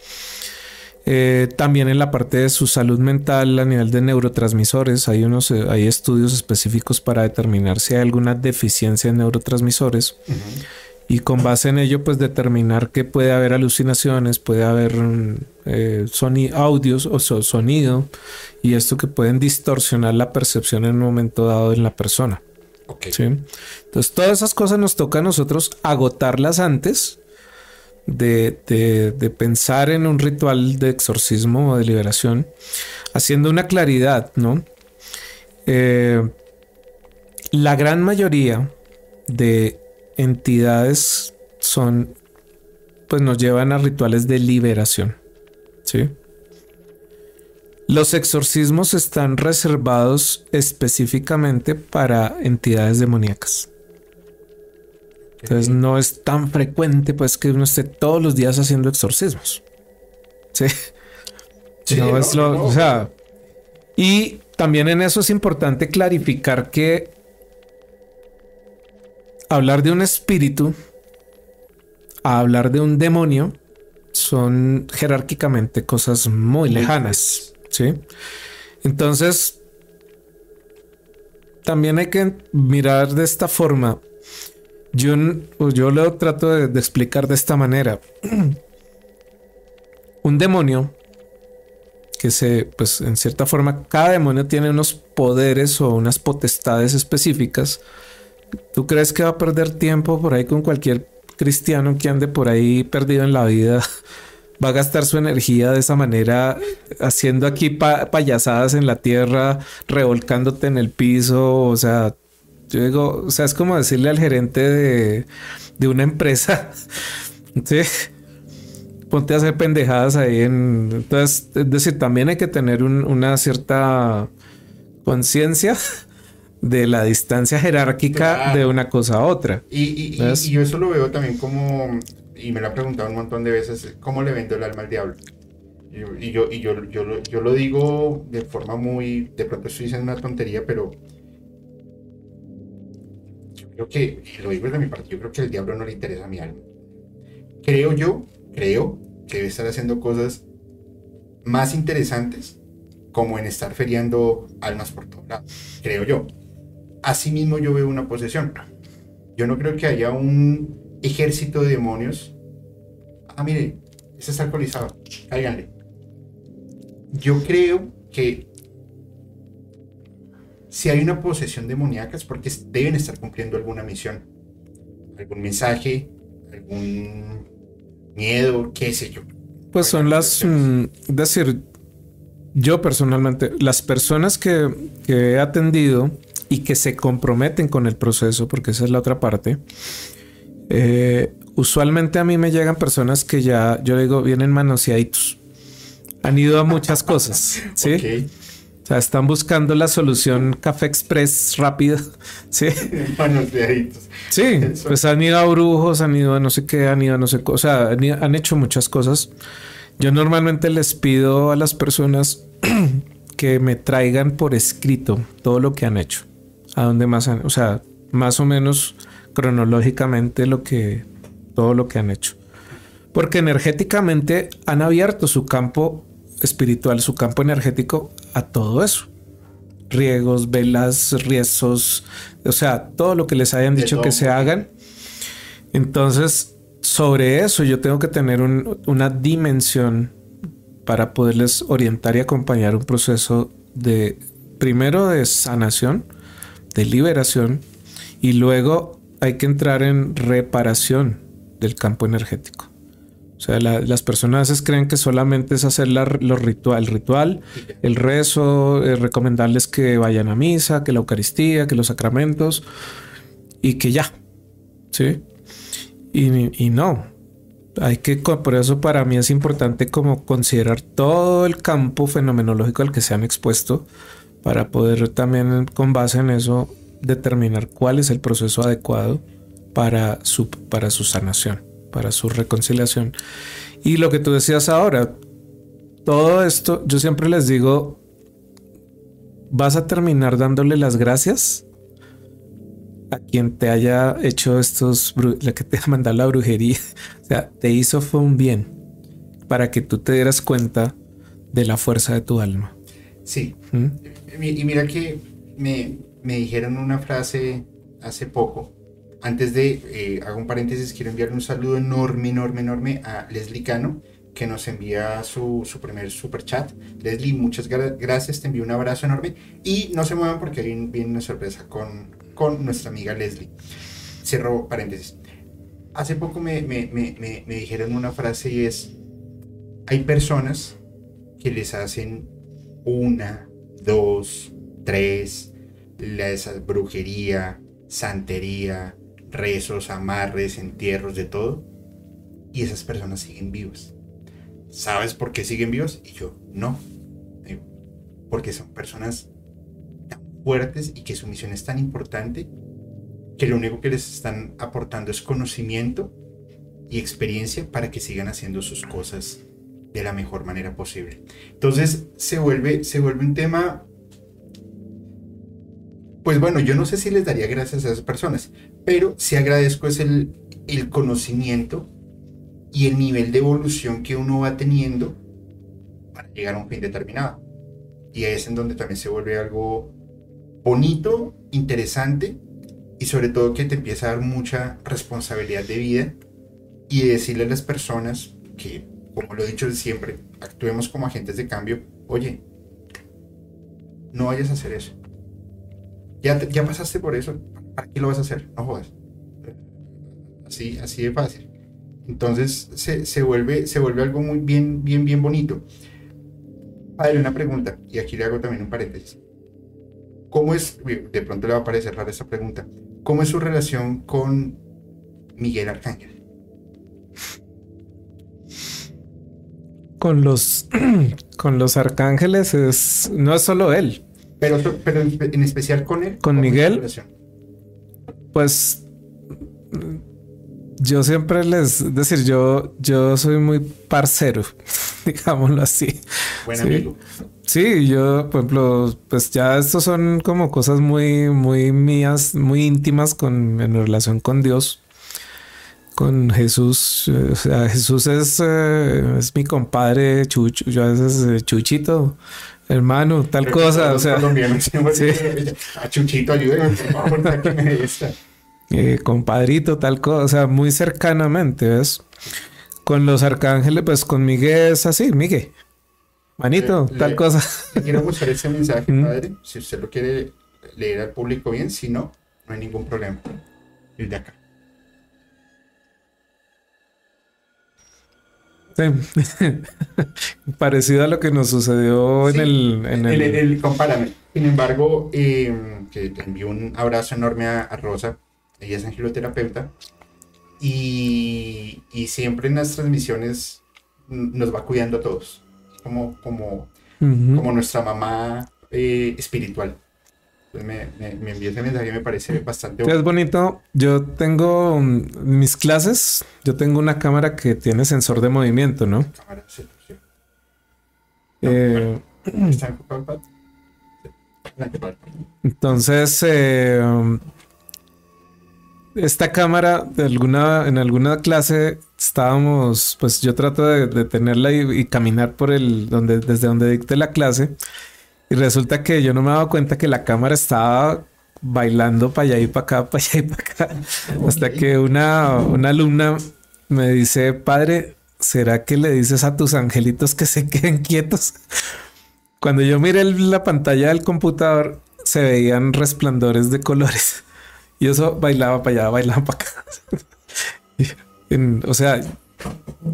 eh, también en la parte de su salud mental a nivel de neurotransmisores, hay, unos, eh, hay estudios específicos para determinar si hay alguna deficiencia en neurotransmisores. Y con base en ello, pues determinar que puede haber alucinaciones, puede haber eh, audios o sonido, y esto que pueden distorsionar la percepción en un momento dado en la persona. Entonces, todas esas cosas nos toca a nosotros agotarlas antes de, pensar en un ritual de exorcismo o de liberación, haciendo una claridad, ¿no? Eh, la gran mayoría de entidades son, pues nos llevan a rituales de liberación, ¿sí? Los exorcismos están reservados específicamente para entidades demoníacas. Entonces no es tan frecuente pues que uno esté todos los días haciendo exorcismos. Sí. no, es lo, o sea, y también en eso es importante clarificar que hablar de un espíritu a hablar de un demonio son jerárquicamente cosas muy lejanas, ¿sí? Entonces, también hay que mirar de esta forma yo, pues yo lo trato de, explicar de esta manera. Un demonio que se, pues en cierta forma, cada demonio tiene unos poderes o unas potestades específicas. ¿Tú crees que va a perder tiempo por ahí con cualquier cristiano que ande por ahí perdido en la vida? Va a gastar su energía de esa manera, haciendo aquí payasadas en la tierra, revolcándote en el piso, o sea, yo digo, o sea, es como decirle al gerente de, de una empresa, ¿sí? ponte a hacer pendejadas ahí en... Entonces, es decir, también hay que tener una cierta conciencia de la distancia jerárquica de una cosa a otra. Y, yo eso lo veo también como, y me lo ha preguntado un montón de veces, ¿cómo le vendo el alma al diablo? Y, yo, y yo, yo, lo, yo lo digo de forma muy, de pronto estoy diciendo una tontería, pero yo creo que, lo digo de mi parte, yo creo que el diablo no le interesa a mi alma. Creo yo, creo que debe estar haciendo cosas más interesantes como en estar feriando almas por todos lados, creo yo. Asimismo yo veo una posesión. Yo no creo que haya un ejército de demonios. Ah, mire, ese está alcoholizado, cáiganle. Yo creo que si hay una posesión demoníaca es porque deben estar cumpliendo alguna misión, algún mensaje, algún miedo, qué sé yo. Pues son las, mm, decir, yo personalmente, las personas que, he atendido y que se comprometen con el proceso, porque esa es la otra parte, eh, usualmente a mí me llegan personas que ya, yo digo, vienen manoseaditos. Han ido a muchas cosas, ¿sí? O sea, están buscando la solución café express rápida, ¿sí? Manoseaditos. Sí, pues han ido a brujos, han ido a no sé qué, han ido a no sé qué, o sea, han hecho muchas cosas. Yo normalmente les pido a las personas que me traigan por escrito todo lo que han hecho. A dónde más han, o sea, más o menos cronológicamente lo que todo lo que han hecho. Porque energéticamente han abierto su campo espiritual, su campo energético a todo eso. Riegos, velas, riezos, o sea, todo lo que les hayan dicho que se hagan. Entonces, sobre eso yo tengo que tener una dimensión para poderles orientar y acompañar un proceso de, primero de sanación, de liberación, y luego hay que entrar en reparación del campo energético. O sea, las personas a veces creen que solamente es hacer la, lo ritual, el ritual, el rezo, eh, recomendarles que vayan a misa, que la Eucaristía, que los sacramentos y que ya. ¿Sí? Y, no, hay que, por eso para mí es importante como considerar todo el campo fenomenológico al que se han expuesto para poder también con base en eso determinar cuál es el proceso adecuado para su, para su sanación, para su reconciliación. Y lo que tú decías ahora, todo esto, yo siempre les digo, vas a terminar dándole las gracias a quien te haya hecho estos, la que te ha mandado la brujería, o sea, te hizo fue un bien para que tú te dieras cuenta de la fuerza de tu alma. Sí. ¿Mm? Y mira que me, me, dijeron una frase hace poco. Antes de, eh, hago un paréntesis, quiero enviarle un saludo enorme, enorme, enorme a Leslie Cano, que nos envía su, su primer super chat. Leslie, muchas gracias, te envío un abrazo enorme. Y no se muevan porque viene una sorpresa con, con nuestra amiga Leslie. Cierro paréntesis. Hace poco me, me, me, me, dijeron una frase y es, hay personas que les hacen una, dos, tres, esa brujería, santería, rezos, amarres, entierros, de todo, y esas personas siguen vivas. ¿Sabes por qué siguen vivas? Y yo, no. Porque son personas fuertes y que su misión es tan importante que lo único que les están aportando es conocimiento y experiencia para que sigan haciendo sus cosas de la mejor manera posible. Entonces se vuelve, se vuelve un tema, pues bueno, yo no sé si les daría gracias a esas personas, pero sí agradezco es el, conocimiento y el nivel de evolución que uno va teniendo para llegar a un fin determinado. Y ahí es en donde también se vuelve algo bonito, interesante y sobre todo que te empieza a dar mucha responsabilidad de vida y decirle a las personas que, como lo he dicho siempre, actuemos como agentes de cambio, oye, no vayas a hacer eso. Ya, pasaste por eso, ¿para qué lo vas a hacer? No jodas. Así, así de fácil. Entonces se, se, vuelve, se vuelve algo muy bien, bien, bien bonito. Padre, una pregunta, y aquí le hago también un paréntesis. ¿Cómo es, de pronto le va a parecer rara esta pregunta, cómo es su relación con Miguel Arcángel? Con los, con los arcángeles es, no es solo él. Pero, pero en especial con él. Con Miguel. Pues yo siempre les decir, yo, yo soy muy parcero, digámoslo así. Buen amigo. Sí, yo, por ejemplo, pues ya estos son como cosas muy, muy mías, muy íntimas con, en relación con Dios, con Jesús. O sea, Jesús es, eh, es mi compadre Chucho, yo a veces eh, Chuchito, hermano, tal cosa. O sea, sí. a Chuchito, ayúdenme, por favor, eh, compadrito, tal cosa, o sea, muy cercanamente, ¿ves? Con los arcángeles, pues con Miguel es así, Miguel. Manito, tal cosa. quiero buscar ese mensaje, padre. Si usted lo quiere leer al público bien, si no, no hay ningún problema. Ir de acá. Parecido a lo que nos sucedió en el. En el... compárame. Sin embargo, eh, que te envío un abrazo enorme a Rosa ella es angeloterapeuta, y, y siempre en las transmisiones nos va cuidando a todos, como, como, como nuestra mamá eh, espiritual. Me, me, envió ese mensaje me parece bastante Es bonito. Yo tengo mis clases, yo tengo una cámara que tiene sensor de movimiento, ¿no? Cámara, sí, sí. Eh, ¿Está enfocado Entonces, eh, esta cámara, de alguna, en alguna clase estábamos, pues yo trato de, tenerla y, caminar por el, donde, desde donde dicté la clase. Y resulta que yo no me daba cuenta que la cámara estaba bailando para allá y para acá, para allá y para acá. Hasta que una, una alumna me dice, padre, ¿será que le dices a tus angelitos que se queden quietos? Cuando yo miré la pantalla del computador, se veían resplandores de colores. Y eso bailaba para allá, bailaba para acá. o sea,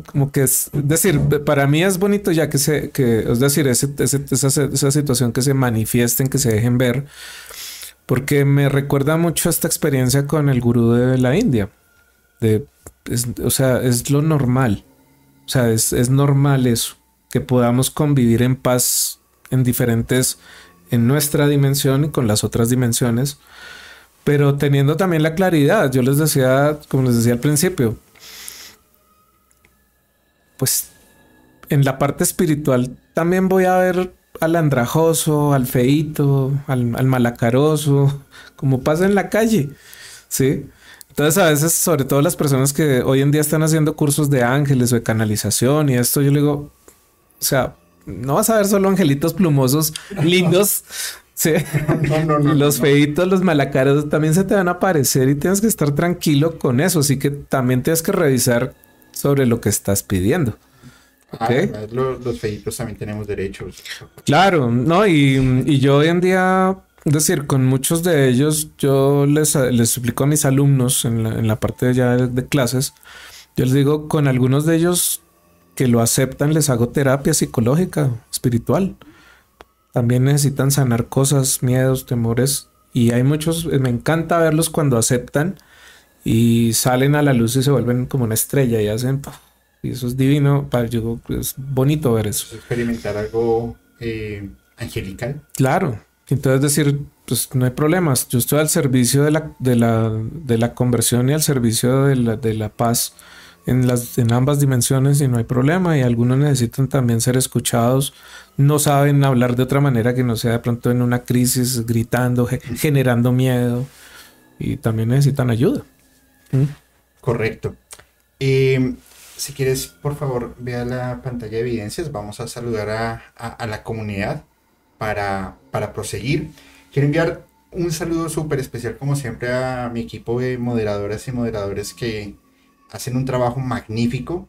como que es, decir, para mí es bonito ya que se, que, es decir, esa, esa, situación que se manifiesten, que se dejen ver, porque me recuerda mucho esta experiencia con el gurú de la India. De, o sea, es lo normal. O sea, es, es normal eso, que podamos convivir en paz en diferentes, en nuestra dimensión y con las otras dimensiones pero teniendo también la claridad. Yo les decía, como les decía al principio, pues en la parte espiritual también voy a ver al andrajoso, al feito, al, al malacaroso, como pasa en la calle, ¿sí? Entonces a veces, sobre todo las personas que hoy en día están haciendo cursos de ángeles o de canalización y esto, yo le digo, o sea, no vas a ver solo angelitos plumosos lindos, Sí. los feitos, los malacaros también se te van a aparecer y tienes que estar tranquilo con eso. Así que también tienes que revisar sobre lo que estás pidiendo. Ah, los, feitos también tenemos derechos. Claro, no, y, yo hoy en día, es decir, con muchos de ellos, yo les, les explico a mis alumnos en la, en la parte ya de clases, yo les digo, con algunos de ellos que lo aceptan, les hago terapia psicológica, espiritual también necesitan sanar cosas, miedos, temores. Y hay muchos, me encanta verlos cuando aceptan y salen a la luz y se vuelven como una estrella y hacen... Y eso es divino, para yo, es bonito ver eso. Experimentar algo eh, angelical. Claro. Entonces decir, pues no hay problemas. Yo estoy al servicio de la, de la, de la conversión y al servicio de la, de la paz en, las, en ambas dimensiones y no hay problema. Y algunos necesitan también ser escuchados. No saben hablar de otra manera que no sea de pronto en una crisis, gritando, generando miedo. Y también necesitan ayuda. ¿Mm? Correcto. Em, si quieres, por favor, vea la pantalla de evidencias. Vamos a saludar a, a, la comunidad para, para proseguir. Quiero enviar un saludo súper especial, como siempre, a mi equipo de moderadoras y moderadores que, hacen un trabajo magnífico.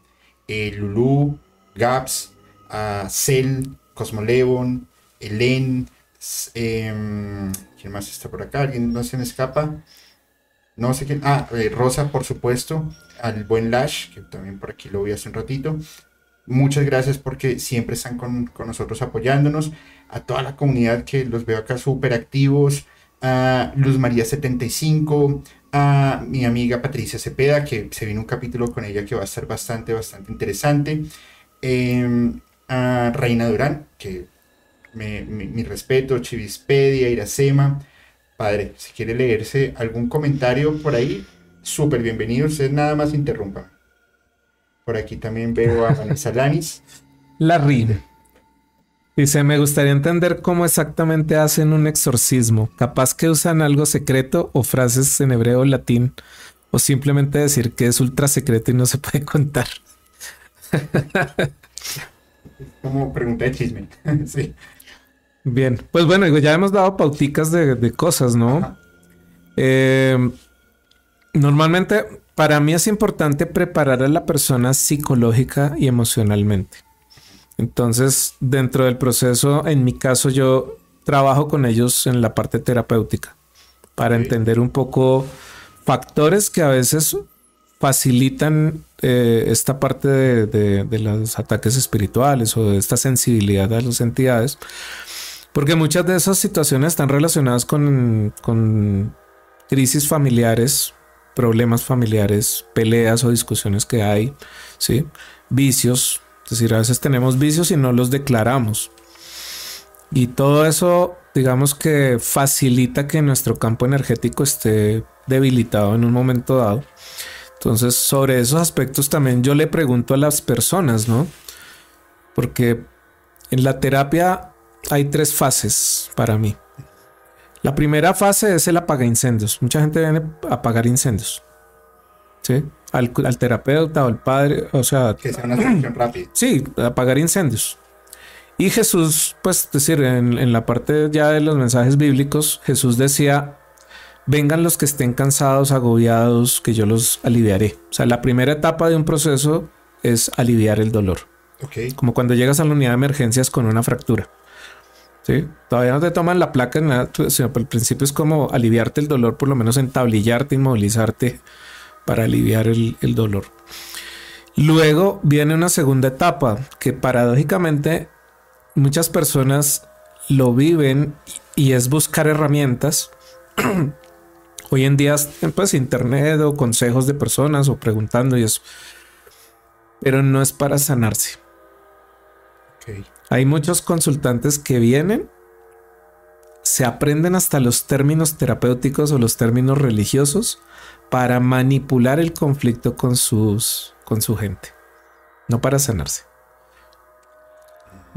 Eh, Lulu, Gaps, uh, Cell, Cosmoleon, Elen, em, ¿quién más está por acá? ¿Alguien no se me escapa? No sé quién. Ah, eh, Rosa, por supuesto. Al buen Lash, que también por aquí lo vi hace un ratito. Muchas gracias porque siempre están con, con nosotros apoyándonos. A toda la comunidad que los veo acá súper activos. A Luz María 75, a mi amiga Patricia Cepeda, que se viene un capítulo con ella que va a ser bastante, bastante interesante. Em, a Reina Durán, que mi respeto, Chivispedia, Iracema. Padre, si quiere leerse algún comentario por ahí, súper bienvenido. Usted nada más interrumpa. Por aquí también veo a Vanessa Lanis. La RIN. Dice, me gustaría entender cómo exactamente hacen un exorcismo. Capaz que usan algo secreto o frases en hebreo o latín. O simplemente decir que es ultra secreto y no se puede contar. Como pregunta de chisme. sí. Bien, pues bueno, ya hemos dado pauticas de, cosas, ¿no? Eh, normalmente para mí es importante preparar a la persona psicológica y emocionalmente. Entonces, dentro del proceso, en mi caso, yo trabajo con ellos en la parte terapéutica para entender un poco factores que a veces facilitan eh, esta parte de, de, los ataques espirituales o de esta sensibilidad a las entidades porque muchas de esas situaciones están relacionadas con, crisis familiares, problemas familiares, peleas o discusiones que hay, ¿sí? Vicios. Es decir, a veces tenemos vicios y no los declaramos. Y todo eso, digamos que facilita que nuestro campo energético esté debilitado en un momento dado. Entonces, sobre esos aspectos también yo le pregunto a las personas, ¿no? Porque en la terapia hay tres fases para mí. La primera fase es el apaga incendios. Mucha gente viene a apagar incendios. ¿Sí? Al, terapeuta o al padre, o sea... Que sea una solución rápida. Sí, apagar incendios. Y Jesús, pues decir, en, en la parte ya de los mensajes bíblicos, Jesús decía, vengan los que estén cansados, agobiados, que yo los aliviaré. O sea, la primera etapa de un proceso es aliviar el dolor. Okay. Como cuando llegas a la unidad de emergencias con una fractura. ¿Sí? Todavía no te toman la placa, nada, sino al principio es como aliviarte el dolor, por lo menos entablillarte, inmovilizarte para aliviar el, dolor. Luego viene una segunda etapa que paradójicamente muchas personas lo viven y es buscar herramientas. Hoy en día, pues internet o consejos de personas o preguntando y eso. Pero no es para sanarse. Hay muchos consultantes que vienen, se aprenden hasta los términos terapéuticos o los términos religiosos para manipular el conflicto con, sus, con su gente, no para sanarse.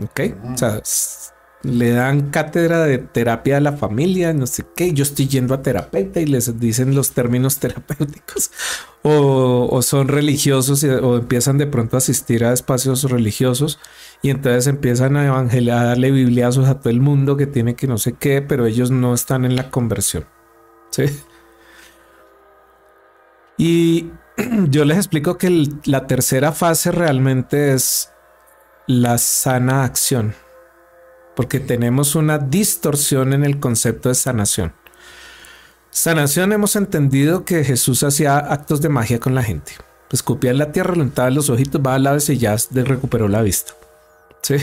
¿Ok? O sea, le dan cátedra de terapia a la familia, no sé qué, yo estoy yendo a terapeuta y les dicen los términos terapéuticos o, son religiosos o empiezan de pronto a asistir a espacios religiosos y entonces empiezan a evangelizar, a darle bibliazos a todo el mundo que tiene que no sé qué, pero ellos no están en la conversión. ¿sí? Y yo les explico que la tercera fase realmente es la sana acción porque tenemos una distorsión en el concepto de sanación. Sanación hemos entendido que Jesús hacía actos de magia con la gente. Escupía en la tierra, levantaba los ojitos, va a la vez y ya recuperó la vista. ¿Sí?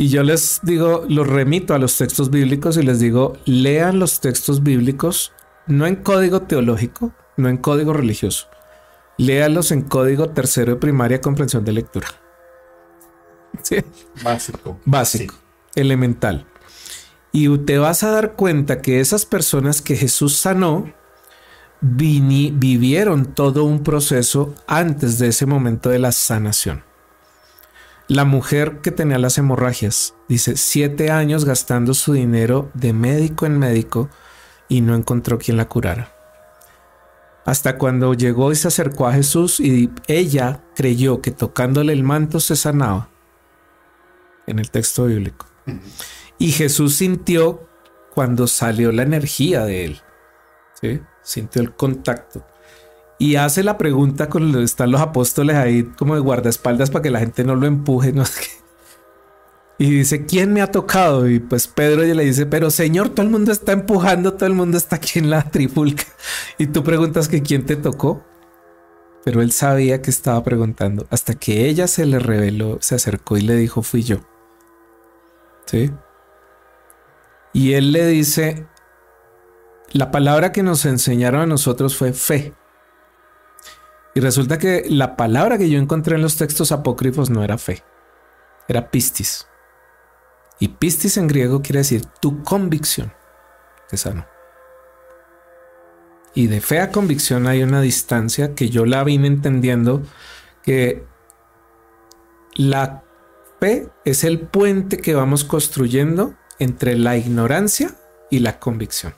Y yo les digo, los remito a los textos bíblicos y les digo, lean los textos bíblicos, no en código teológico, no en código religioso. Léalos en código tercero de primaria comprensión de lectura. Básico. Básico. Elemental. Y te vas a dar cuenta que esas personas que Jesús sanó vivieron todo un proceso antes de ese momento de la sanación. La mujer que tenía las hemorragias, dice, siete años gastando su dinero de médico en médico y no encontró quien la curara. Hasta cuando llegó y se acercó a Jesús y ella creyó que tocándole el manto se sanaba en el texto bíblico. Y Jesús sintió cuando salió la energía de él. ¿sí? Sintió el contacto. Y hace la pregunta con están los apóstoles ahí como de guardaespaldas para que la gente no lo empuje. No Y dice, ¿quién me ha tocado? Y pues Pedro le dice, pero Señor, todo el mundo está empujando, todo el mundo está aquí en la trifulca. Y tú preguntas que quién te tocó. Pero él sabía que estaba preguntando. Hasta que ella se le reveló, se acercó y le dijo, fui yo. ¿Sí? Y él le dice, la palabra que nos enseñaron a nosotros fue fe. Y resulta que la palabra que yo encontré en los textos apócrifos no era fe, era pistis. Y pistis en griego quiere decir tu convicción de sano. Y de fe a convicción hay una distancia que yo la vine entendiendo que la fe es el puente que vamos construyendo entre la ignorancia y la convicción.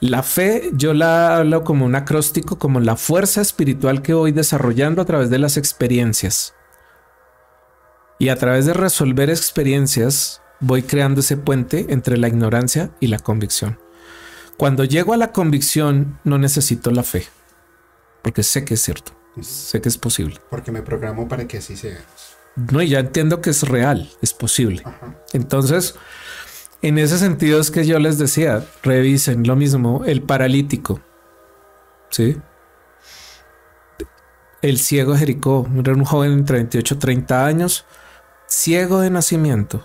La fe yo la hablo como un acróstico, como la fuerza espiritual que voy desarrollando a través de las experiencias. Y a través de resolver experiencias voy creando ese puente entre la ignorancia y la convicción. Cuando llego a la convicción no necesito la fe, porque sé que es cierto, sé que es posible. Porque me programo para que así sea. No, y ya entiendo que es real, es posible. Entonces, en ese sentido es que yo les decía, revisen lo mismo, el paralítico, ¿sí? El ciego Jericó, era un joven entre 28 y 30 años, ciego de nacimiento,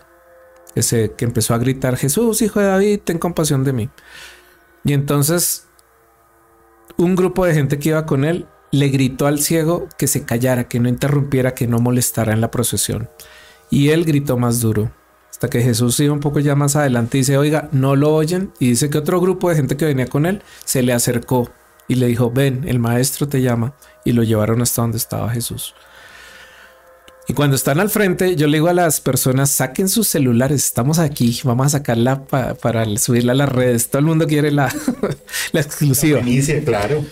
ese que empezó a gritar, Jesús, hijo de David, ten compasión de mí. Y entonces un grupo de gente que iba con él le gritó al ciego que se callara, que no interrumpiera, que no molestara en la procesión. Y él gritó más duro. Hasta que Jesús iba un poco ya más adelante y dice, oiga, no lo oyen. Y dice que otro grupo de gente que venía con él se le acercó y le dijo, ven, el maestro te llama. Y lo llevaron hasta donde estaba Jesús. Y cuando están al frente, yo le digo a las personas, saquen sus celulares, estamos aquí, vamos a sacarla para subirla a las redes. Todo el mundo quiere la, la exclusiva. Inicia, claro.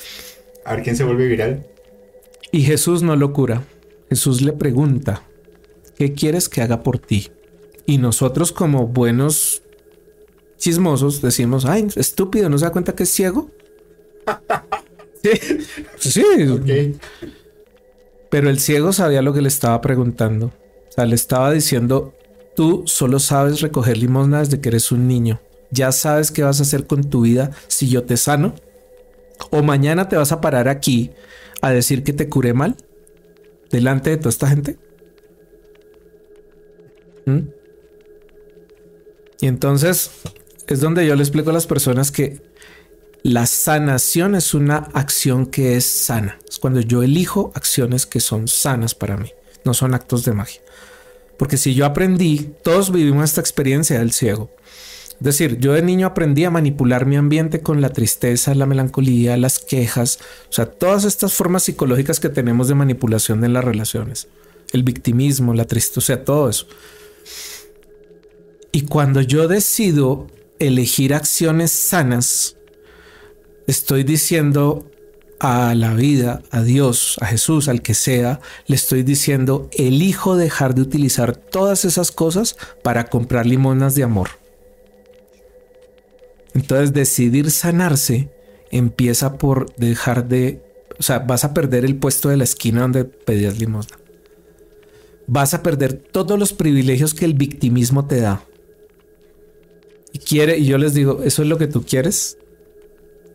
A ver quién se vuelve viral. Y Jesús no lo cura. Jesús le pregunta, ¿qué quieres que haga por ti? Y nosotros como buenos chismosos decimos, ay, estúpido, ¿no se da cuenta que es ciego? sí, sí. Okay. Pero el ciego sabía lo que le estaba preguntando. O sea, le estaba diciendo, tú solo sabes recoger limosna desde que eres un niño. Ya sabes qué vas a hacer con tu vida si yo te sano. O mañana te vas a parar aquí a decir que te curé mal delante de toda esta gente. ¿Mm? Y entonces es donde yo le explico a las personas que la sanación es una acción que es sana. Es cuando yo elijo acciones que son sanas para mí, no son actos de magia. Porque si yo aprendí, todos vivimos esta experiencia del ciego. Es decir, yo de niño aprendí a manipular mi ambiente con la tristeza, la melancolía, las quejas, o sea, todas estas formas psicológicas que tenemos de manipulación en las relaciones. El victimismo, la tristeza, o sea, todo eso. Y cuando yo decido elegir acciones sanas, estoy diciendo a la vida, a Dios, a Jesús, al que sea, le estoy diciendo, elijo dejar de utilizar todas esas cosas para comprar limonas de amor. Entonces decidir sanarse empieza por dejar de, o sea, vas a perder el puesto de la esquina donde pedías limosna. Vas a perder todos los privilegios que el victimismo te da. Y quiere, y yo les digo, ¿eso es lo que tú quieres?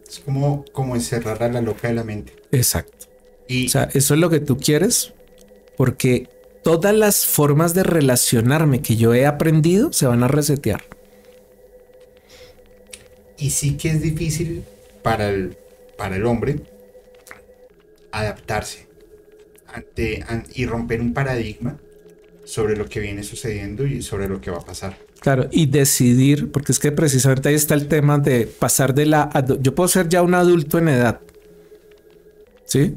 Es como, como encerrar a la loca de la mente. Exacto. Y, o sea, eso es lo que tú quieres, porque todas las formas de relacionarme que yo he aprendido se van a resetear. Y sí que es difícil para el, para el hombre adaptarse ante, y romper un paradigma sobre lo que viene sucediendo y sobre lo que va a pasar. Claro, y decidir, porque es que precisamente ahí está el tema de pasar de la... Yo puedo ser ya un adulto en edad, ¿sí?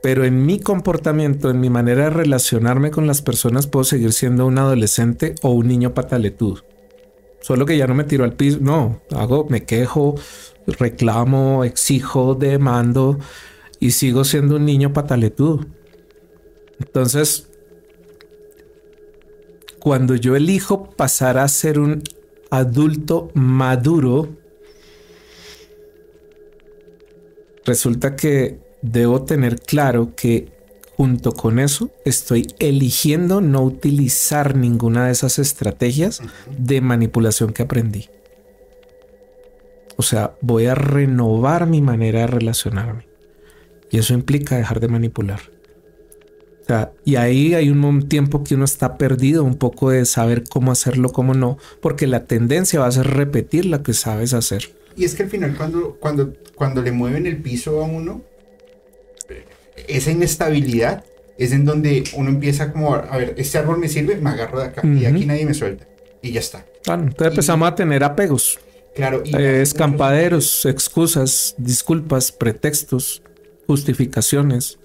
Pero en mi comportamiento, en mi manera de relacionarme con las personas, puedo seguir siendo un adolescente o un niño pataletudo. Solo que ya no me tiro al piso, no, hago, me quejo, reclamo, exijo, demando y sigo siendo un niño pataletudo. Entonces, cuando yo elijo pasar a ser un adulto maduro, resulta que debo tener claro que junto con eso estoy eligiendo no utilizar ninguna de esas estrategias de manipulación que aprendí. O sea, voy a renovar mi manera de relacionarme. Y eso implica dejar de manipular y ahí hay un tiempo que uno está perdido un poco de saber cómo hacerlo, cómo no, porque la tendencia va a ser repetir lo que sabes hacer. Y es que al final cuando, cuando, cuando le mueven el piso a uno, esa inestabilidad es en donde uno empieza como, a ver, este árbol me sirve, me agarro de acá y aquí nadie me suelta. Y ya está. entonces empezamos a tener apegos. Claro. Y eh, escampaderos, excusas, disculpas, pretextos, justificaciones.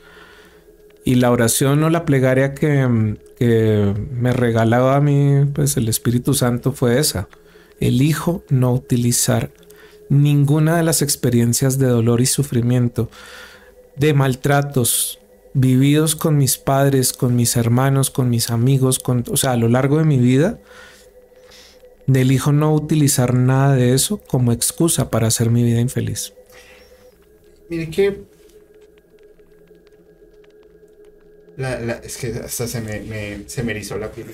Y la oración o la plegaria que, que me regalaba a mí, pues el Espíritu Santo fue esa. Elijo no utilizar ninguna de las experiencias de dolor y sufrimiento, de maltratos vividos con mis padres, con mis hermanos, con mis amigos, o sea, a lo largo de mi vida, elijo no utilizar nada de eso como excusa para hacer mi vida infeliz. Mire que es que hasta se me, se me erizó la piel.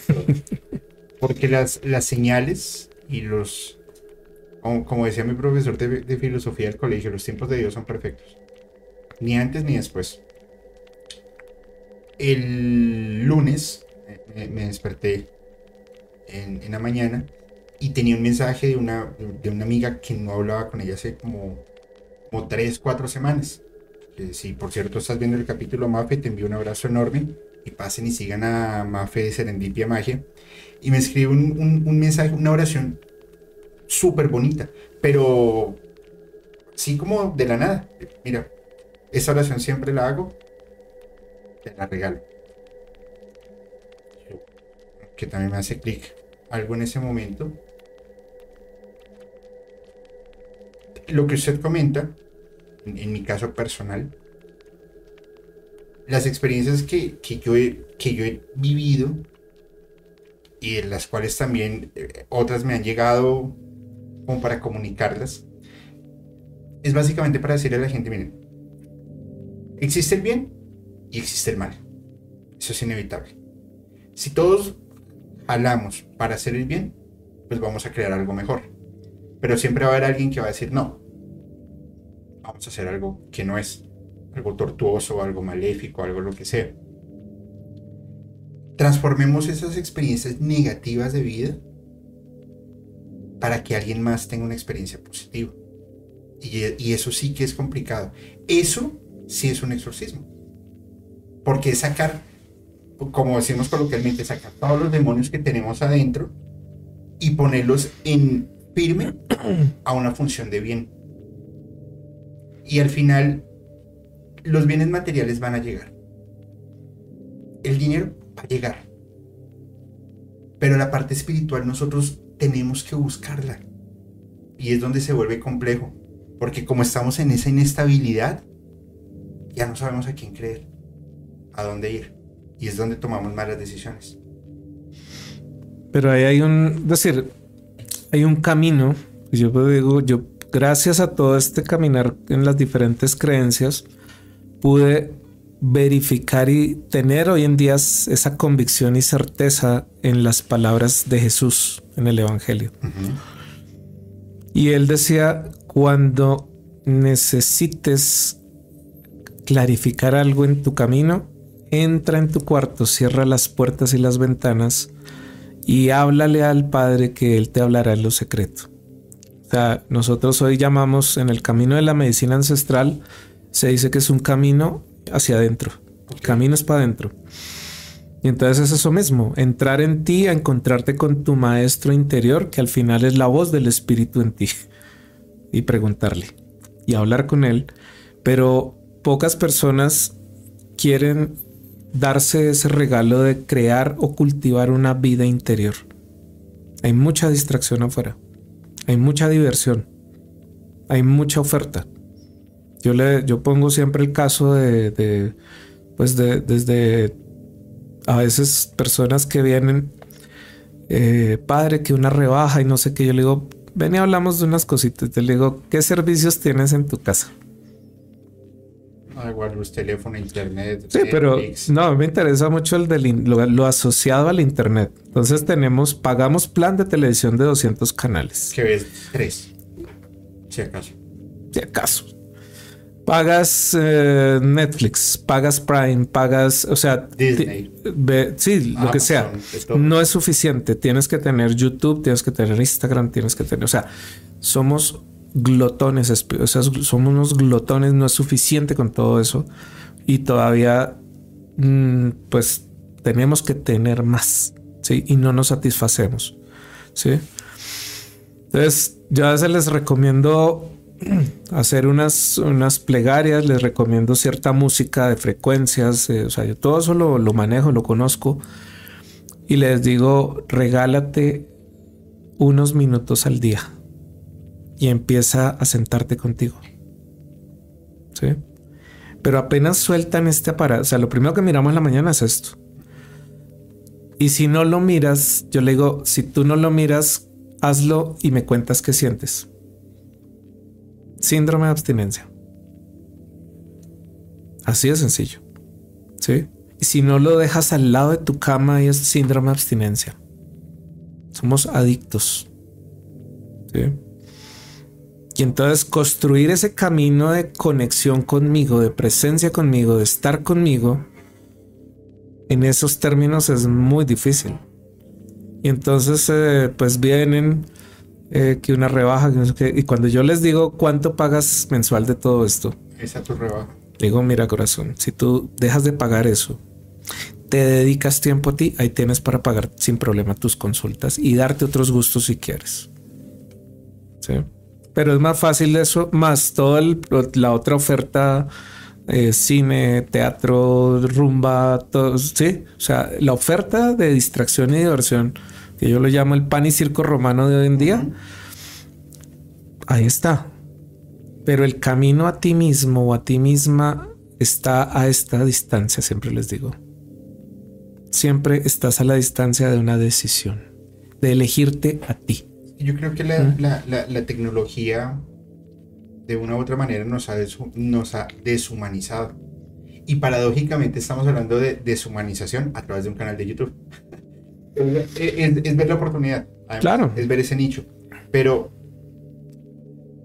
Porque las, las señales y los como, decía mi profesor de, filosofía del colegio, los tiempos de Dios son perfectos. Ni antes ni después. El lunes me, desperté en, la mañana y tenía un mensaje de una, de una amiga que no hablaba con ella hace como, como 3, 4 semanas. Si por cierto estás viendo el capítulo Mafe, te envío un abrazo enorme y pasen y sigan a Mafe Serendipia Magia. Y me escribe un, un mensaje, una oración súper bonita, pero sí como de la nada. Mira, esa oración siempre la hago, te la regalo. Que también me hace clic algo en ese momento. Lo que usted comenta, en, mi caso personal, las experiencias que, yo, he, que yo he vivido y en las cuales también eh, otras me han llegado como para comunicarlas, es básicamente para decirle a la gente, miren, existe el bien y existe el mal. Eso es inevitable. Si todos hablamos para hacer el bien, pues vamos a crear algo mejor. Pero siempre va a haber alguien que va a decir, no, vamos a hacer algo que no es, algo tortuoso, algo maléfico, algo lo que sea. Transformemos esas experiencias negativas de vida para que alguien más tenga una experiencia positiva. Y, eso sí que es complicado. Eso sí es un exorcismo. Porque es sacar, como decimos coloquialmente, sacar todos los demonios que tenemos adentro y ponerlos en firme a una función de bien. Y al final, los bienes materiales van a llegar. El dinero va a llegar. Pero la parte espiritual nosotros tenemos que buscarla. Y es donde se vuelve complejo, porque como estamos en esa inestabilidad, ya no sabemos a quién creer, a dónde ir, y es donde tomamos malas decisiones. Pero ahí hay un, decir, hay un camino, yo digo, yo gracias a todo este caminar en las diferentes creencias, pude verificar y tener hoy en día esa convicción y certeza en las palabras de Jesús en el Evangelio. Y él decía, cuando necesites clarificar algo en tu camino, entra en tu cuarto, cierra las puertas y las ventanas y háblale al Padre que Él te hablará en lo secreto. O sea, nosotros hoy llamamos en el camino de la medicina ancestral, se dice que es un camino hacia adentro. El camino es para adentro. Y entonces es eso mismo, entrar en ti a encontrarte con tu maestro interior, que al final es la voz del espíritu en ti, y preguntarle y hablar con él. Pero pocas personas quieren darse ese regalo de crear o cultivar una vida interior. Hay mucha distracción afuera, hay mucha diversión, hay mucha oferta. Yo, le, yo pongo siempre el caso de, pues de, desde a veces personas que vienen, eh, padre, que una rebaja y no sé qué, yo le digo, ven y hablamos de unas cositas. Te digo, ¿qué servicios tienes en tu casa? Igual los teléfono, internet. Sí, pero no, me interesa mucho el del lo, asociado al internet. Entonces tenemos, pagamos plan de televisión de 200 canales. ¿Qué ves? Tres. Si acaso. Si acaso pagas eh, Netflix, pagas Prime, pagas, o sea, Disney. sí, lo que sea. No es suficiente. Tienes que tener YouTube, tienes que tener Instagram, tienes que tener, o sea, somos glotones, o sea, somos unos glotones, no es suficiente con todo eso. Y todavía mm, pues tenemos que tener más, ¿sí? Y no nos satisfacemos, ¿sí? Entonces, yo a veces les recomiendo hacer unas, unas plegarias, les recomiendo cierta música de frecuencias, eh, o sea, yo todo eso lo, lo manejo, lo conozco, y les digo, regálate unos minutos al día y empieza a sentarte contigo. ¿Sí? Pero apenas sueltan este aparato, o sea, lo primero que miramos en la mañana es esto. Y si no lo miras, yo le digo, si tú no lo miras, hazlo y me cuentas qué sientes. Síndrome de abstinencia. Así de sencillo. ¿Sí? Y si no lo dejas al lado de tu cama, es síndrome de abstinencia. Somos adictos. ¿Sí? Y entonces construir ese camino de conexión conmigo, de presencia conmigo, de estar conmigo, en esos términos es muy difícil. Y entonces eh, pues vienen eh, que una rebaja, y cuando yo les digo cuánto pagas mensual de todo esto. Esa tu rebaja. Digo, mira corazón, si tú dejas de pagar eso, te dedicas tiempo a ti, ahí tienes para pagar sin problema tus consultas y darte otros gustos si quieres. ¿Sí? Pero es más fácil eso, más toda la otra oferta eh, cine, teatro, rumba, todo, sí. O sea, la oferta de distracción y diversión, que yo lo llamo el pan y circo romano de hoy en día, ahí está. Pero el camino a ti mismo o a ti misma está a esta distancia, siempre les digo. Siempre estás a la distancia de una decisión, de elegirte a ti. Yo creo que la, la tecnología de una u otra manera nos ha, nos ha deshumanizado. Y paradójicamente estamos hablando de deshumanización a través de un canal de YouTube. es, ver la oportunidad. claro. Es ver ese nicho. Pero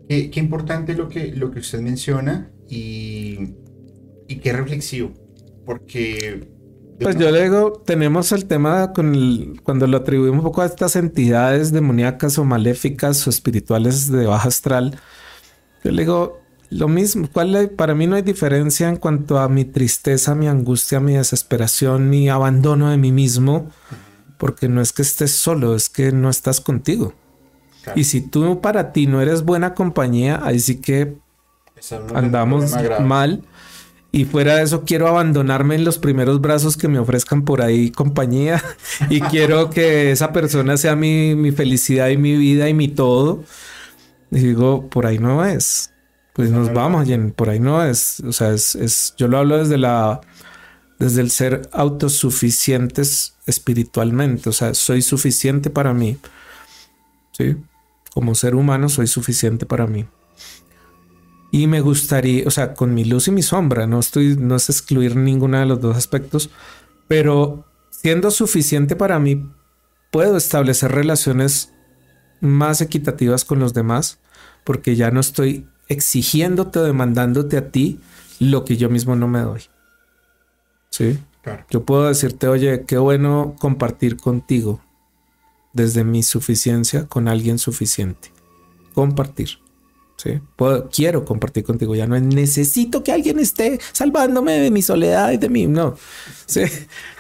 qué, qué, importante lo que, lo que usted menciona y, y qué reflexivo. Porque... Pues yo le digo, tenemos el tema con el, cuando lo atribuimos un poco a estas entidades demoníacas o maléficas o espirituales de baja astral yo le digo lo mismo. ¿Cuál para mí no hay diferencia en cuanto a mi tristeza, mi angustia, mi desesperación, mi abandono de mí mismo, porque no es que estés solo, es que no estás contigo. Y si tú para ti no eres buena compañía, ahí sí que andamos mal. Y fuera de eso, quiero abandonarme en los primeros brazos que me ofrezcan por ahí compañía. y quiero que esa persona sea mi, mi felicidad y mi vida y mi todo. Y digo, por ahí no es. Pues nos vamos, por ahí no es. O sea, es, yo lo hablo desde la, desde el ser autosuficientes espiritualmente. O sea, soy suficiente para mí. Sí. Como ser humano soy suficiente para mí. Y me gustaría, o sea, con mi luz y mi sombra, no estoy, no es excluir ninguno de los dos aspectos, pero siendo suficiente para mí, puedo establecer relaciones más equitativas con los demás, porque ya no estoy exigiéndote o demandándote a ti lo que yo mismo no me doy. Sí. Yo puedo decirte, oye, qué bueno compartir contigo desde mi suficiencia con alguien suficiente. Compartir. Sí. quiero compartir contigo. Ya no necesito que alguien esté salvándome de mi soledad y de mí. No. Sí.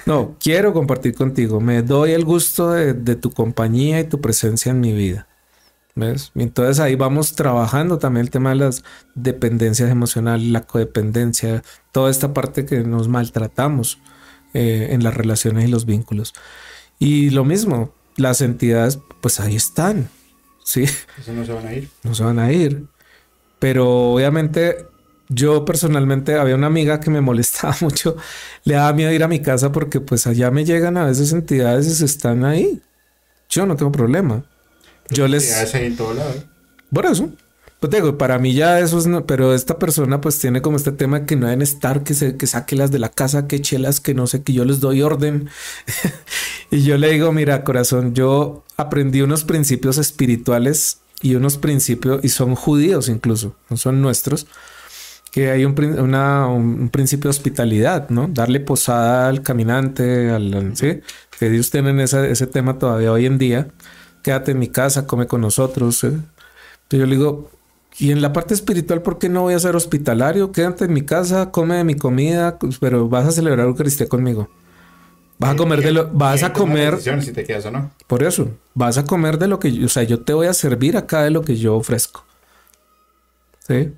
No, quiero compartir contigo. Me doy el gusto de, de tu compañía y tu presencia en mi vida. ¿Ves? entonces ahí vamos trabajando también el tema de las dependencias emocionales, la codependencia, toda esta parte que nos maltratamos eh, en las relaciones y los vínculos. Y lo mismo, las entidades, pues ahí están. Sí. Eso no se van a ir. No se van a ir. Pero obviamente yo personalmente había una amiga que me molestaba mucho, le daba miedo ir a mi casa porque pues allá me llegan a veces entidades y están ahí. Yo no tengo problema. Yo les... en todo lado. Por eso. Pues digo, para mí ya eso es, no, pero esta persona pues tiene como este tema que no deben estar, que se, que saque las de la casa, que chelas, que no sé, que yo les doy orden. y yo le digo, mira, corazón, yo aprendí unos principios espirituales y unos principios, y son judíos incluso, no son nuestros, que hay un, un principio de hospitalidad, ¿no? Darle posada al caminante, al, ¿sí? Que Dios tienen ese tema todavía hoy en día quédate en mi casa, come con nosotros. Entonces yo le digo, Y en la parte espiritual, ¿por qué no voy a ser hospitalario? Quédate en mi casa, come de mi comida, pues, pero vas a celebrar Eucaristía conmigo. Vas a comer de lo, vas a comer. Si te quedas o no. Por eso, vas a comer de lo que yo, o sea, yo te voy a servir acá de lo que yo ofrezco. ¿Sí?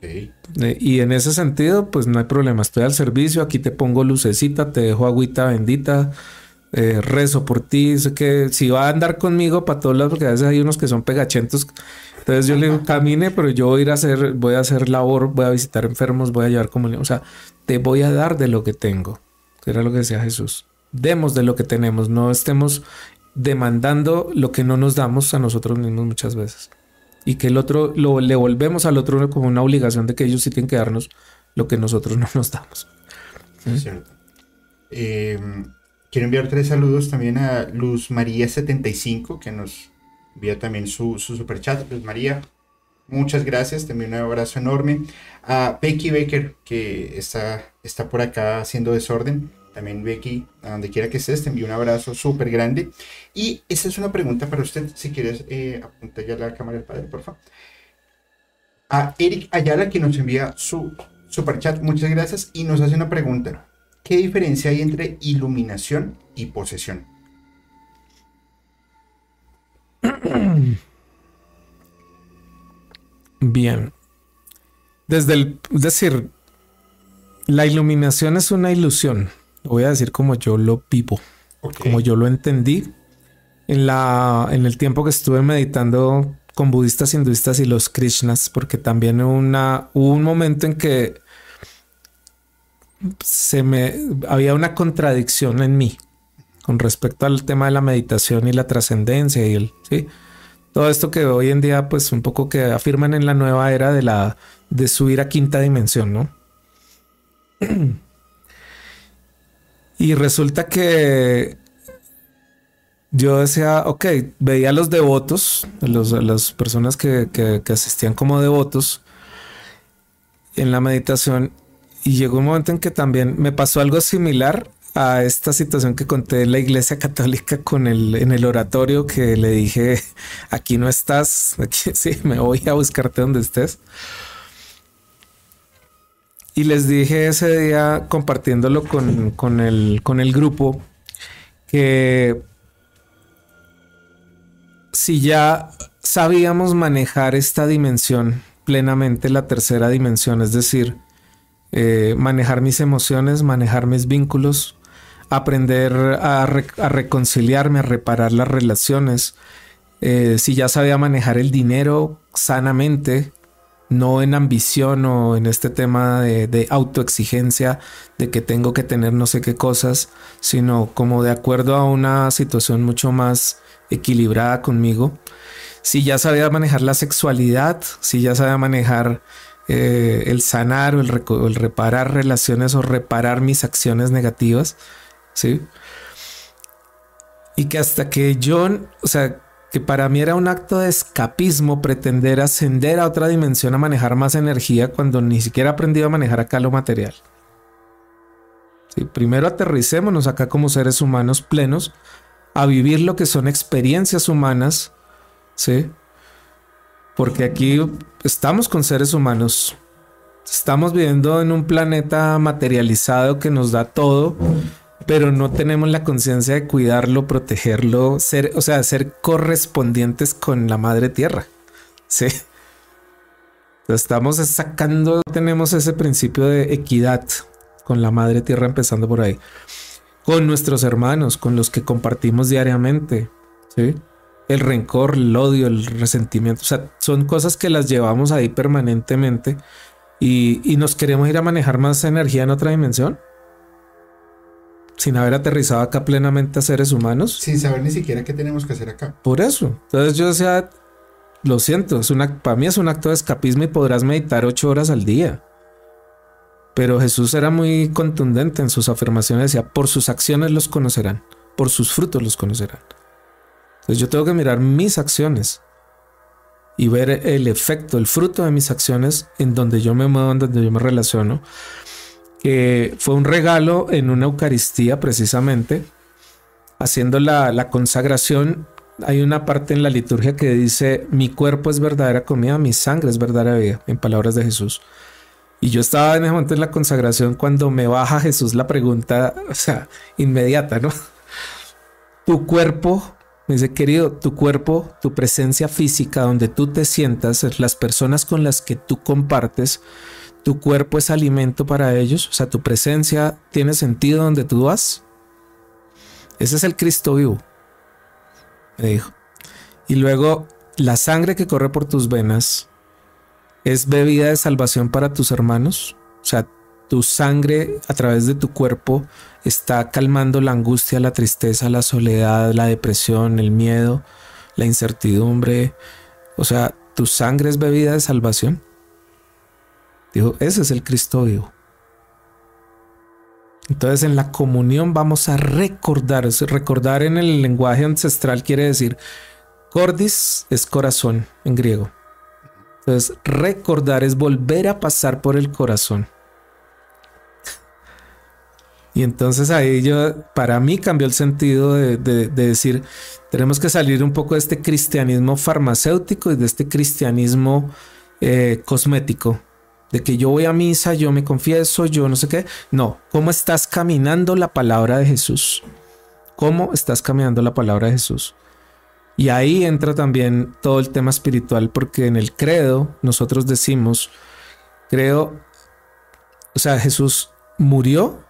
Eh, y en ese sentido, pues no hay problema. Estoy al servicio, aquí te pongo lucecita, te dejo agüita bendita, eh, rezo por ti. Sé que si va a andar conmigo para todos lados, porque a veces hay unos que son pegachentos. Entonces yo le digo, camine, pero yo voy a ir a hacer, voy a hacer labor, voy a visitar enfermos, voy a llevar comunión. O sea, te voy a dar de lo que tengo. Era lo que decía Jesús. Demos de lo que tenemos, no estemos demandando lo que no nos damos a nosotros mismos muchas veces y que el otro lo le volvemos al otro como una obligación de que ellos sí tienen que darnos lo que nosotros no nos damos. Cierto. Em, quiero enviar tres saludos también a Luz María 75 que nos envía también su, su super chat. Luz María, muchas gracias, también un abrazo enorme. A Becky Baker que está, está por acá haciendo desorden. También Becky, a donde quiera que estés, te envío un abrazo súper grande. Y esa es una pregunta para usted, si quieres eh, apuntar ya la cámara del padre, por favor. A Eric Ayala, que nos envía su super chat, muchas gracias, y nos hace una pregunta. ¿Qué diferencia hay entre iluminación y posesión? Bien. Desde el, es decir, la iluminación es una ilusión. Voy a decir como yo lo vivo, como yo lo entendí. En, la, en el tiempo que estuve meditando con budistas, hinduistas y los krishnas, porque también una, hubo un momento en que se me había una contradicción en mí con respecto al tema de la meditación y la trascendencia y el sí todo esto que hoy en día pues un poco que afirman en la nueva era de la de subir a quinta dimensión, ¿no? Y resulta que yo decía, ok, veía a los devotos, a, las personas que, asistían como devotos en la meditación y llegó un momento en que también me pasó algo similar a esta situación que conté en la iglesia católica con el en el oratorio que le dije aquí no estás, aquí sí, me voy a buscarte donde estés. Y les dije ese día, compartiéndolo con, el, con el grupo, que si ya sabíamos manejar esta dimensión plenamente, la tercera dimensión, es decir, eh, manejar mis emociones, manejar mis vínculos, aprender a, reconciliarme, a reparar las relaciones, eh, si ya sabía manejar el dinero sanamente, no en ambición o en este tema de, autoexigencia de que tengo que tener no sé qué cosas, sino como de acuerdo a una situación mucho más equilibrada conmigo. Si ya sabía manejar la sexualidad, si ya sabía manejar eh, el sanar o el, el, reparar relaciones o reparar mis acciones negativas, ¿sí? Y que hasta que yo, o sea, que para mí era un acto de escapismo pretender ascender a otra dimensión a manejar más energía cuando ni siquiera he aprendido a manejar acá lo material. Sí, primero aterricémonos acá como seres humanos plenos a vivir lo que son experiencias humanas, ¿sí? Porque aquí estamos con seres humanos. Estamos viviendo en un planeta materializado que nos da todo pero no tenemos la conciencia de cuidarlo, protegerlo, ser, o sea, ser correspondientes con la madre tierra. Sí. Estamos sacando, tenemos ese principio de equidad con la madre tierra empezando por ahí. Con nuestros hermanos, con los que compartimos diariamente. Sí. El rencor, el odio, el resentimiento. O sea, son cosas que las llevamos ahí permanentemente y, y nos queremos ir a manejar más energía en otra dimensión sin haber aterrizado acá plenamente a seres humanos. Sin saber ni siquiera qué tenemos que hacer acá. Por eso. Entonces yo decía, lo siento, es una, para mí es un acto de escapismo y podrás meditar ocho horas al día. Pero Jesús era muy contundente en sus afirmaciones, decía, por sus acciones los conocerán, por sus frutos los conocerán. Entonces yo tengo que mirar mis acciones y ver el efecto, el fruto de mis acciones en donde yo me muevo, en donde yo me relaciono que fue un regalo en una Eucaristía precisamente, haciendo la, consagración hay una parte en la liturgia que dice, mi cuerpo es verdadera comida, mi sangre es verdadera vida, en palabras de Jesús. Y yo estaba en ese momento en la consagración cuando me baja Jesús la pregunta, o sea, inmediata, ¿no? Tu cuerpo, me dice, querido, tu cuerpo, tu presencia física, donde tú te sientas, las personas con las que tú compartes, tu cuerpo es alimento para ellos, o sea, tu presencia tiene sentido donde tú vas. Ese es el Cristo vivo, me dijo. Y luego, la sangre que corre por tus venas es bebida de salvación para tus hermanos. O sea, tu sangre a través de tu cuerpo está calmando la angustia, la tristeza, la soledad, la depresión, el miedo, la incertidumbre. O sea, tu sangre es bebida de salvación. Dijo, ese es el Cristo vivo. Entonces en la comunión vamos a recordar, recordar en el lenguaje ancestral quiere decir, cordis es corazón en griego. Entonces recordar es volver a pasar por el corazón. Y entonces ahí yo, para mí cambió el sentido de, decir, tenemos que salir un poco de este cristianismo farmacéutico y de este cristianismo eh, cosmético de que yo voy a misa, yo me confieso, yo no sé qué. No, ¿cómo estás caminando la palabra de Jesús? ¿Cómo estás caminando la palabra de Jesús? Y ahí entra también todo el tema espiritual, porque en el credo nosotros decimos, creo, o sea, Jesús murió,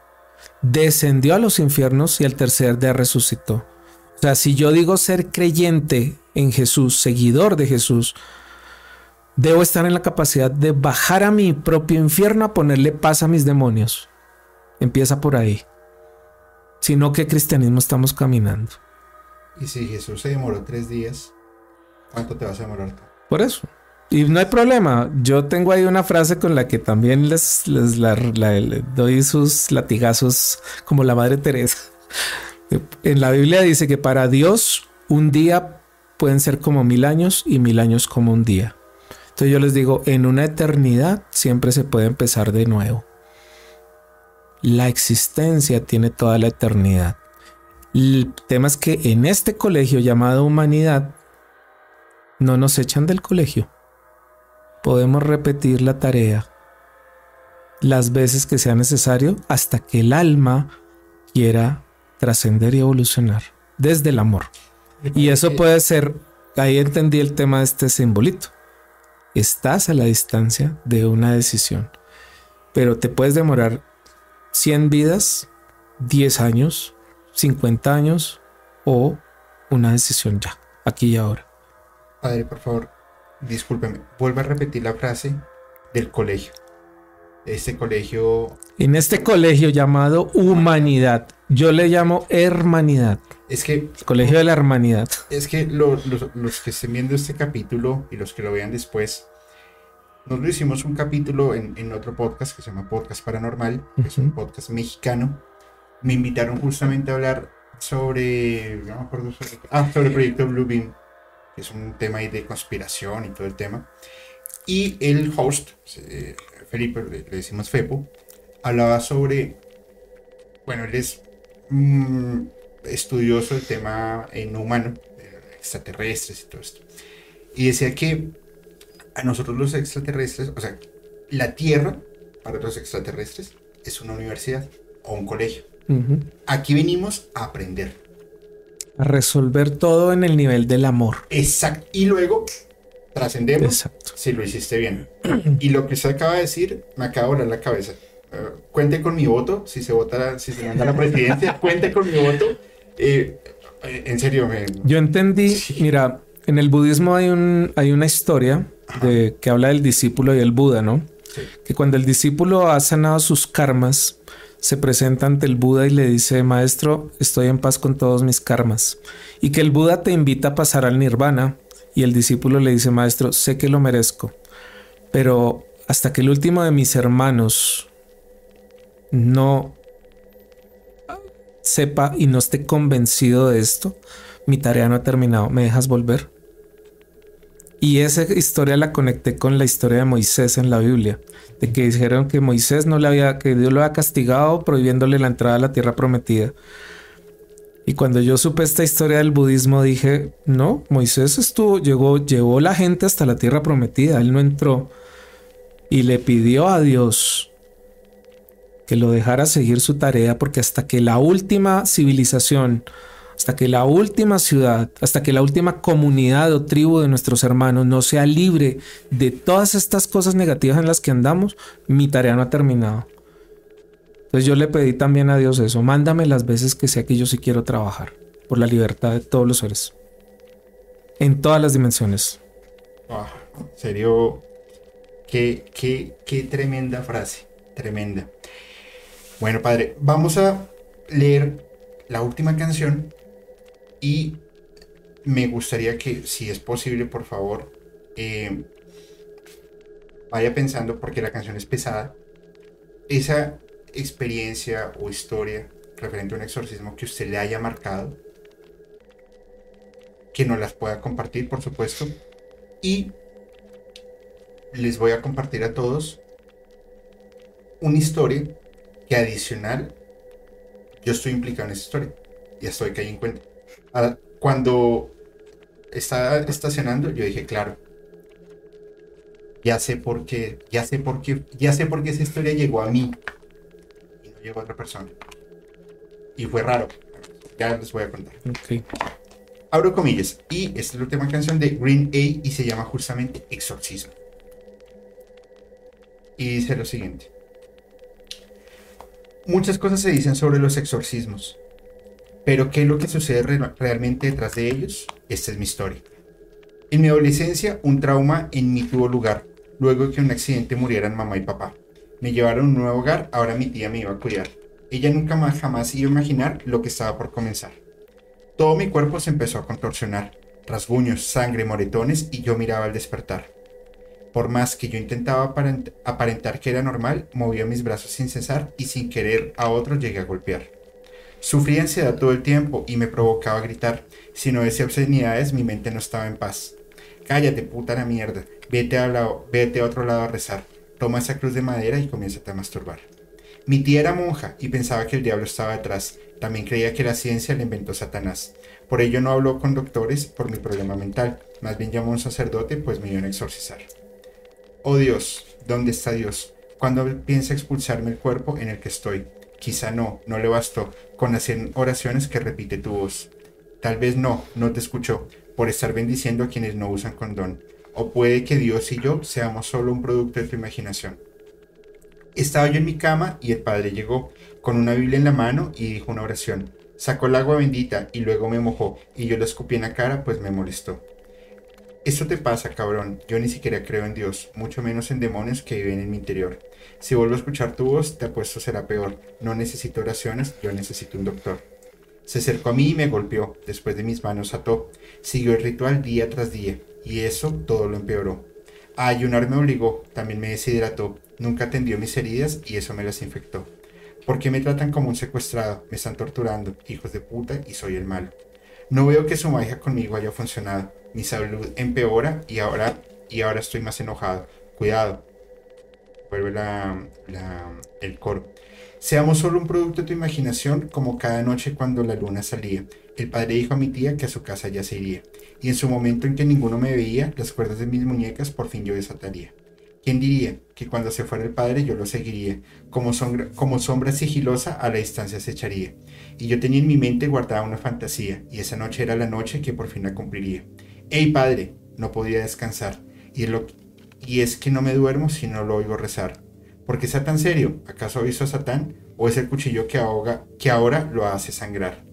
descendió a los infiernos y al tercer día resucitó. O sea, si yo digo ser creyente en Jesús, seguidor de Jesús, Debo estar en la capacidad de bajar a mi propio infierno a ponerle paz a mis demonios. Empieza por ahí. Si no, ¿qué cristianismo estamos caminando? Y si Jesús se demoró tres días, ¿cuánto te vas a demorar Por eso. Y no hay problema. Yo tengo ahí una frase con la que también les, les doy sus latigazos como la Madre Teresa. En la Biblia dice que para Dios un día pueden ser como mil años y mil años como un día. Entonces yo les digo, en una eternidad siempre se puede empezar de nuevo. La existencia tiene toda la eternidad. El tema es que en este colegio llamado humanidad no nos echan del colegio. Podemos repetir la tarea las veces que sea necesario hasta que el alma quiera trascender y evolucionar desde el amor. Y eso puede ser, ahí entendí el tema de este simbolito estás a la distancia de una decisión. Pero te puedes demorar 100 vidas, 10 años, 50 años o una decisión ya, aquí y ahora. Padre, por favor, discúlpeme, vuelva a repetir la frase del colegio. Este colegio... En este colegio llamado humanidad, yo le llamo hermanidad. Es que... Colegio de la Hermanidad. Es que los, que estén viendo este capítulo y los que lo vean después, nosotros hicimos un capítulo en, otro podcast que se llama Podcast Paranormal, que es un podcast mexicano. Me invitaron justamente a hablar sobre, no me acuerdo sobre, ah, sobre el proyecto Bluebeam, que es un tema ahí de conspiración y todo el tema. Y el host, eh, Felipe, le, decimos Fepo, hablaba sobre, bueno, él es estudioso del tema en humano, extraterrestres y todo esto. Y decía que a nosotros los extraterrestres, o sea, la Tierra para los extraterrestres es una universidad o un colegio. Aquí venimos a aprender. A resolver todo en el nivel del amor. Exacto. Y luego trascendemos si lo hiciste bien. y lo que se acaba de decir me acaba de volar la cabeza. Eh, cuente con mi voto, si se vota, si se manda la presidencia, cuente con mi voto. Eh, en serio, me... Yo entendí, mira, en el budismo hay, un, hay una historia de, que habla del discípulo y el Buda, ¿no? Que cuando el discípulo ha sanado sus karmas, se presenta ante el Buda y le dice, maestro, estoy en paz con todos mis karmas. Y que el Buda te invita a pasar al nirvana y el discípulo le dice, maestro, sé que lo merezco, pero hasta que el último de mis hermanos no sepa y no esté convencido de esto, mi tarea no ha terminado. ¿Me dejas volver? Y esa historia la conecté con la historia de Moisés en la Biblia, de que dijeron que Moisés no le había, que Dios lo había castigado prohibiéndole la entrada a la tierra prometida. Y cuando yo supe esta historia del budismo dije, no, Moisés estuvo, llegó, llevó la gente hasta la tierra prometida, él no entró y le pidió a Dios que lo dejara seguir su tarea porque hasta que la última civilización, hasta que la última ciudad, hasta que la última comunidad o tribu de nuestros hermanos no sea libre de todas estas cosas negativas en las que andamos, mi tarea no ha terminado. Entonces yo le pedí también a Dios eso, mándame las veces que sea que yo sí quiero trabajar por la libertad de todos los seres. En todas las dimensiones. Ah, serio, qué, qué, qué tremenda frase, tremenda. Bueno, padre, vamos a leer la última canción y me gustaría que, si es posible, por favor, eh, vaya pensando, porque la canción es pesada, esa experiencia o historia referente a un exorcismo que usted le haya marcado, que nos las pueda compartir, por supuesto, y les voy a compartir a todos una historia que adicional yo estoy implicado en esa historia. Ya estoy que hay en cuenta. cuando estaba estacionando, yo dije, claro, ya sé por qué, ya sé por qué, ya sé por qué esa historia llegó a mí y llegó otra persona. Y fue raro. Ya les voy a contar. Ok. Abro comillas. Y esta es la última canción de Green A y se llama justamente Exorcismo. Y dice lo siguiente. Muchas cosas se dicen sobre los exorcismos, pero ¿qué es lo que sucede realmente detrás de ellos? Esta es mi historia. En mi adolescencia, un trauma en mí tuvo lugar, luego de que un accidente murieran mamá y papá. Me llevaron a un nuevo hogar, ahora mi tía me iba a cuidar. Ella nunca más jamás iba a imaginar lo que estaba por comenzar. Todo mi cuerpo se empezó a contorsionar, rasguños, sangre, moretones y yo miraba al despertar. Por más que yo intentaba aparentar que era normal, movía mis brazos sin cesar y sin querer a otro llegué a golpear. Sufría ansiedad todo el tiempo y me provocaba gritar. Si no decía obscenidades, mi mente no estaba en paz. Cállate, puta la mierda. Vete a, lado, vete a otro lado a rezar. Toma esa cruz de madera y comienza a masturbar. Mi tía era monja y pensaba que el diablo estaba detrás. También creía que la ciencia la inventó Satanás. Por ello no habló con doctores por mi problema mental. Más bien llamó a un sacerdote pues me iban a exorcizar. Oh Dios, ¿dónde está Dios? Cuando piensa expulsarme el cuerpo en el que estoy? Quizá no, no le bastó con hacer oraciones que repite tu voz. Tal vez no, no te escuchó, por estar bendiciendo a quienes no usan condón. O puede que Dios y yo seamos solo un producto de tu imaginación. Estaba yo en mi cama y el padre llegó, con una Biblia en la mano y dijo una oración. Sacó el agua bendita y luego me mojó y yo la escupí en la cara pues me molestó. Eso te pasa, cabrón. Yo ni siquiera creo en Dios, mucho menos en demonios que viven en mi interior. Si vuelvo a escuchar tu voz, te apuesto será peor. No necesito oraciones, yo necesito un doctor. Se acercó a mí y me golpeó. Después de mis manos ató. Siguió el ritual día tras día, y eso todo lo empeoró. A ayunar me obligó, también me deshidrató. Nunca atendió mis heridas y eso me las infectó. ¿Por qué me tratan como un secuestrado? Me están torturando, hijos de puta, y soy el malo. No veo que su magia conmigo haya funcionado mi salud empeora y ahora, y ahora estoy más enojado. Cuidado. Vuelve la, el coro. Seamos solo un producto de tu imaginación, como cada noche cuando la luna salía. El padre dijo a mi tía que a su casa ya se iría, y en su momento en que ninguno me veía, las cuerdas de mis muñecas por fin yo desataría. ¿Quién diría que cuando se fuera el padre yo lo seguiría? Como sombra, sigilosa a la distancia se echaría. Y yo tenía en mi mente guardada una fantasía, y esa noche era la noche que por fin la cumpliría. Hey padre, no podía descansar. Y, lo, y es que no me duermo si no lo oigo rezar. ¿Por qué está tan serio? ¿Acaso visto a Satán? ¿O es el cuchillo que, ahoga, que ahora lo hace sangrar?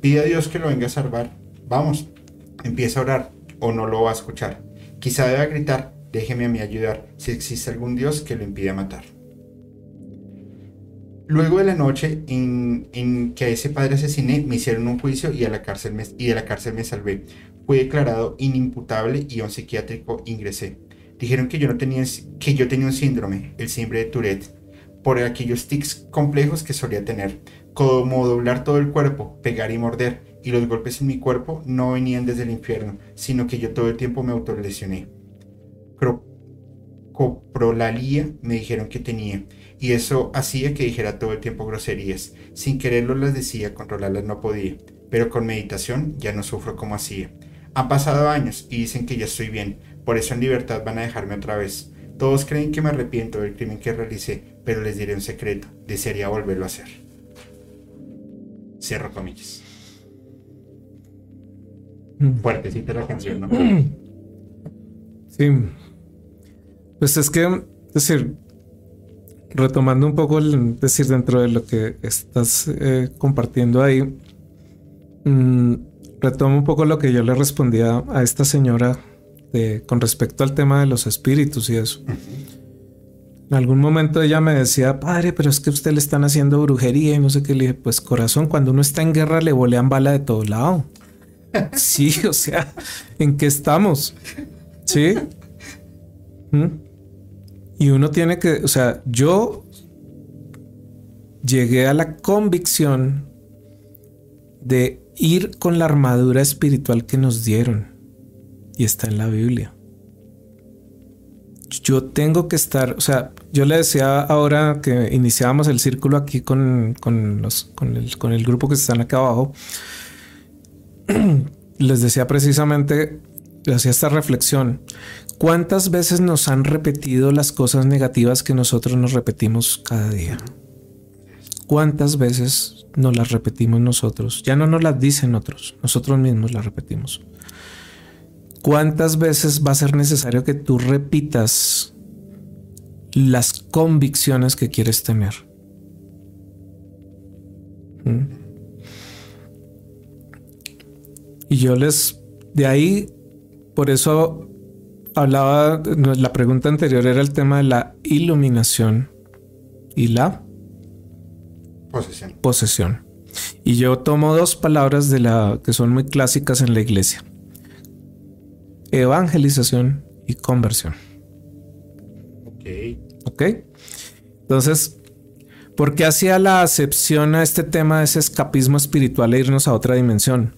Pide a Dios que lo venga a salvar. Vamos, empieza a orar o no lo va a escuchar. Quizá deba gritar, déjeme a mí ayudar, si existe algún Dios que lo impida matar. Luego de la noche en, que a ese padre asesiné, me hicieron un juicio y, la cárcel me, de la cárcel me salvé. Fui declarado inimputable y a un psiquiátrico ingresé. Dijeron que yo, no tenía, que yo tenía un síndrome, el síndrome de Tourette, por aquellos tics complejos que solía tener, como doblar todo el cuerpo, pegar y morder, y los golpes en mi cuerpo no venían desde el infierno, sino que yo todo el tiempo me autolesioné. Coprolalía me dijeron que tenía, y eso hacía que dijera todo el tiempo groserías. Sin quererlo las decía, controlarlas no podía. pero con meditación ya no sufro como hacía. Han pasado años y dicen que ya estoy bien, por eso en libertad van a dejarme otra vez. Todos creen que me arrepiento del crimen que realicé, pero les diré un secreto, desearía volverlo a hacer. Cierro comillas. Mm. Fuertecita la canción, ¿no? Sí. Pues es que, es decir, retomando un poco, el, decir, dentro de lo que estás eh, compartiendo ahí, mm, retomo un poco lo que yo le respondía a esta señora de, con respecto al tema de los espíritus y eso. En algún momento ella me decía, padre, pero es que usted le están haciendo brujería y no sé qué. Le dije, pues corazón, cuando uno está en guerra le volean bala de todo lado. Sí, o sea, ¿en qué estamos? Sí. ¿Mm? Y uno tiene que, o sea, yo llegué a la convicción de ir con la armadura espiritual que nos dieron. Y está en la Biblia. Yo tengo que estar, o sea, yo le decía ahora que iniciábamos el círculo aquí con, los, con, el, con el grupo que están acá abajo, les decía precisamente, hacía esta reflexión, ¿Cuántas veces nos han repetido las cosas negativas que nosotros nos repetimos cada día? ¿Cuántas veces nos las repetimos nosotros? Ya no nos las dicen otros, nosotros mismos las repetimos. ¿Cuántas veces va a ser necesario que tú repitas las convicciones que quieres tener? ¿Mm? Y yo les, de ahí, por eso hablaba, la pregunta anterior era el tema de la iluminación y la posesión. posesión. Y yo tomo dos palabras de la que son muy clásicas en la iglesia. Evangelización y conversión. Ok. Ok. Entonces, ¿por qué hacía la acepción a este tema de ese escapismo espiritual e irnos a otra dimensión?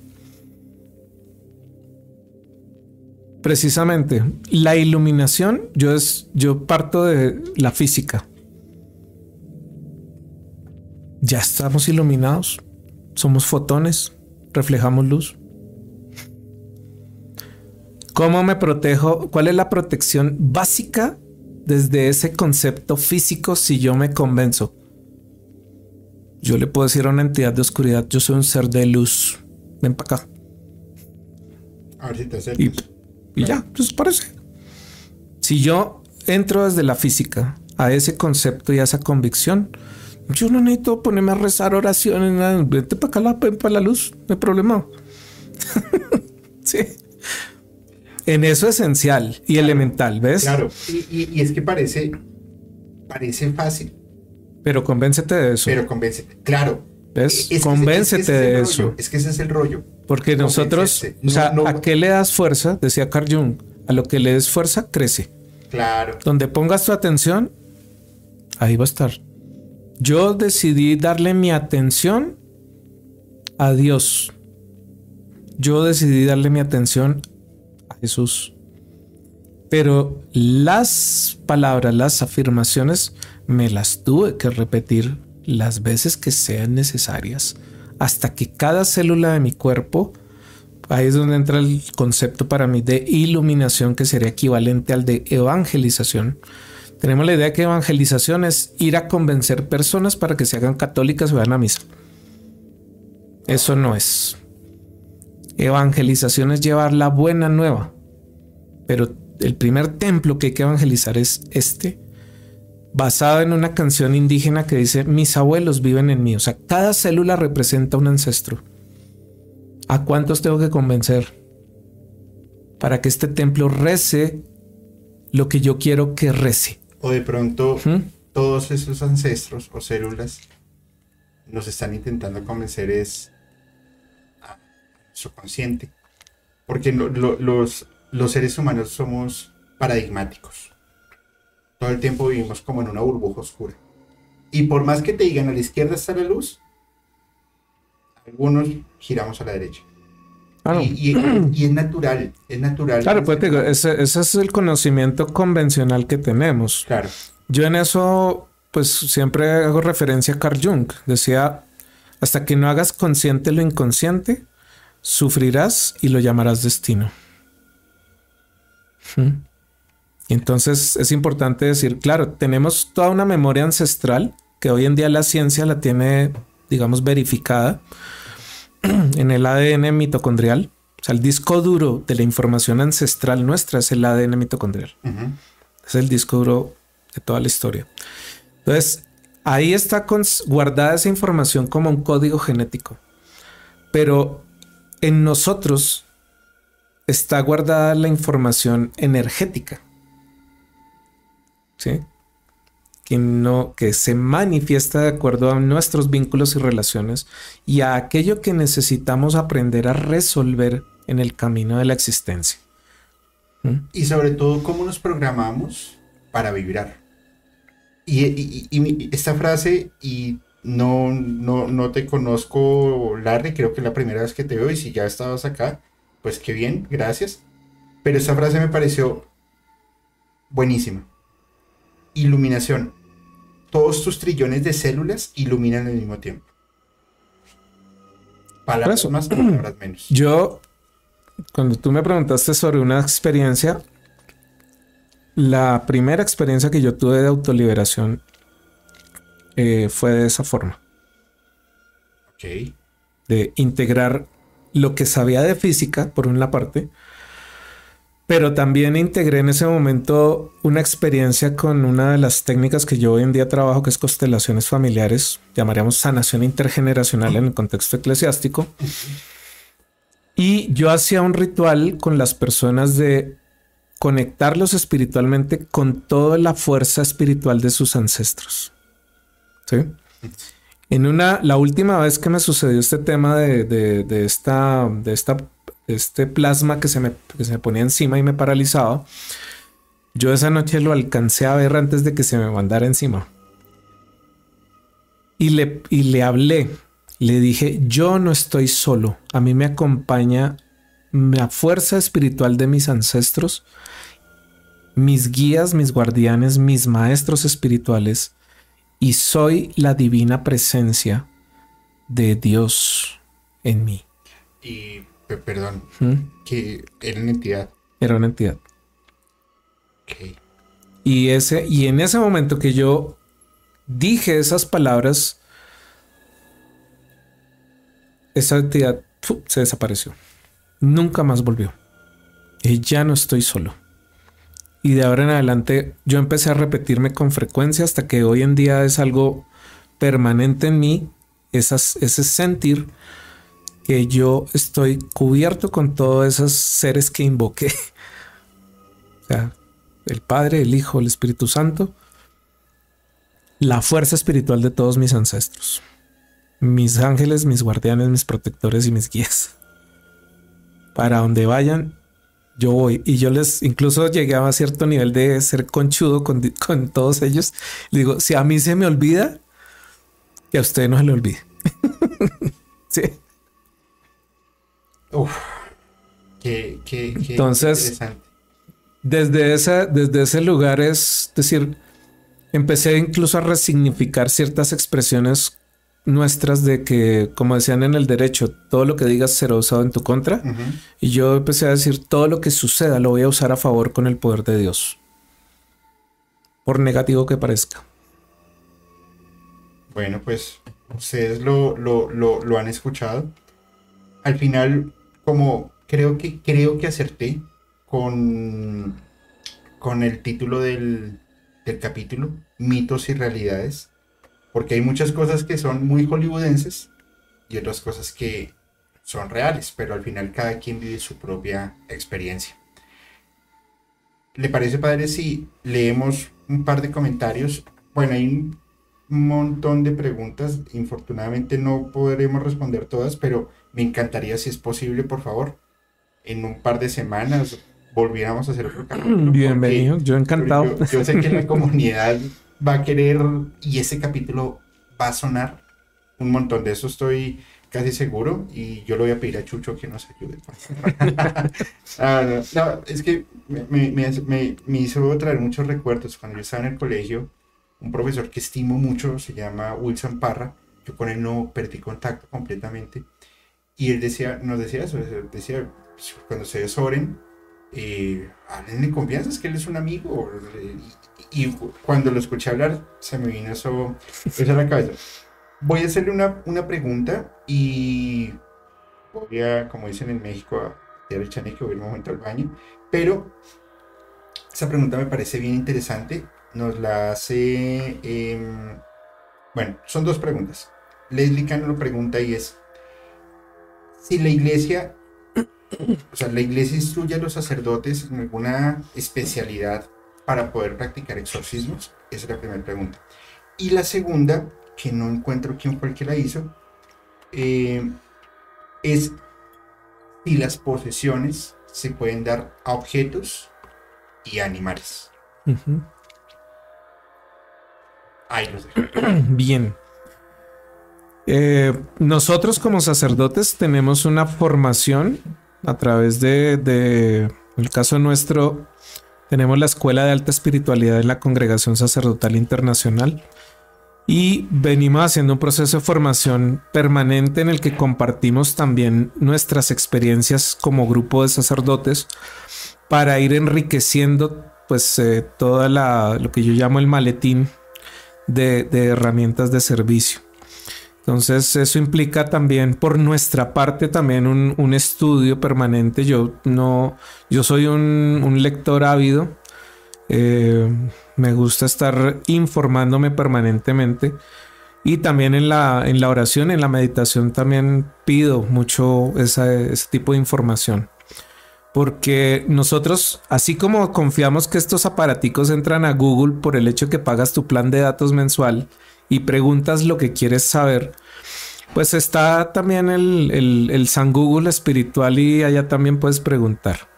Precisamente, la iluminación, yo, es, yo parto de la física. Ya estamos iluminados, somos fotones, reflejamos luz. ¿Cómo me protejo? ¿Cuál es la protección básica desde ese concepto físico si yo me convenzo? Yo le puedo decir a una entidad de oscuridad, yo soy un ser de luz. Ven para acá. A ver si te y ya, pues parece. Si yo entro desde la física a ese concepto y a esa convicción, yo no necesito ponerme a rezar oraciones, vete para acá la, para la luz, no hay problema. sí. En eso esencial y elemental, ¿ves? Claro, y, es que parece, parece fácil. Pero convéncete de eso. Pero convéncete, claro. ¿Ves? convéncete de eso. Es que ese es el rollo. Porque nosotros, o sea, ¿a qué le das fuerza? Decía Carl Jung, a lo que le des fuerza, crece. Claro. Donde pongas tu atención, ahí va a estar. Yo decidí darle mi atención a Dios. Yo decidí darle mi atención a Jesús. Pero las palabras, las afirmaciones, me las tuve que repetir las veces que sean necesarias hasta que cada célula de mi cuerpo, ahí es donde entra el concepto para mí de iluminación que sería equivalente al de evangelización. Tenemos la idea que evangelización es ir a convencer personas para que se hagan católicas o vayan a misa. Eso no es. Evangelización es llevar la buena nueva. Pero el primer templo que hay que evangelizar es este, basado en una canción indígena que dice, mis abuelos viven en mí. O sea, cada célula representa un ancestro. ¿A cuántos tengo que convencer para que este templo rece lo que yo quiero que rece? O de pronto todos esos ancestros o células nos están intentando convencer es a su consciente. Porque los, los seres humanos somos paradigmáticos todo el tiempo vivimos como en una burbuja oscura. Y por más que te digan a la izquierda está la luz, algunos giramos a la derecha. Y, es natural, es natural. Claro, pues digo, ese, es el conocimiento convencional que tenemos. Claro. Yo en eso, pues siempre hago referencia a Carl Jung. Decía, Hasta que no hagas consciente lo inconsciente, sufrirás y lo llamarás destino. ¿Mm? Entonces es importante decir, claro, tenemos toda una memoria ancestral que hoy en día la ciencia la tiene, digamos, verificada en el ADN mitocondrial. O sea, el disco duro de la información ancestral nuestra es el ADN mitocondrial. Es el disco duro de toda la historia. Entonces, ahí está guardada esa información como un código genético. Pero en nosotros está guardada la información energética. ¿Sí? Que, no, que se manifiesta de acuerdo a nuestros vínculos y relaciones y a aquello que necesitamos aprender a resolver en el camino de la existencia. ¿Mm? Y sobre todo, cómo nos programamos para vibrar. Y, esta frase, y no, no, no te conozco, Larry, creo que es la primera vez que te veo, y si ya estabas acá, pues qué bien, gracias. Pero esta frase me pareció buenísima. Iluminación. Todos tus trillones de células iluminan al mismo tiempo. Palabras más, palabras menos. Yo, cuando tú me preguntaste sobre una experiencia, la primera experiencia que yo tuve de autoliberación eh, fue de esa forma. Ok. De integrar lo que sabía de física, por una parte, pero también integré en ese momento una experiencia con una de las técnicas que yo hoy en día trabajo, que es constelaciones familiares, llamaríamos sanación intergeneracional en el contexto eclesiástico. Y yo hacía un ritual con las personas de conectarlos espiritualmente con toda la fuerza espiritual de sus ancestros. ¿Sí? En una, la última vez que me sucedió este tema de, de, esta, de esta, este plasma que se, me, que se me ponía encima y me paralizaba, yo esa noche lo alcancé a ver antes de que se me mandara encima. Y le, y le hablé, le dije, yo no estoy solo, a mí me acompaña la fuerza espiritual de mis ancestros, mis guías, mis guardianes, mis maestros espirituales, y soy la divina presencia de Dios en mí. Y, perdón, ¿Mm? que era una entidad. Era una entidad. Okay. Y, ese, y en ese momento que yo dije esas palabras, esa entidad se desapareció. Nunca más volvió. Y ya no estoy solo. Y de ahora en adelante yo empecé a repetirme con frecuencia hasta que hoy en día es algo permanente en mí, esas, ese sentir que yo estoy cubierto con todos esos seres que invoqué. o sea, el Padre, el Hijo, el Espíritu Santo, la fuerza espiritual de todos mis ancestros, mis ángeles, mis guardianes, mis protectores y mis guías. Para donde vayan, yo voy. Y yo les incluso llegué a cierto nivel de ser conchudo con, todos ellos. digo, si a mí se me olvida, que a usted no se le olvide. sí. Uf, qué, Entonces, desde, esa, desde ese lugar es decir, empecé incluso a resignificar ciertas expresiones nuestras de que, como decían en el derecho, todo lo que digas será usado en tu contra. Y yo empecé a decir, todo lo que suceda lo voy a usar a favor con el poder de Dios. Por negativo que parezca. Bueno, pues ustedes lo, lo, han escuchado. Al final, como creo que, creo que acerté con, con el título del, del capítulo, mitos y realidades porque hay muchas cosas que son muy hollywoodenses y otras cosas que son reales, pero al final cada quien vive su propia experiencia. ¿Le parece, padre, si leemos un par de comentarios? Bueno, hay un montón de preguntas. Infortunadamente no podremos responder todas, pero me encantaría, si es posible, por favor, en un par de semanas volviéramos a hacer otro capítulo. Bienvenido, yo encantado. yo, sé que la comunidad va a querer y ese capítulo va a sonar un montón. De eso estoy casi seguro y yo le voy a pedir a Chucho que nos ayude. Ah, no, es que me, hizo traer muchos recuerdos. Cuando yo estaba en el colegio, un profesor que estimo mucho se llama Wilson Parra, yo con él no perdí contacto completamente. Y él decía, nos decía eso, decía, pues, cuando se desoren, eh, hablen de confianza, es que él es un amigo. Y, cuando lo escuché hablar, se me vino eso, eso a la cabeza. Voy a hacerle una, una pregunta y voy a, como dicen en México, a tirar el chaneque, voy un momento al baño. Pero esa pregunta me parece bien interesante. Nos la hace. Em, bueno, son dos preguntas. Leslie Cano lo pregunta y es: si la iglesia o sea, la iglesia instruye a los sacerdotes en alguna especialidad para poder practicar exorcismos. Esa es la primera pregunta. Y la segunda, que no encuentro quién fue el que la hizo, eh, es si las posesiones se pueden dar a objetos y animales. Ahí los dejo. Bien. Eh, nosotros como sacerdotes tenemos una formación a través de, de, el caso nuestro, tenemos la Escuela de Alta Espiritualidad en la Congregación Sacerdotal Internacional y venimos haciendo un proceso de formación permanente en el que compartimos también nuestras experiencias como grupo de sacerdotes para ir enriqueciendo pues eh, toda la, lo que yo llamo el maletín de, de herramientas de servicio. Entonces eso implica también por nuestra parte también un, estudio permanente. Yo no, yo soy un, lector ávido. Eh, me gusta estar informándome permanentemente. Y también en la, en la oración, en la meditación también pido mucho ese tipo de información. Porque nosotros, así como confiamos que estos aparaticos entran a Google por el hecho que pagas tu plan de datos mensual, y preguntas lo que quieres saber, pues está también el, el, San Google espiritual y allá también puedes preguntar.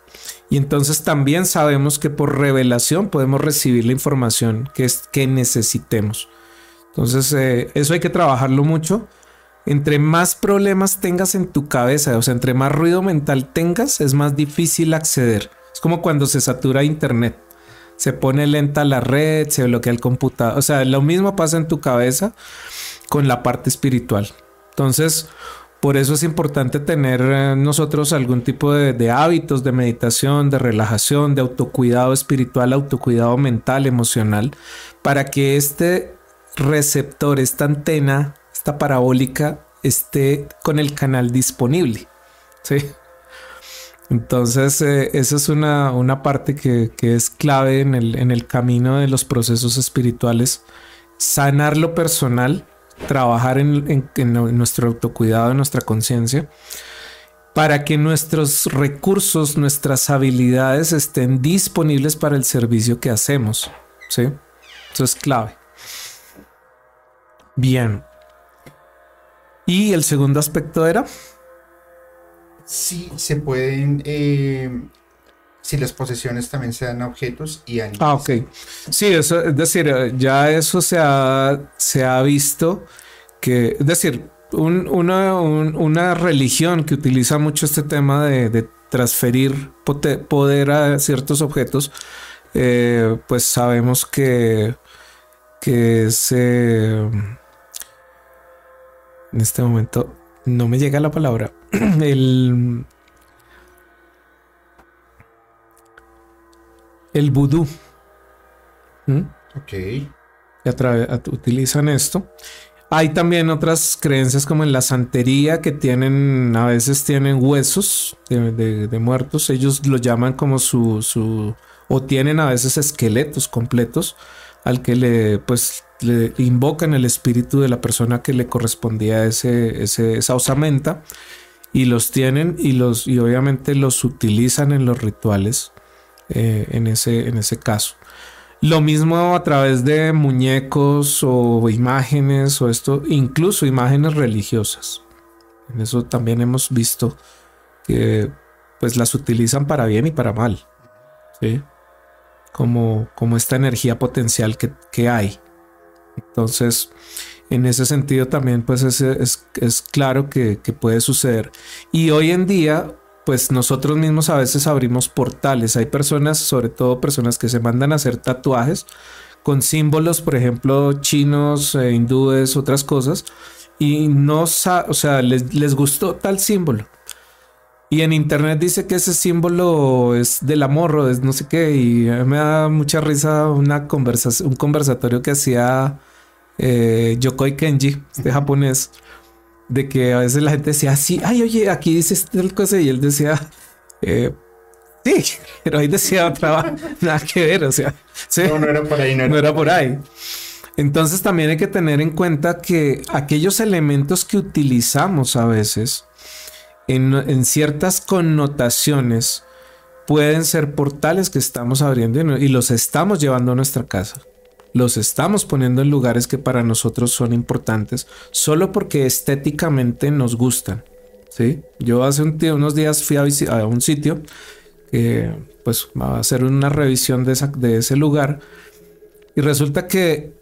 Y entonces también sabemos que por revelación podemos recibir la información que, es, que necesitemos. Entonces eh, eso hay que trabajarlo mucho. Entre más problemas tengas en tu cabeza, o sea, entre más ruido mental tengas, es más difícil acceder. Es como cuando se satura Internet se pone lenta la red, se bloquea el computador. O sea, lo mismo pasa en tu cabeza con la parte espiritual. Entonces, por eso es importante tener eh, nosotros algún tipo de, hábitos de meditación, de relajación, de autocuidado espiritual, autocuidado mental, emocional, para que este receptor, esta antena, esta parabólica, esté con el canal disponible. ¿sí? Entonces, eh, esa es una, parte que, es clave en el, en el camino de los procesos espirituales. Sanar lo personal, trabajar en, nuestro autocuidado, en nuestra conciencia, para que nuestros recursos, nuestras habilidades estén disponibles para el servicio que hacemos. ¿sí? Eso es clave. Bien. Y el segundo aspecto era si se pueden, eh, si las posesiones también se dan a objetos y animales. Ah, ok. Sí, eso, es decir, ya eso se ha, se ha visto que, es decir, una, religión que utiliza mucho este tema de, transferir poder a ciertos objetos, eh, pues sabemos que, que se... En este momento no me llega la palabra. el. El vudú. ¿Mm? Ok. utilizan esto. Hay también otras creencias como en la santería que tienen, a veces tienen huesos de, muertos. Ellos lo llaman como su, su, o tienen a veces esqueletos completos al que le, pues, le invocan el espíritu de la persona que le correspondía ese, esa osamenta y los tienen y los y obviamente los utilizan en los rituales eh, en, ese, en ese caso. Lo mismo a través de muñecos o imágenes o esto, incluso imágenes religiosas. En eso también hemos visto que pues las utilizan para bien y para mal. ¿sí? Como, como esta energía potencial que, que hay. Entonces, en ese sentido también pues es, es, claro que, puede suceder. Y hoy en día pues nosotros mismos a veces abrimos portales. Hay personas, sobre todo personas que se mandan a hacer tatuajes con símbolos, por ejemplo, chinos, eh, hindúes, otras cosas. y no, o sea, les, les gustó tal símbolo. Y en internet dice que ese símbolo es del amor o es no sé qué. Y me da mucha risa una conversación, un conversatorio que hacía eh, Yokoi Kenji, este japonés, de que a veces la gente decía así, ay, oye, aquí dice tal cosa. Y él decía, eh, sí, pero ahí decía otra, nada que ver. O sea, no, no era por ahí, no era por ahí. Entonces también hay que tener en cuenta que aquellos elementos que utilizamos a veces, en, ciertas connotaciones pueden ser portales que estamos abriendo y los estamos llevando a nuestra casa. Los estamos poniendo en lugares que para nosotros son importantes solo porque estéticamente nos gustan. ¿sí? Yo hace unos días fui a, un sitio que pues va a hacer una revisión de ese lugar y resulta que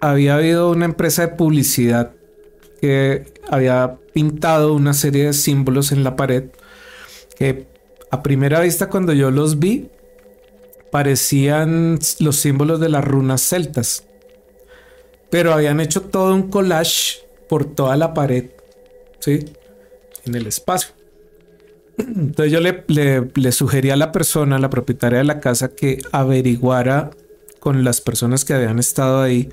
había habido una empresa de publicidad que había pintado una serie de símbolos en la pared que a primera vista cuando yo los vi parecían los símbolos de las runas celtas. Pero habían hecho todo un collage por toda la pared, ¿sí? En el espacio. Entonces yo le, le, sugerí a la persona, a la propietaria de la casa, que averiguara con las personas que habían estado ahí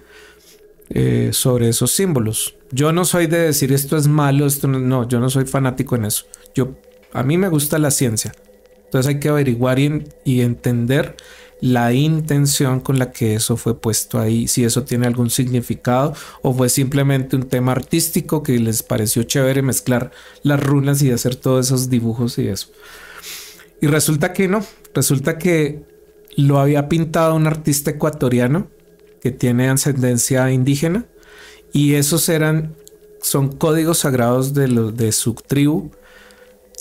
eh, sobre esos símbolos. Yo no soy de decir esto es malo, esto no, yo no soy fanático en eso. Yo, a mí me gusta la ciencia. Entonces hay que averiguar y, entender la intención con la que eso fue puesto ahí, si eso tiene algún significado o fue simplemente un tema artístico que les pareció chévere mezclar las runas y hacer todos esos dibujos y eso. Y resulta que no, resulta que lo había pintado un artista ecuatoriano que tiene ascendencia indígena y esos eran son códigos sagrados de, de su tribu.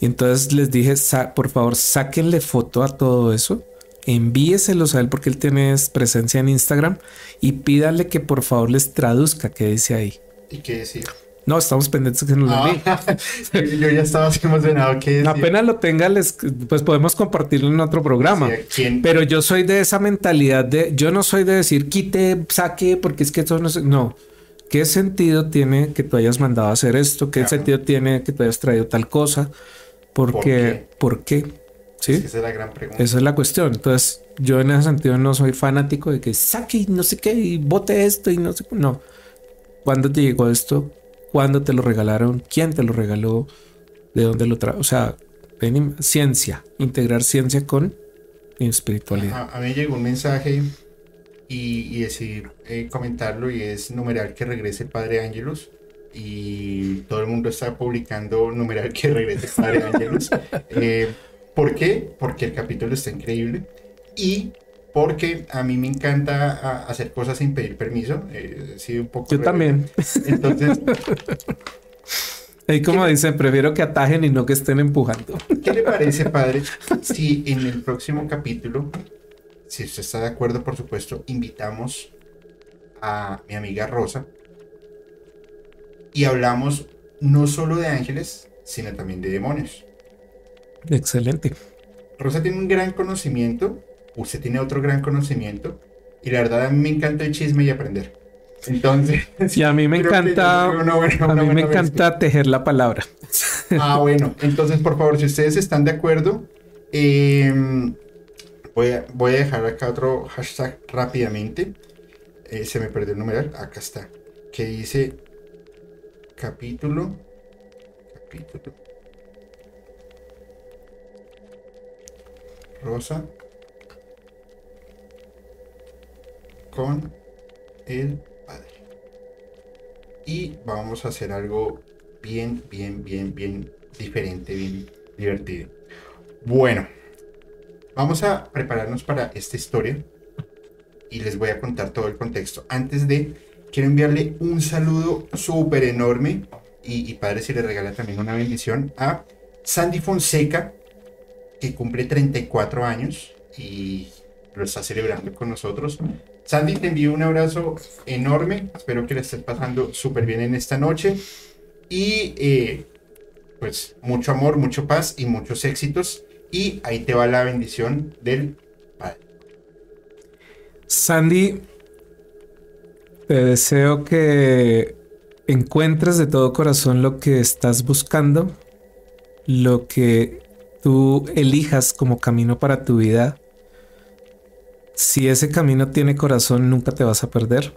Y entonces les dije, por favor, sáquenle foto a todo eso, envíeselos a él porque él tiene presencia en Instagram y pídale que por favor les traduzca qué dice ahí. ¿Y qué decía? No, estamos pendientes que nos lo envíe. Yo ya estaba así emocionado. que Apenas lo tenga, les, pues podemos compartirlo en otro programa. Pero yo soy de esa mentalidad de, yo no soy de decir quite, saque, porque es que eso no sé. No. ¿Qué sentido tiene que tú hayas mandado a hacer esto? ¿Qué sentido tiene que tú hayas traído tal cosa? Porque, ¿por qué? ¿Sí? esa es la gran pregunta. Esa es la cuestión. Entonces, yo en ese sentido no soy fanático de que saque y no sé qué y bote esto y no sé. No. ¿Cuándo te llegó esto? ¿Cuándo te lo regalaron? ¿Quién te lo regaló? ¿De dónde lo trajo? O sea, ciencia, integrar ciencia con espiritualidad. A, mí llegó un mensaje y, y decidí eh, comentarlo y es numeral que regrese el Padre Ángelus y todo el mundo está publicando numeral que regrese el Padre Ángelus. Eh, ¿Por qué? Porque el capítulo está increíble y porque a mí me encanta hacer cosas sin pedir permiso. Eh, sí, un poco. Yo también. Entonces. Y como dicen, prefiero que atajen y no que estén empujando. ¿Qué le parece, padre, si en el próximo capítulo, si usted está de acuerdo, por supuesto, invitamos a mi amiga Rosa y hablamos no solo de ángeles, sino también de demonios? Excelente. Rosa tiene un gran conocimiento usted tiene otro gran conocimiento y la verdad a mí me encanta el chisme y aprender. Entonces, y a mí me encanta, a mí me encanta tejer la palabra. Ah, bueno, entonces por favor, si ustedes están de acuerdo, em, voy, a, voy a dejar acá otro hashtag rápidamente. Eh, se me perdió el numeral, acá está, que dice capítulo, capítulo, Rosa con el Padre. Y vamos a hacer algo bien, bien, bien, bien diferente, bien divertido. Bueno, vamos a prepararnos para esta historia y les voy a contar todo el contexto. Antes de, quiero enviarle un saludo súper enorme y, padre si le regala también una bendición a Sandy Fonseca, que cumple 34 años y lo está celebrando con nosotros. Sandy, te envío un abrazo enorme. Espero que le estés pasando súper bien en esta noche. Y eh, pues mucho amor, mucho paz y muchos éxitos. Y ahí te va la bendición del Padre. Sandy, te deseo que encuentres de todo corazón lo que estás buscando, lo que tú elijas como camino para tu vida. Si ese camino tiene corazón, nunca te vas a perder.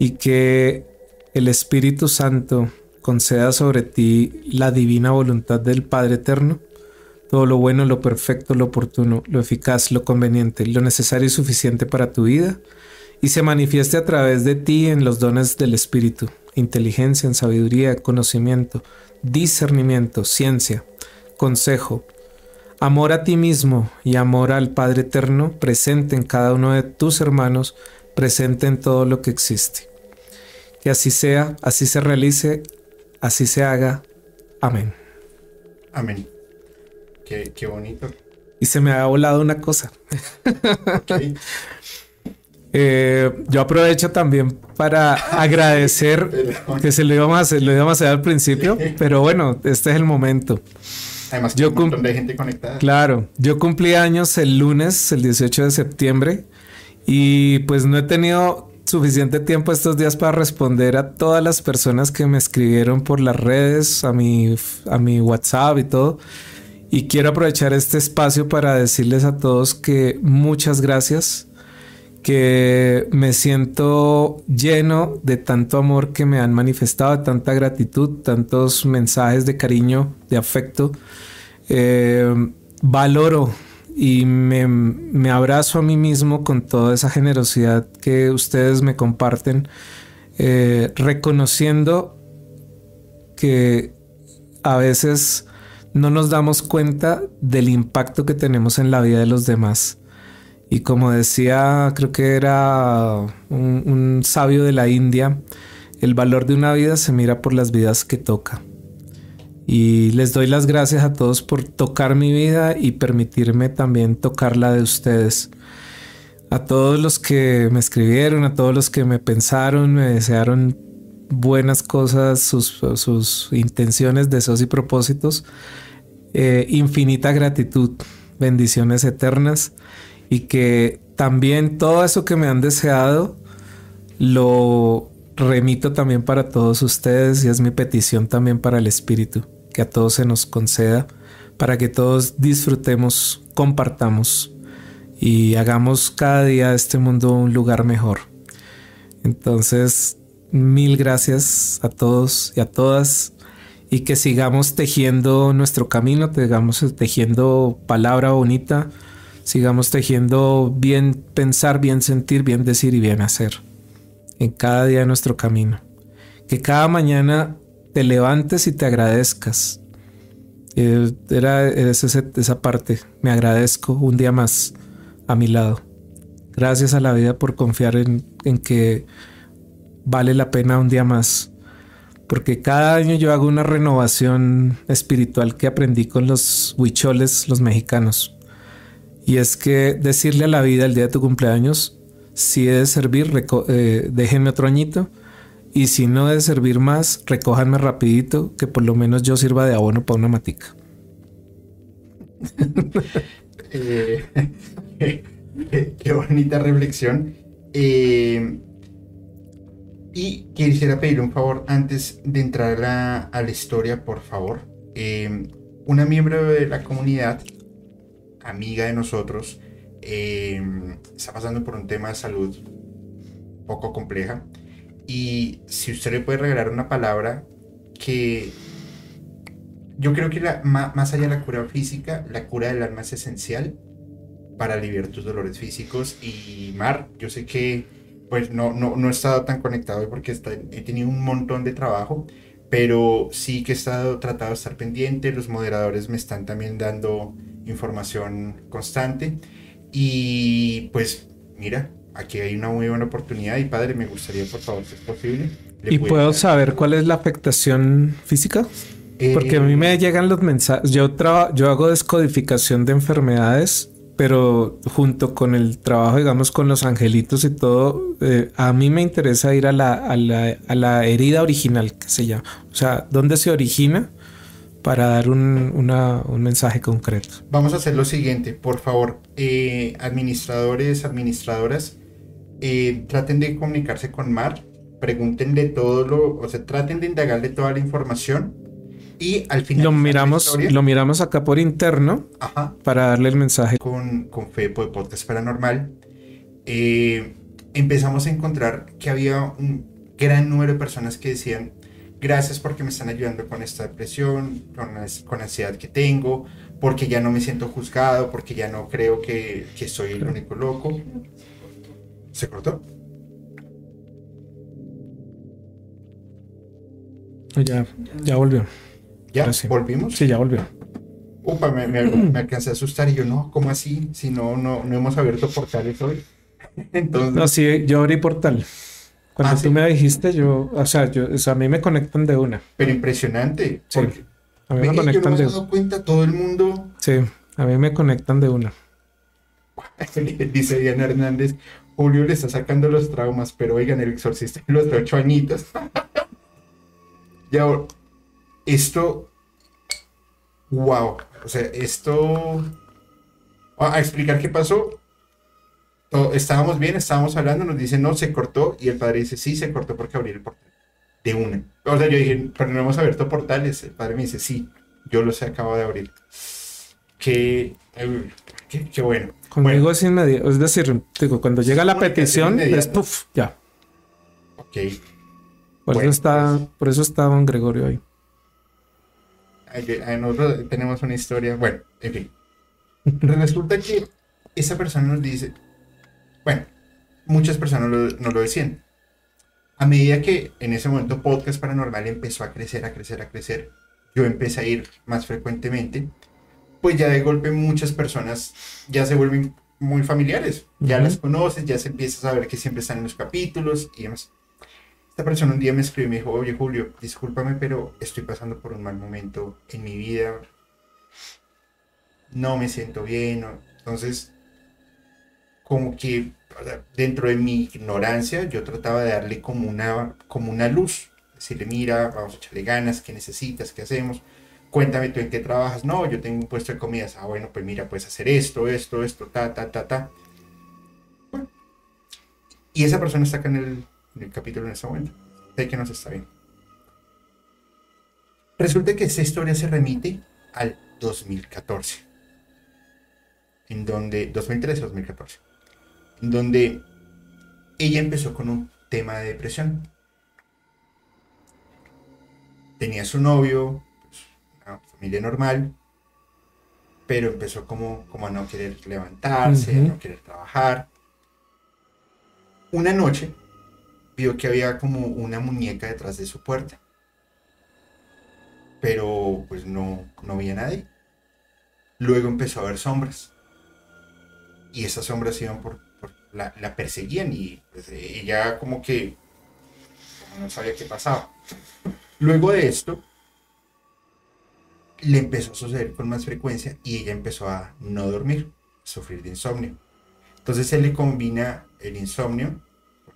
Y que el Espíritu Santo conceda sobre ti la divina voluntad del Padre Eterno, todo lo bueno, lo perfecto, lo oportuno, lo eficaz, lo conveniente, lo necesario y suficiente para tu vida, y se manifieste a través de ti en los dones del Espíritu, inteligencia, en sabiduría, conocimiento, discernimiento, ciencia, consejo, amor a ti mismo y amor al Padre Eterno presente en cada uno de tus hermanos, presente en todo lo que existe. Que así sea, así se realice, así se haga. Amén. Amén. Qué, bonito. Y se me ha volado una cosa. Eh, yo aprovecho también para agradecer que se lo íbamos a hacer, lo íbamos a hacer al principio, pero bueno, este es el momento. Además, yo un montón de gente conectada. Claro, yo cumplí años el lunes, el 18 de septiembre, y pues no he tenido suficiente tiempo estos días para responder a todas las personas que me escribieron por las redes, a mi, a mi WhatsApp y todo. Y quiero aprovechar este espacio para decirles a todos que muchas gracias, que me siento lleno de tanto amor que me han manifestado, tanta gratitud, tantos mensajes de cariño, de afecto. Eh, valoro y me, abrazo a mí mismo con toda esa generosidad que ustedes me comparten, eh, reconociendo que a veces no nos damos cuenta del impacto que tenemos en la vida de los demás. Y como decía, creo que era un, sabio de la India, el valor de una vida se mira por las vidas que toca. Y les doy las gracias a todos por tocar mi vida y permitirme también tocar la de ustedes. A todos los que me escribieron, a todos los que me pensaron, me desearon buenas cosas, sus, intenciones, deseos y propósitos. Eh, infinita gratitud, bendiciones eternas y que también todo eso que me han deseado lo remito también para todos ustedes y es mi petición también para el Espíritu, que a todos se nos conceda, para que todos disfrutemos, compartamos y hagamos cada día de este mundo un lugar mejor. Entonces, mil gracias a todos y a todas y que sigamos tejiendo nuestro camino, sigamos tejiendo palabra bonita, sigamos tejiendo bien pensar, bien sentir, bien decir y bien hacer en cada día de nuestro camino. Que cada mañana te levantes y te agradezcas. Eh, era, esa parte. Me agradezco un día más a mi lado. Gracias a la vida por confiar en, en que vale la pena un día más. Porque cada año yo hago una renovación espiritual que aprendí con los huicholes, los mexicanos. Y es que decirle a la vida el día de tu cumpleaños, si he de servir, eh, déjenme otro añito. Y si no he de servir más, recójanme rapidito, que por lo menos yo sirva de abono para una matica. Eh, qué, bonita reflexión. Eh, y quisiera pedir un favor antes de entrar a la, historia, por favor. una miembro de la comunidad, amiga de nosotros, Em, está pasando por un tema de salud poco compleja. Y si usted le puede regalar una palabra que yo creo que la, más allá de la cura física, la cura del alma es esencial para aliviar tus dolores físicos. Y Mar, yo sé que pues no, no, no he estado tan conectado porque he tenido un montón de trabajo, pero sí que he estado tratado de estar pendiente. Los moderadores me están también dando información constante. Y pues, mira, aquí hay una muy buena oportunidad y padre, me gustaría, por favor, si es posible. ¿Y puedo saber cuál es la afectación física? Porque a mí me eh, llegan los mensajes. Yo, yo hago descodificación de enfermedades, pero junto con el trabajo, digamos, con los angelitos y todo, eh, a mí me interesa ir a la, a la, a la herida original, que se llama. O sea, ¿dónde se origina? Para dar un, mensaje concreto. Vamos a hacer lo siguiente, por favor, eh, administradores, administradoras, eh, traten de comunicarse con Mar pregunten de todo lo, o sea, traten de indagar de toda la información y al final... Lo miramos, lo miramos acá por interno para darle el mensaje. Con, con Fepo de Podcast Paranormal, eh, empezamos a encontrar que había un gran número de personas que decían, gracias porque me están ayudando con esta depresión, con, con ansiedad que tengo, porque ya no me siento juzgado, porque ya no creo que, que soy el único loco. ¿Se cortó? Ya, ya volvió. ¿Ya? ¿Volvimos? Sí, ya volvió. Upa, me, me, me, alcancé a asustar y yo, no, ¿cómo así? Si no, no, no hemos abierto portales hoy. Entonces... No, sí, yo abrí portal. Cuando ah, tú me dijiste, yo, o sea, yo, o sea, a mí me conectan de una. Pero impresionante. Sí. A mí me conectan yo no me he dado cuenta, todo el mundo. Sí, a mí me conectan de una. Dice Diana Hernández, Julio le está sacando los traumas, pero oigan, el exorcista de los ocho añitos. ya, esto, wow, o sea, esto, a explicar qué pasó, estábamos bien, estábamos hablando, nos dice, no, se cortó, y el padre dice, sí, se cortó porque abrí el portal, de una. O sea, yo dije, pero no hemos abierto portales, el padre me dice, sí, yo los he acabado de abrir. Qué, qué, bueno. Conmigo es inmediato, es decir, digo, cuando llega la petición, es puff, ya. Ok. Por, eso está, pues por eso está don Gregorio ahí. Nosotros tenemos una historia, bueno, en fin. Resulta que esa persona nos dice, bueno, muchas personas no lo decían. A medida que en ese momento Podcast Paranormal empezó a crecer, a crecer, a crecer, yo empecé a ir más frecuentemente, pues ya de golpe muchas personas ya se vuelven muy familiares, ya las conoces, ya se empieza a saber que siempre están en los capítulos y demás. Esta persona un día me escribió y me dijo, oye Julio, discúlpame, pero estoy pasando por un mal momento en mi vida. No me siento bien. Entonces, como que dentro de mi ignorancia, yo trataba de darle como una, como una luz. Decirle, mira, vamos a echarle ganas, ¿qué necesitas? ¿Qué hacemos? Cuéntame tú en qué trabajas. No, yo tengo un puesto de comidas. Ah, bueno, pues mira, puedes hacer esto, esto, esto, ta, ta, ta, ta. Bueno. Y esa persona está acá en el, capítulo en ese momento. Sé que nos está bien. Resulta que esta historia se remite al 2014. En donde, 2013-2014. Donde ella empezó con un tema de depresión. Tenía su novio, pues, una familia normal, pero empezó como, como a no querer levantarse, a no querer trabajar. Una noche vio que había como una muñeca detrás de su puerta. Pero pues no, no veía nadie. Luego empezó a ver sombras. Y esas sombras iban por, la, perseguían y pues, ella como que no sabía qué pasaba. Luego de esto, le empezó a suceder con más frecuencia y ella empezó a no dormir, a sufrir de insomnio. Entonces se le combina el insomnio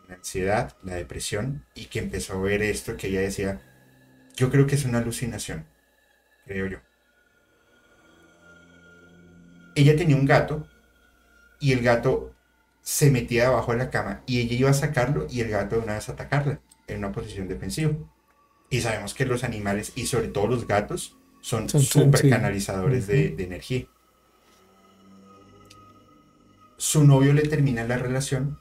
la ansiedad, la depresión, y que empezó a ver esto que ella decía, yo creo que es una alucinación, creo yo. Ella tenía un gato y el gato se metía debajo de la cama y ella iba a sacarlo y el gato de una vez atacarla en una posición defensiva. Y sabemos que los animales y sobre todo los gatos son súper canalizadores de, de energía. Su novio le termina la relación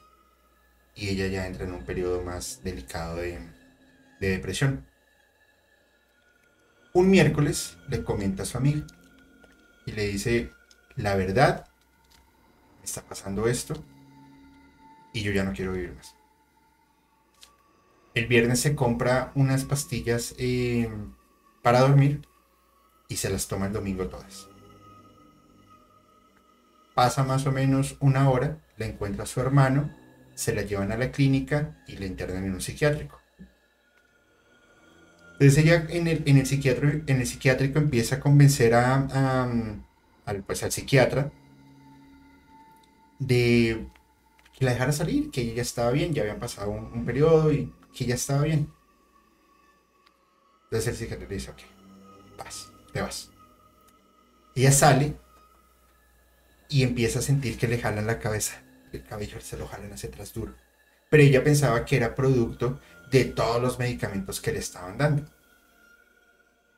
y ella ya entra en un periodo más delicado de, depresión. Un miércoles le comenta a su amiga y le dice, la verdad, está pasando esto y yo ya no quiero vivir más. El viernes se compra unas pastillas eh, para dormir y se las toma el domingo todas. Pasa más o menos una hora, le encuentra a su hermano se la llevan a la clínica y la internan en un psiquiátrico. Entonces ella en el, en el, psiquiátrico, en el psiquiátrico empieza a convencer a, al, pues, al psiquiatra de que la dejara salir, que ella ya estaba bien, ya habían pasado un, periodo y que ya estaba bien. Entonces el psiquiatra le dice, ok, vas, te vas. Ella sale y empieza a sentir que le jalan la cabeza el cabello se lo jalan hacia atrás duro. pero ella pensaba que era producto de todos los medicamentos que le estaban dando.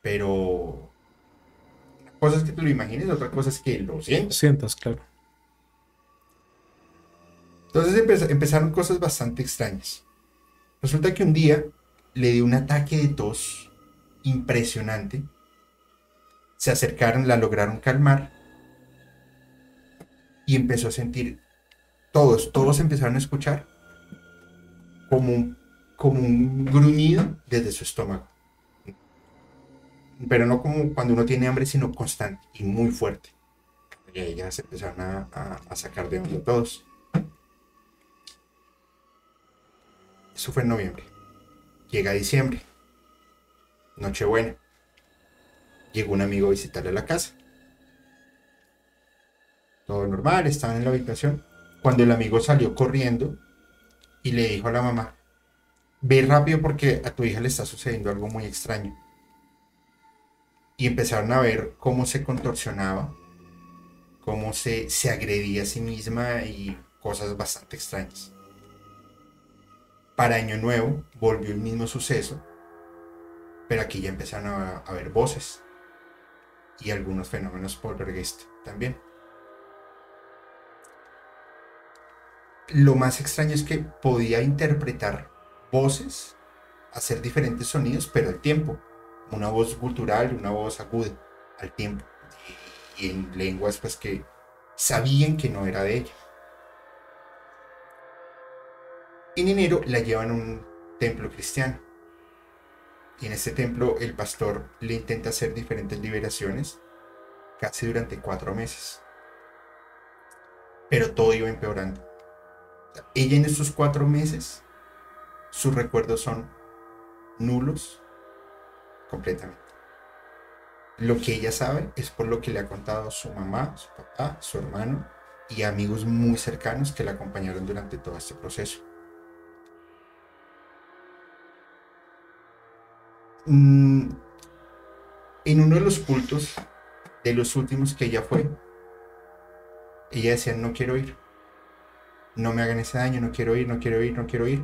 Pero una cosa es que tú lo imagines, otra cosa es que lo sientas. Sientas, claro. Entonces empezaron cosas bastante extrañas. Resulta que un día le dio un ataque de tos impresionante. Se acercaron, la lograron calmar y empezó a sentir, todos, todos empezaron a escuchar como un, como un gruñido desde su estómago. Pero no como cuando uno tiene hambre, sino constante y muy fuerte. Y ya se empezaron a, a sacar de onda todos. Eso fue en noviembre. Llega diciembre. Nochebuena. Llegó un amigo a visitarle a la casa. Todo normal, estaban en la habitación. Cuando el amigo salió corriendo y le dijo a la mamá, ve rápido porque a tu hija le está sucediendo algo muy extraño. Y empezaron a ver cómo se contorsionaba, cómo se, se agredía a sí misma y cosas bastante extrañas. Para Año Nuevo volvió el mismo suceso, pero aquí ya empezaron a, a ver voces y algunos fenómenos poltergeist también. Lo más extraño es que podía interpretar voces, hacer diferentes sonidos, pero al tiempo. Una voz cultural una voz aguda al tiempo. Y en lenguas pues que sabían que no era de ella. En enero la llevan a un templo cristiano. Y en este templo el pastor le intenta hacer diferentes liberaciones, casi durante cuatro meses. Pero todo iba empeorando. Ella en estos cuatro meses, sus recuerdos son nulos completamente. Lo que ella sabe es por lo que le ha contado su mamá, su papá, su hermano y amigos muy cercanos que la acompañaron durante todo este proceso. Mm, en uno de los cultos, de los últimos que ella fue, ella decía, no quiero ir, no me hagan ese daño, no quiero ir, no quiero ir, no quiero ir,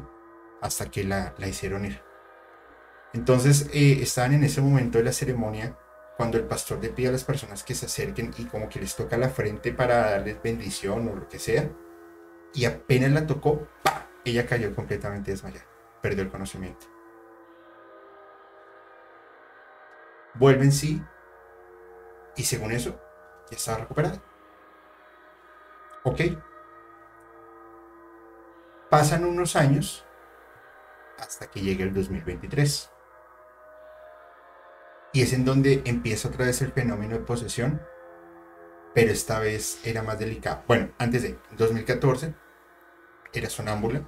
hasta que la, hicieron ir. Entonces eh, estaban en ese momento de la ceremonia cuando el pastor le pide a las personas que se acerquen y como que les toca la frente para darles bendición o lo que sea. Y apenas la tocó, ella cayó completamente desmayada, perdió el conocimiento. Vuelve en sí y según eso ya está recuperada. Ok. Pasan unos años hasta que llega el 2023. Y es en donde empieza otra vez el fenómeno de posesión, pero esta vez era más delicado. Bueno, antes de 2014 era sonámbula.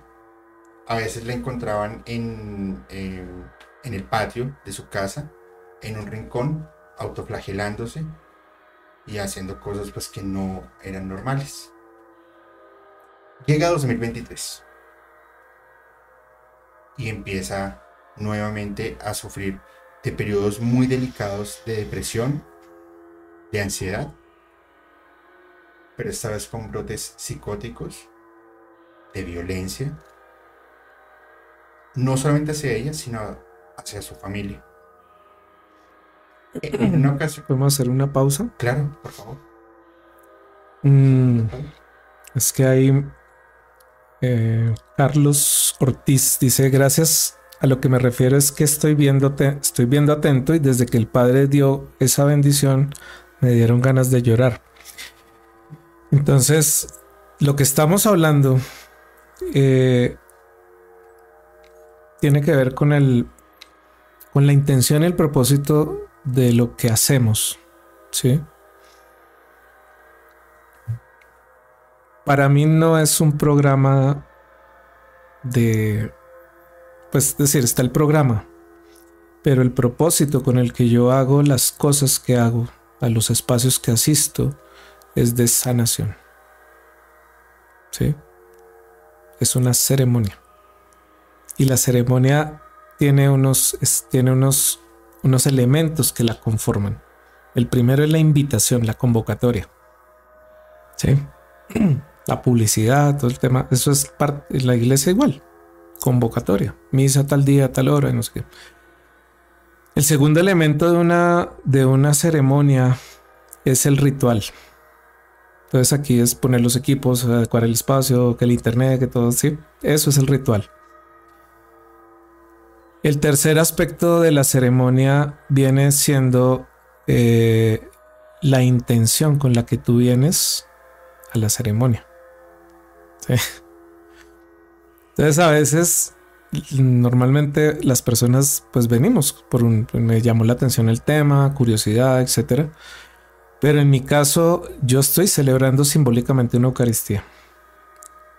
A veces la encontraban en, en el patio de su casa en un rincón, autoflagelándose y haciendo cosas pues que no eran normales. Llega 2023 y empieza nuevamente a sufrir de periodos muy delicados de depresión, de ansiedad, pero esta vez con brotes psicóticos, de violencia, no solamente hacia ella, sino hacia su familia. En una ocasión. ¿Podemos hacer una pausa? Claro, por favor. Mm, es que hay. Eh, Carlos Ortiz dice: Gracias. A lo que me refiero es que estoy viéndote, estoy viendo atento y desde que el Padre dio esa bendición me dieron ganas de llorar. Entonces, lo que estamos hablando eh, tiene que ver con el con la intención y el propósito de lo que hacemos. ¿Sí? Para mí no es un programa de... Pues decir, está el programa, pero el propósito con el que yo hago las cosas que hago, a los espacios que asisto, es de sanación. ¿Sí? Es una ceremonia. Y la ceremonia tiene unos, tiene unos unos elementos que la conforman. El primero es la invitación, la convocatoria. ¿Sí? La publicidad, todo el tema. Eso es parte de la iglesia igual. convocatoria. Misa tal día, tal hora, no sé qué. El segundo elemento de una, de una ceremonia es el ritual. Entonces aquí es poner los equipos, adecuar el espacio, que el internet, que todo, sí. Eso es el ritual. El tercer aspecto de la ceremonia viene siendo eh, la intención con la que tú vienes a la ceremonia. Entonces a veces, normalmente las personas pues venimos por un, me llamó la atención el tema, curiosidad, etcétera. Pero en mi caso, yo estoy celebrando simbólicamente una Eucaristía.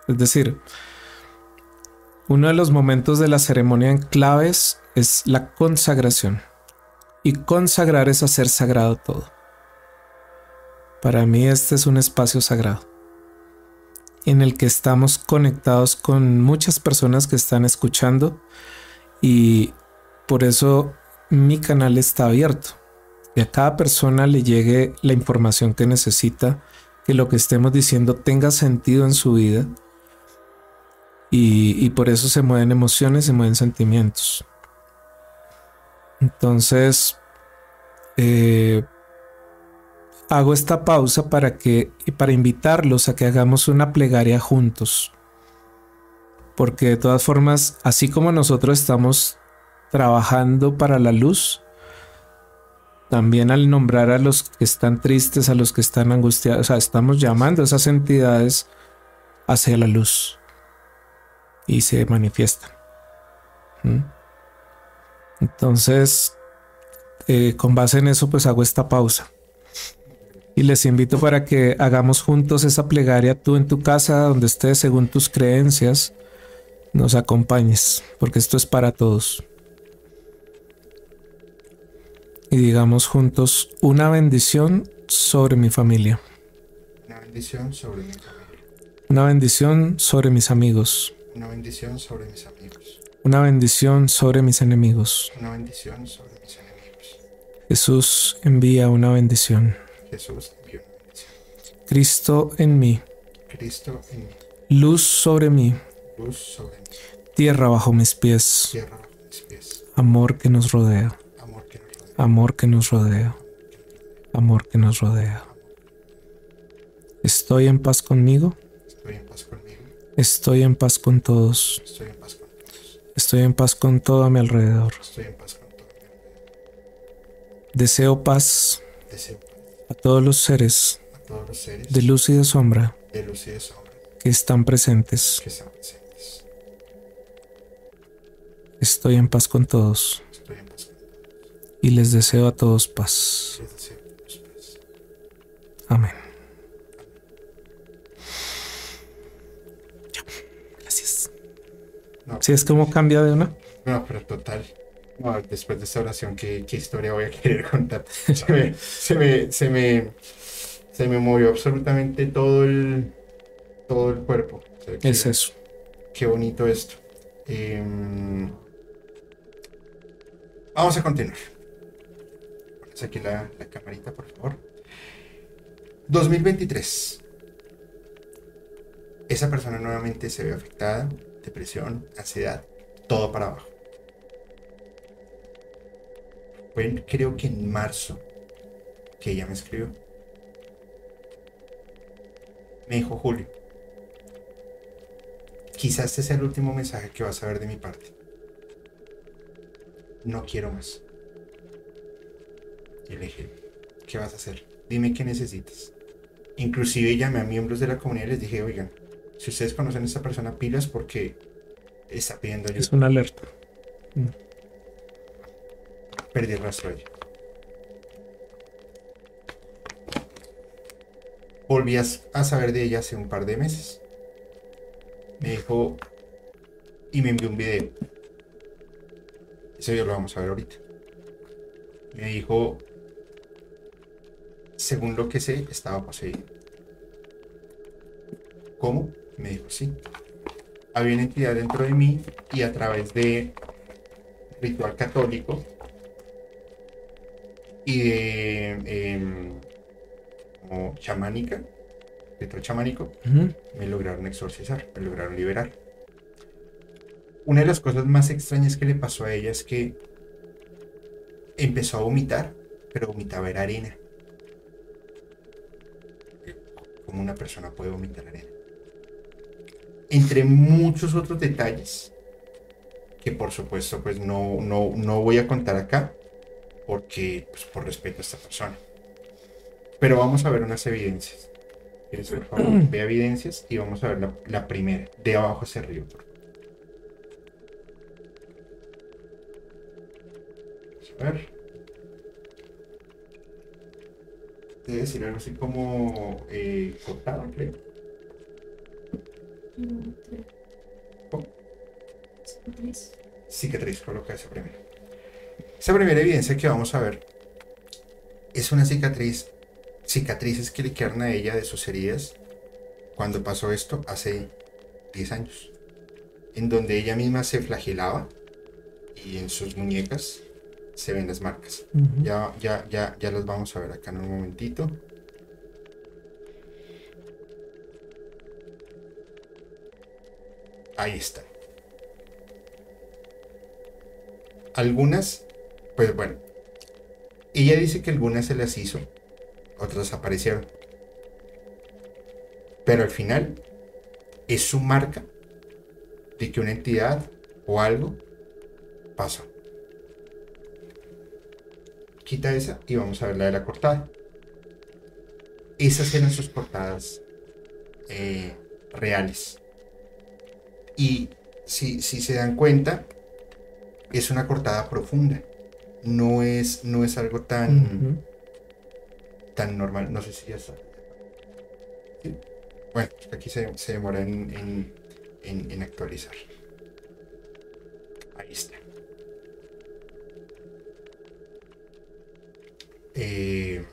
Es decir, uno de los momentos de la ceremonia en claves es la consagración. Y consagrar es hacer sagrado todo. Para mí este es un espacio sagrado en el que estamos conectados con muchas personas que están escuchando y por eso mi canal está abierto. Que a cada persona le llegue la información que necesita, que lo que estemos diciendo tenga sentido en su vida y, por eso se mueven emociones, se mueven sentimientos. Entonces, eh, hago esta pausa para que para invitarlos a que hagamos una plegaria juntos. Porque de todas formas, así como nosotros estamos trabajando para la luz, también al nombrar a los que están tristes, a los que están angustiados, estamos llamando a esas entidades hacia la luz y se manifiestan. ¿Mm? Entonces, eh, con base en eso, pues hago esta pausa y les invito para que hagamos juntos esa plegaria tú en tu casa, donde estés según tus creencias, nos acompañes, porque esto es para todos. Y digamos juntos una bendición sobre mi familia. Una bendición sobre mi familia. Una bendición sobre mis amigos. Una bendición sobre mis amigos. Una bendición sobre mis enemigos. Una bendición sobre mis enemigos. Jesús envía una bendición. Jesús Cristo en mí. Cristo en mí. Luz sobre mí. Luz sobre mí. Tierra bajo mis pies. Tierra bajo mis pies. Amor que nos rodea. Amor que nos rodea. Amor que nos rodea. Amor que nos rodea. Estoy en paz conmigo. Estoy en paz conmigo. Estoy en paz con todos. Estoy en paz con todos. Estoy en paz con todo a mi alrededor. Estoy en paz con todo. Deseo paz Deseo a todos los seres a todos los seres de luz y de sombra de luz y de sombra que están presentes. que están presentes. Estoy en paz con todos Estoy en paz con todos. y les deseo a todos paz. Les deseo a todos paz. Amén. No, Si es como cambia de una. no, pero total. No, después de esta oración, ¿qué, qué historia voy a querer contar? Se me, se me, se me, se me movió absolutamente todo el, todo el cuerpo. O sea, que- Es eso. Qué bonito esto. Em, vamos a continuar. Pones aquí la, la camarita, por favor. 2023. Esa persona nuevamente se ve afectada. Depresión, ansiedad, todo para abajo. Fue creo que en marzo que ella me escribió. Me dijo Julio. Quizás este sea el último mensaje que vas a ver de mi parte. No quiero más. Y le dije, ¿qué vas a hacer? Dime qué necesitas. Inclusive llamé a miembros de la comunidad y les dije, oigan, si ustedes conocen a esta persona, pilas porque está pidiendo ayuda. Es una alerta. Perdí el rastro de ella. Volví a, a saber de ella hace un par de meses. Me dijo y me envió un video. Ese video lo vamos a ver ahorita. Me dijo, según lo que sé, estaba poseído. ¿Cómo? Me dijo, sí. Había una entidad dentro de mí y a través de ritual católico y de em, como chamánica, ritual chamánico, me lograron exorcizar, me lograron liberar. una de las cosas más extrañas que le pasó a ella es que empezó a vomitar, pero vomitaba era arena. Como una persona puede vomitar arena. Entre muchos otros detalles que por supuesto pues no, no, no voy a contar acá porque pues, por respeto a esta persona. Pero vamos a ver unas evidencias. por favor? Ve evidencias y vamos a ver la, la primera, de abajo hacia arriba. A ver. Debe decir algo así como eh, cortado, creo. Oh. Cicatriz. Cicatriz, coloca esa primera. Esa primera evidencia que vamos a ver es una cicatriz, cicatrices que le quedaron a ella de sus heridas cuando pasó esto hace 10 años, en donde ella misma se flagelaba y en sus muñecas se ven las marcas. ya, ya, ya, ya las vamos a ver acá en un momentito. Ahí está. Algunas, pues bueno, ella dice que algunas se las hizo, otras aparecieron. Pero al final es su marca de que una entidad o algo pasó quita esa y vamos a ver la de la cortada. Esas eran sus cortadas eh, reales. Y si, si, se dan cuenta, es una cortada profunda. No es, no es algo tan, tan normal. No sé si ya está. Bueno, aquí se, demora en, en actualizar. Ahí está. Eh,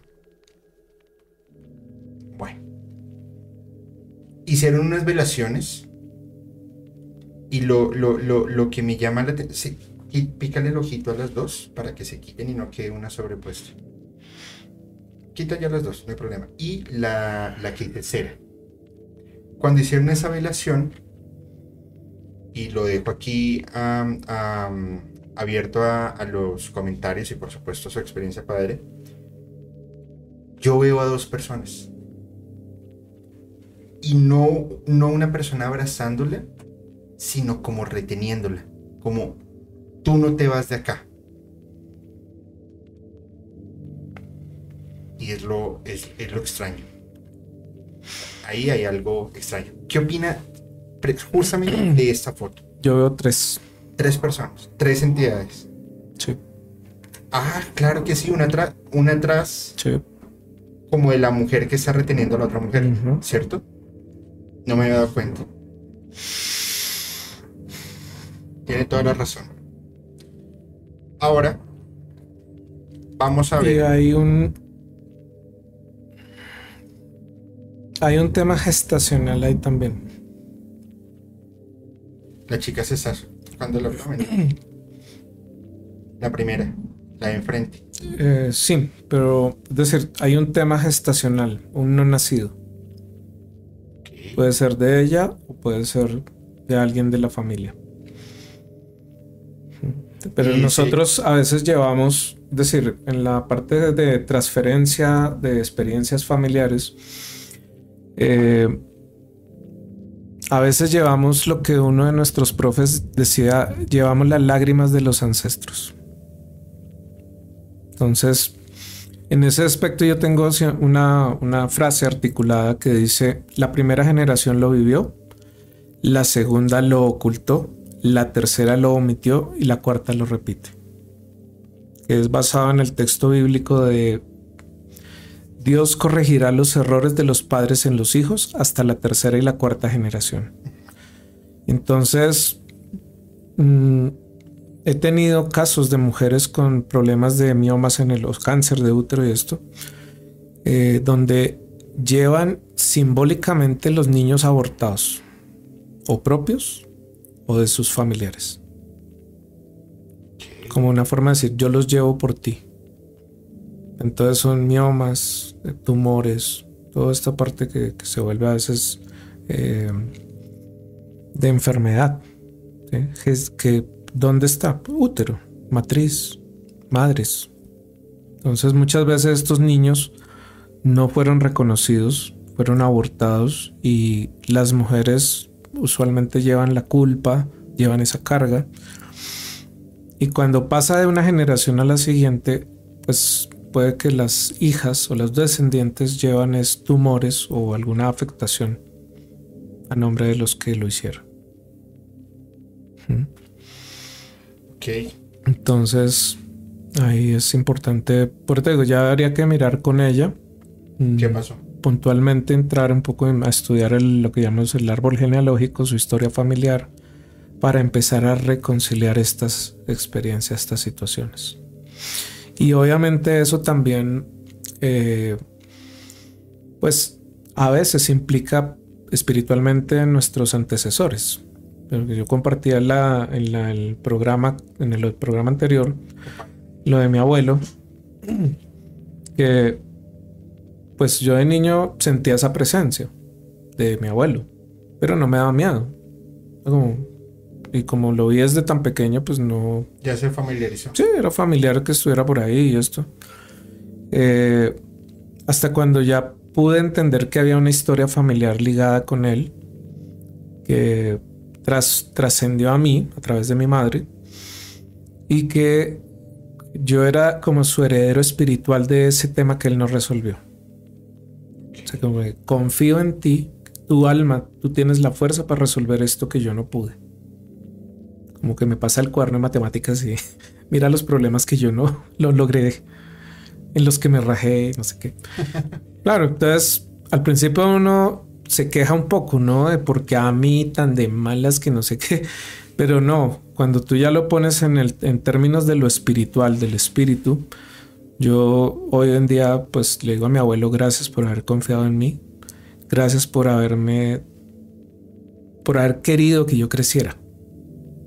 bueno. Hicieron unas velaciones. Y lo, lo, que me llama la atención. pícale el ojito a las dos para que se quiten y no quede una sobrepuesta. Quita ya las dos, no hay problema. Y la, la tercera. Cuando hicieron esa velación, y lo dejo aquí abierto a, los comentarios y por supuesto su experiencia padre yo veo a dos personas. Y no, no una persona abrazándola, sino como reteniéndola. Como tú no te vas de acá. Y es lo, es, lo extraño. Ahí hay algo extraño. ¿Qué opina justamente de esta foto? Yo veo tres. Tres personas, tres entidades. Sí. Ah, claro que sí, una, atrás una atrás. Sí como de la mujer que está reteniendo a la otra mujer, ¿cierto? No me había dado cuenta. Tiene toda la razón. Ahora, vamos a ver. hay un. Hay un tema gestacional ahí también. La chica está tocando el abdomen. La primera. La de enfrente. Eh, sí, pero es decir, hay un tema gestacional, un no nacido. Puede ser de ella o puede ser de alguien de la familia. Pero nosotros a veces llevamos, es decir, en la parte de transferencia de experiencias familiares, eh, a veces llevamos lo que uno de nuestros profes decía, llevamos las lágrimas de los ancestros. Entonces, en ese aspecto yo tengo una, frase articulada que dice, la primera generación lo vivió, la segunda lo ocultó, la tercera lo omitió y la cuarta lo repite. es basado en el texto bíblico de Dios corregirá los errores de los padres en los hijos hasta la tercera y la cuarta generación. Entonces, mm, he tenido casos de mujeres con problemas de miomas en el cáncer de útero y esto, eh, donde llevan simbólicamente los niños abortados, o propios o de sus familiares. Como una forma de decir, yo los llevo por ti. Entonces son miomas, eh, tumores, toda esta parte que, se vuelve a veces eh, de enfermedad. que, ¿Dónde está? Útero, matriz, madres. Entonces muchas veces estos niños no fueron reconocidos, fueron abortados y las mujeres usualmente llevan la culpa, llevan esa carga. Y cuando pasa de una generación a la siguiente, pues puede que las hijas o los descendientes llevan tumores o alguna afectación a nombre de los que lo hicieron. Ok. Entonces, ahí es importante, por te digo, ya habría que mirar con ella. ¿Qué mm, pasó? Puntualmente entrar un poco a estudiar lo que llamamos el árbol genealógico, su historia familiar, para empezar a reconciliar estas experiencias, estas situaciones. Y obviamente eso también, eh, pues a veces implica espiritualmente en nuestros antecesores. Yo compartía la, en el programa, en el programa anterior, lo de mi abuelo, que pues yo de niño sentía esa presencia de mi abuelo, pero no me daba miedo. y como lo vi desde tan pequeño, pues no... Ya se familiarizó. Sí, era familiar que estuviera por ahí y esto. Eh, hasta cuando ya pude entender que había una historia familiar ligada con él, que trascendió a mí a través de mi madre, y que yo era como su heredero espiritual de ese tema que él no resolvió. O sea, como confío en ti, tu alma, tú tienes la fuerza para resolver esto que yo no pude. Como que me pasa el cuaderno de matemáticas y mira los problemas que yo no lo logré, en los que me rajé, no sé qué. Claro, entonces al principio uno se queja un poco, ¿no? De porque a mí tan de malas que no sé qué. Pero no, cuando tú ya lo pones en, el, en términos de lo espiritual, del espíritu, yo hoy en día pues le digo a mi abuelo gracias por haber confiado en mí, gracias por haberme, por haber querido que yo creciera,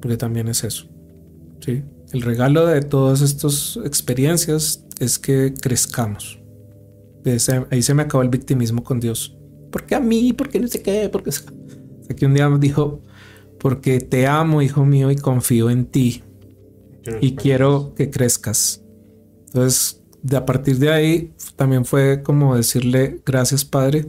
porque también es eso, ¿sí? El regalo de todas estas experiencias es que crezcamos. ahí se me acabó el victimismo con Dios. ¿Por qué a mí? ¿Por qué no sé qué? Porque que un día me dijo, porque te amo, hijo mío, y confío en ti. Y quiero que crezcas. Entonces, de a partir de ahí, también fue como decirle, gracias Padre,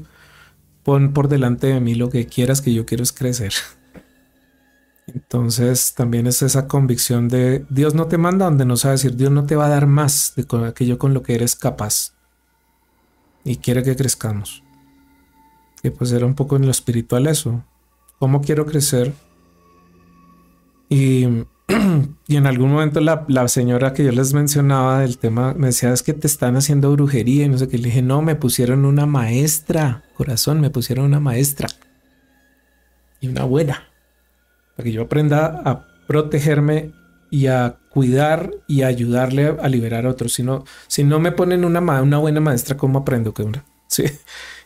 pon por delante de mí lo que quieras que yo quiero es crecer. Entonces también es esa convicción de Dios no te manda donde no sabe decir, Dios no te va a dar más de aquello con lo que eres capaz. Y quiere que crezcamos. Que pues era un poco en lo espiritual eso. ¿Cómo quiero crecer? Y, y en algún momento la, la, señora que yo les mencionaba del tema me decía, es que te están haciendo brujería y no sé qué. Le dije, no, me pusieron una maestra, corazón, me pusieron una maestra y una buena. Para que yo aprenda a protegerme y a cuidar y ayudarle a liberar a otros. Si no, si no me ponen una, una buena maestra, ¿cómo aprendo que una? Sí.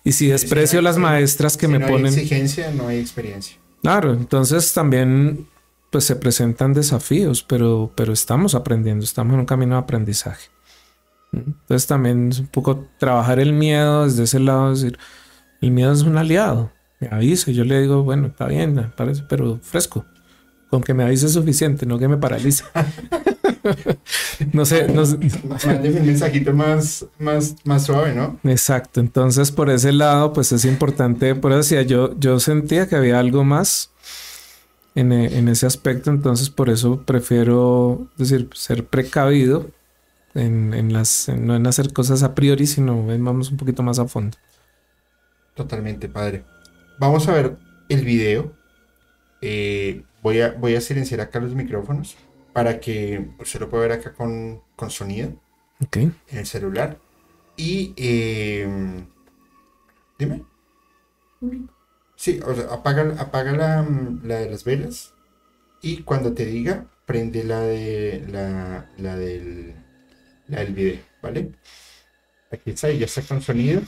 Y si desprecio las maestras que me no ponen. Hay exigencia, no hay experiencia. Claro, entonces también pues se presentan desafíos, pero, pero estamos aprendiendo, estamos en un camino de aprendizaje. Entonces también es un poco trabajar el miedo desde ese lado, decir, el miedo es un aliado, me avisa, yo le digo, bueno, está bien, parece, pero fresco, con que me avise es suficiente, no que me paralice. no sé, no sé. un mensajito más, más, más suave, ¿no? Exacto. Entonces, por ese lado, pues es importante. Por eso decía, yo, yo sentía que había algo más en, en ese aspecto. Entonces, por eso prefiero decir, ser precavido en, en las, no en hacer cosas a priori, sino vamos un poquito más a fondo. Totalmente, padre. Vamos a ver el video. Eh, voy, a, voy a silenciar acá los micrófonos para que se lo pueda ver acá con, con sonido okay. en el celular. Y eh, dime. Sí, o sea, apaga, apaga la, la, de las velas y cuando te diga, prende la de la, la del la del video, ¿vale? Aquí está, y ya está con sonido.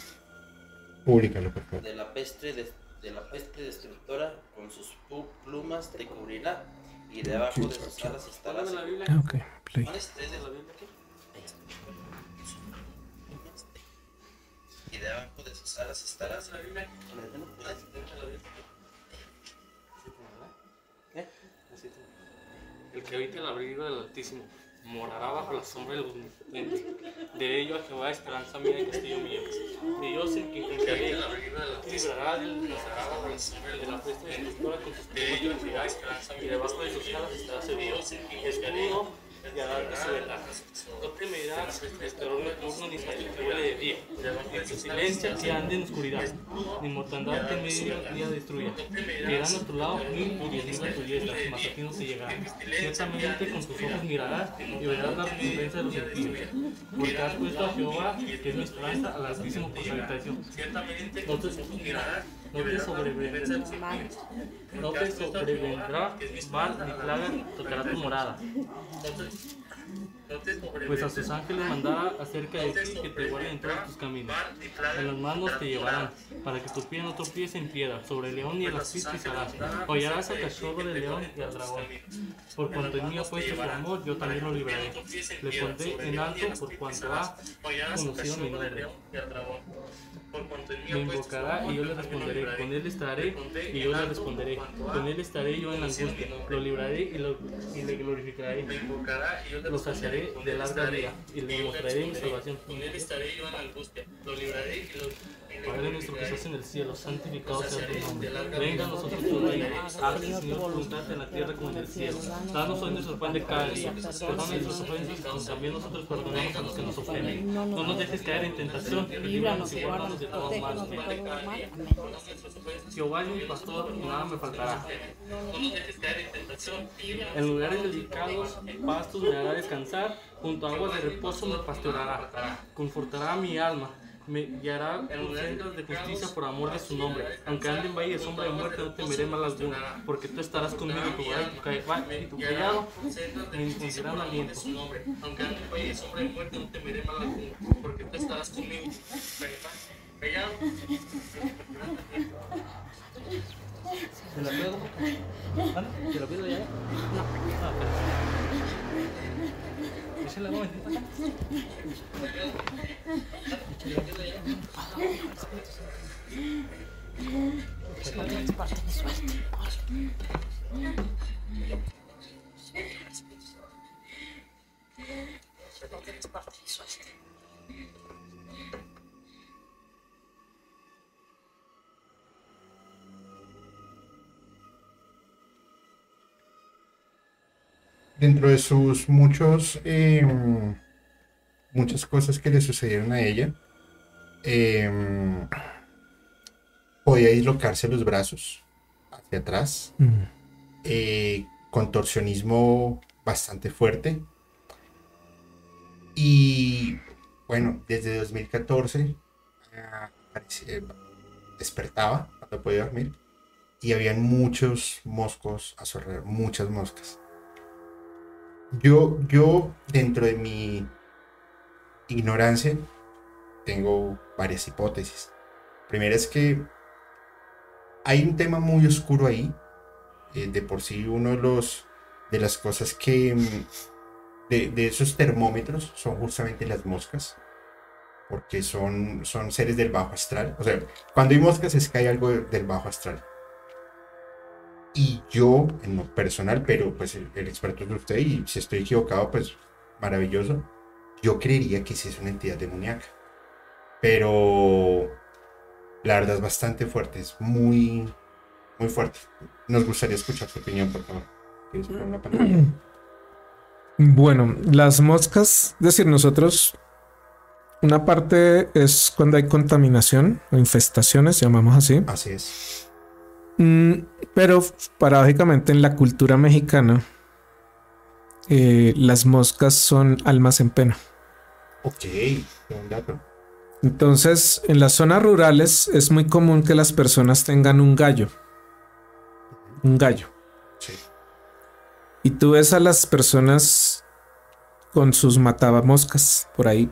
Públicalo, por favor. De la peste de, de la peste destructora con sus plumas te cubrirá y debajo de sus alas estará. Ah, ok, play. Y debajo de sus alas estará la Biblia. ¿Eh? que habita el abrigo del Altísimo morará bajo la sombra del Omnipotente. De ello a Jehová esperanza mía y castillo mío. De Dios en quien confiaré, librará del de la fiesta de sus plumas y debajo de sus alas estará seguro. Escudo se verá. No temerá terror nocturno ni huele de día, ni silencio que ande en oscuridad, ni mortandad que en medio día destruya. Llegará a nuestro lado mil y diez a tu diestra, mas a ti no te llegará. Ciertamente con tus ojos mirarás y verás la recompensa de los impíos. Porque has puesto a Jehová, que es mi esperanza, al Altísimo por su habitación. No te mirarás no te sobrevendrá, no te sobrevendrá mal ni plaga tocará tu morada. Pues a sus ángeles mandará acerca de ti que te guarden en todos tus caminos. En las manos te llevarán, para que tu pie no tropiece en piedra. Sobre el león y el asís pisarás. Hollarás al cachorro del león y al dragón. Por cuanto en mí ha puesto su amor, yo también lo libraré. Le pondré en alto por cuanto ha conocido mi nombre. Me invocará y yo le responderé. Con él estaré y yo le responderé. Con él estaré yo en la angustia. Lo libraré y, lo, y le glorificaré. Lo saciaré de larga vida y le mostraré mi salvación. Con él estaré yo en la angustia. Lo libraré y lo Padre nuestro que estás en el cielo, santificado sea tu nombre. Venga a nosotros tu reino. Hazte, Señor, voluntad en la tierra como en el cielo. Danos hoy nuestro pan de cada día. Perdona nuestras ofensas, como también nosotros perdonamos a los que nos ofenden. No nos dejes caer en tentación, y líbranos y guárdanos de todo mal. Jehová es mi pastor, nada me faltará. No nos dejes caer en tentación. En lugares delicados, pastos me hará descansar. Junto a aguas de reposo me pastoreará. Confortará mi alma me guiará en sendas de justicia por amor de su nombre. Aunque ande en valle de sombra de muerte, no temeré mal alguna, porque tú estarás conmigo, tu vara y tu callado me infundirán aliento. Aunque ande en valle de sombra de muerte, no temeré mal alguna, porque tú estarás conmigo, callado ¿Se la pido? ¿Se la pido ya? No. Suerte. parte de suerte. Dentro de sus muchos em, muchas cosas que le sucedieron a ella em, podía dislocarse los brazos hacia atrás mm. eh, contorsionismo bastante fuerte y bueno desde 2014 ah, despertaba cuando podía dormir y habían muchos moscos a su alrededor muchas moscas yo, yo, dentro de mi ignorancia, tengo varias hipótesis. Primera es que hay un tema muy oscuro ahí. Eh, de por sí, uno de los de las cosas que mm, de, esos termómetros son justamente las moscas. Porque son, son seres del bajo astral. O sea, cuando hay moscas es que hay algo del bajo astral. Y yo, en lo personal, pero pues el, experto es usted y si estoy equivocado, pues maravilloso. Yo creería que sí es una entidad demoníaca. Pero la verdad es bastante fuerte, es muy, muy fuerte. Nos gustaría escuchar su opinión, por favor. Bueno, las moscas, es decir, nosotros, una parte es cuando hay contaminación o infestaciones, llamamos así. Así es. Mm, pero paradójicamente en la cultura mexicana, eh, las moscas son almas en pena. Ok, buen dato. Entonces, en las zonas rurales es muy común que las personas tengan un gallo. Un gallo. Sí. Y tú ves a las personas con sus matabamoscas por ahí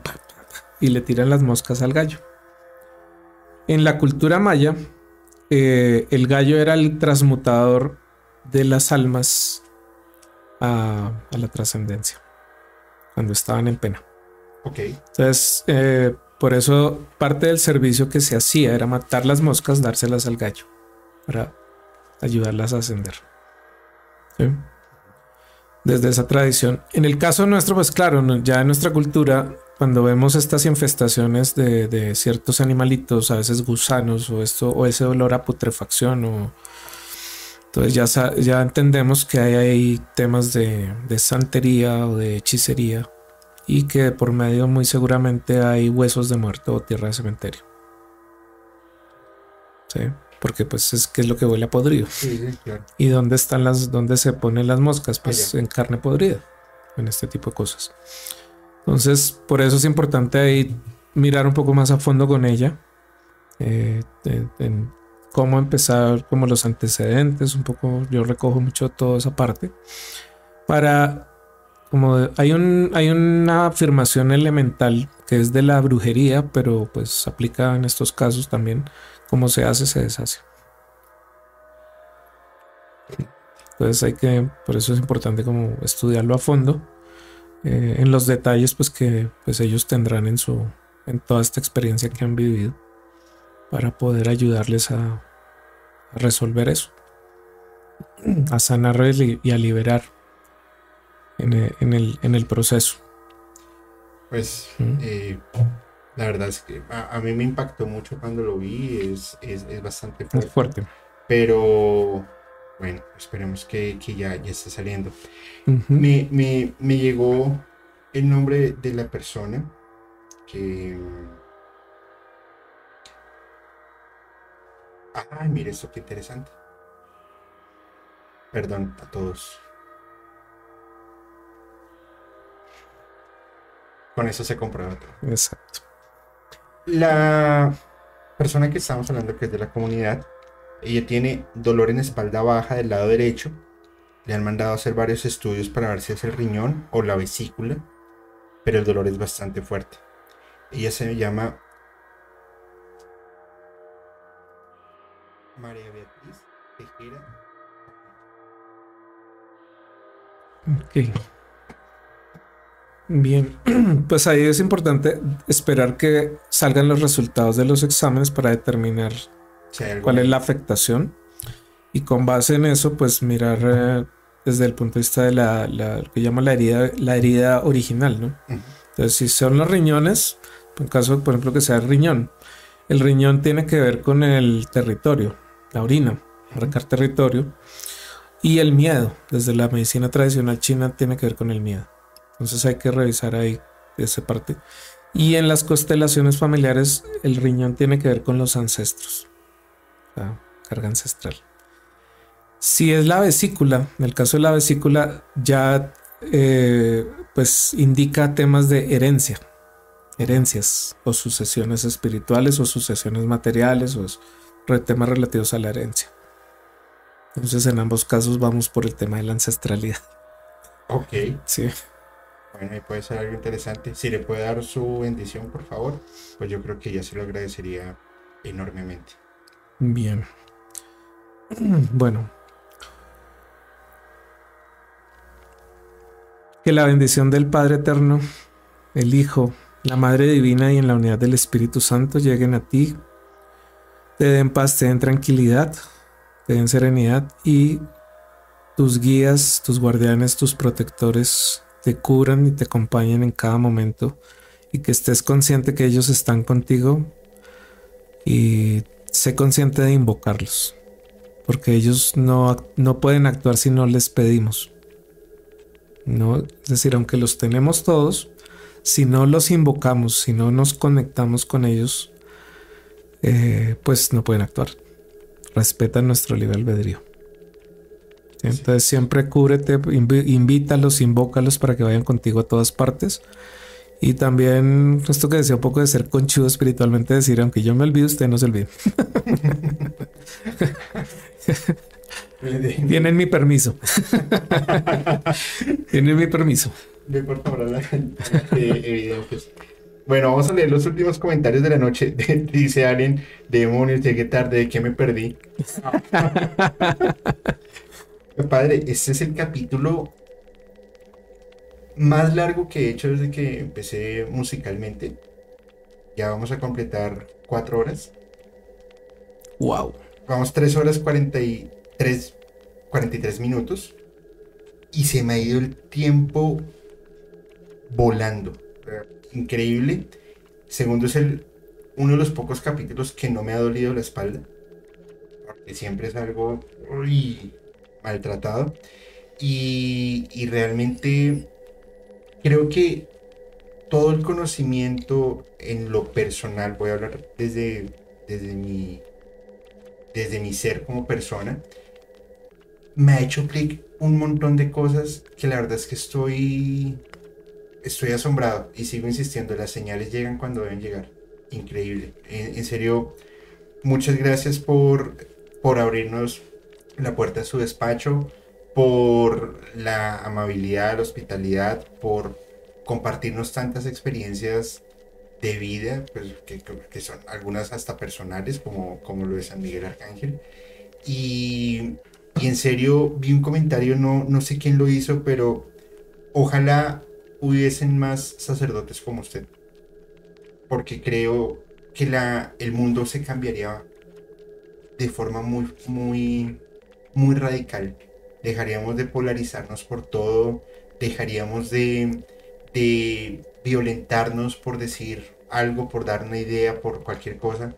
y le tiran las moscas al gallo. En la cultura maya, eh, el gallo era el transmutador de las almas a, la trascendencia cuando estaban en pena. Ok. Entonces, eh, por eso parte del servicio que se hacía era matar las moscas, dárselas al gallo para ayudarlas a ascender. desde esa tradición. En el caso nuestro, pues claro, ya en nuestra cultura, cuando vemos estas infestaciones de, ciertos animalitos, a veces gusanos o esto, o ese olor a putrefacción, o entonces ya, ya entendemos que hay ahí temas de, de santería o de hechicería y que por medio muy seguramente hay huesos de muerto o tierra de cementerio. ¿Sí? Porque pues es que es lo que huele a podrido. ¿Y dónde están las, dónde se ponen las moscas? Pues en carne podrida, en este tipo de cosas. Entonces, por eso es importante ahí mirar un poco más a fondo con ella. Eh, en, cómo empezar, como los antecedentes, un poco, yo recojo mucho toda esa parte. Para como hay, un, hay una afirmación elemental que es de la brujería, pero pues aplica en estos casos también. Como se hace, se deshace. Entonces hay que, por eso es importante como estudiarlo a fondo. Eh, en los detalles pues que pues ellos tendrán en su, en toda esta experiencia que han vivido para poder ayudarles a, a resolver eso, a sanar y a liberar en el, proceso. Pues eh, la verdad es que a, mí me impactó mucho cuando lo vi, es, es, bastante fuerte. Pero bueno, esperemos que, ya, ya esté saliendo. me, me, llegó el nombre de la persona que... Ay, mire esto, qué interesante. Perdón a todos. Con eso se comprueba todo. Exacto. La persona que estamos hablando, que es de la comunidad, ella tiene dolor en espalda baja del lado derecho. Le han mandado a hacer varios estudios para ver si es el riñón o la vesícula, pero el dolor es bastante fuerte. Ella se llama María Beatriz Tejera. Ok. Bien, pues ahí es importante esperar que salgan los resultados de los exámenes para determinar cuál es la afectación y con base en eso pues mirar eh, desde el punto de vista de la, lo que llama la herida, la herida original, ¿no? Entonces si son los riñones, en caso por ejemplo que sea el riñón, el riñón tiene que ver con el territorio, la orina, marcar territorio y el miedo, desde la medicina tradicional china tiene que ver con el miedo. Entonces hay que revisar ahí esa parte. Y en las constelaciones familiares, el riñón tiene que ver con los ancestros, la carga ancestral. Si es la vesícula, en el caso de la vesícula, ya eh, pues indica temas de herencia, herencias o sucesiones espirituales o sucesiones materiales o temas relativos a la herencia. Entonces en ambos casos vamos por el tema de la ancestralidad. Ok. Sí. Bueno, ahí puede ser algo interesante. Si le puede dar su bendición, por favor, pues yo creo que ya se lo agradecería enormemente. Bien. Bueno. Que la bendición del Padre Eterno, el Hijo, la Madre Divina y en la unidad del Espíritu Santo lleguen a ti, te den paz, te den tranquilidad, te den serenidad y tus guías, tus guardianes, tus protectores te cubran y te acompañen en cada momento y que estés consciente que ellos están contigo y sé consciente de invocarlos, porque ellos no, no pueden actuar si no les pedimos. ¿no? Es decir, aunque los tenemos todos, si no los invocamos, si no nos conectamos con ellos, eh, pues no pueden actuar. Respetan nuestro libre albedrío. Entonces siempre cúbrete, invítalos, invócalos para que vayan contigo a todas partes. Y también esto que decía un poco de ser conchudo espiritualmente, decir, aunque yo me olvide, usted no se olvide. Tienen mi permiso. Tienen mi permiso. Bueno, vamos a leer los últimos comentarios de la noche. Dice alguien, demonios, llegué tarde, ¿de qué me perdí? Padre, este es el capítulo más largo que he hecho desde que empecé musicalmente. Ya vamos a completar cuatro horas. Wow. Vamos tres horas 43, 43 minutos. y se me ha ido el tiempo volando. Increíble. Segundo es el, uno de los pocos capítulos que no me ha dolido la espalda. Porque siempre es algo maltratado. Y, y realmente creo que todo el conocimiento en lo personal, voy a hablar desde, desde, mi, desde mi ser como persona, me ha hecho clic un montón de cosas que la verdad es que estoy, estoy asombrado y sigo insistiendo, las señales llegan cuando deben llegar. Increíble. En, serio, muchas gracias por, por abrirnos la puerta a su despacho, por la amabilidad, la hospitalidad, por compartirnos tantas experiencias de vida, pues, que, son algunas hasta personales, como, como lo de San Miguel Arcángel. Y, y, en serio, vi un comentario, no, no sé quién lo hizo, pero ojalá hubiesen más sacerdotes como usted. Porque creo que la, el mundo se cambiaría de forma muy, muy, muy radical. Dejaríamos de polarizarnos por todo, dejaríamos de, de violentarnos por decir algo, por dar una idea, por cualquier cosa.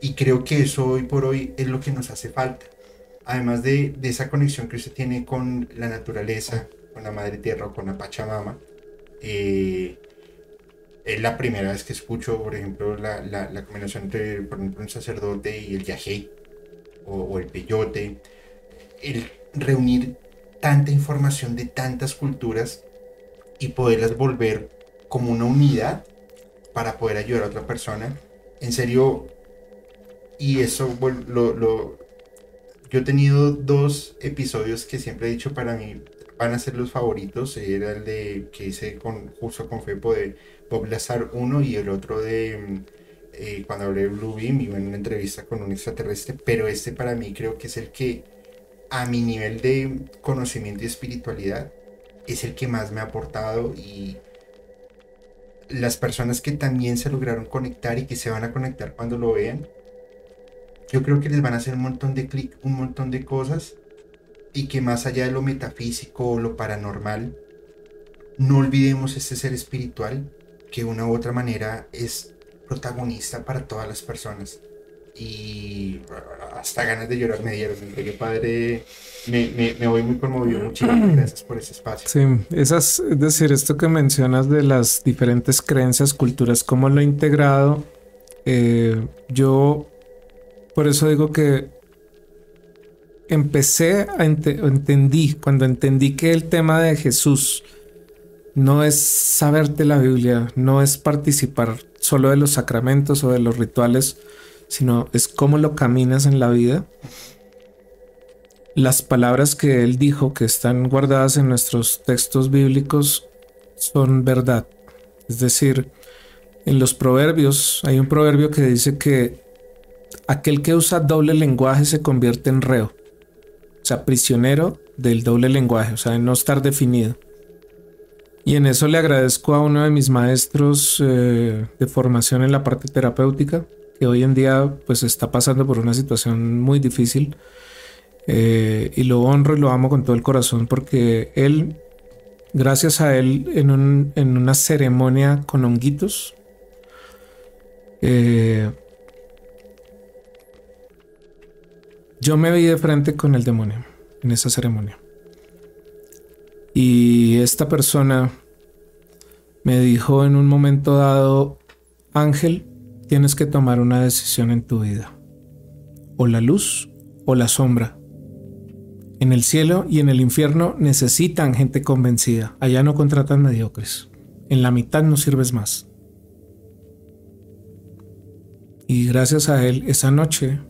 Y creo que eso hoy por hoy es lo que nos hace falta. Además de, de esa conexión que usted tiene con la naturaleza, con la madre tierra o con la Pachamama, eh, es la primera vez que escucho, por ejemplo, la, la, combinación entre, un sacerdote y el yajé o, el peyote. Reunir tanta información de tantas culturas y poderlas volver como una unidad para poder ayudar a otra persona. En serio, y eso lo, lo, yo he tenido dos episodios que siempre he dicho para mí van a ser los favoritos. Era el de que hice con, justo con Fepo de Bob Lazar 1 y el otro de eh, cuando hablé de Blue Beam, en una entrevista con un extraterrestre. Pero este para mí creo que es el que a mi nivel de conocimiento y espiritualidad es el que más me ha aportado y las personas que también se lograron conectar y que se van a conectar cuando lo vean, yo creo que les van a hacer un montón de clic, un montón de cosas y que más allá de lo metafísico o lo paranormal, no olvidemos este ser espiritual que de una u otra manera es protagonista para todas las personas y hasta ganas de llorar me dieron. Qué padre, me, me, me, voy muy conmovido. Muchísimas gracias por ese espacio. Sí, esas, es decir, esto que mencionas de las diferentes creencias, culturas, cómo lo he integrado, eh, yo por eso digo que empecé a entendí, cuando entendí que el tema de Jesús no es saberte la Biblia, no es participar solo de los sacramentos o de los rituales, sino es cómo lo caminas en la vida. Las palabras que él dijo que están guardadas en nuestros textos bíblicos son verdad. Es decir, en los proverbios hay un proverbio que dice que aquel que usa doble lenguaje se convierte en reo. O sea, prisionero del doble lenguaje, o sea, de no estar definido. Y en eso le agradezco a uno de mis maestros eh, de formación en la parte terapéutica, que hoy en día pues está pasando por una situación muy difícil. Eh, y lo honro y lo amo con todo el corazón porque él, gracias a él, en, un, en una ceremonia con honguitos, eh, yo me vi de frente con el demonio en esa ceremonia. Y esta persona me dijo en un momento dado, Ángel, tienes que tomar una decisión en tu vida. O la luz o la sombra. En el cielo y en el infierno necesitan gente convencida. Allá no contratan mediocres. En la mitad no sirves más. Y gracias a él, esa noche,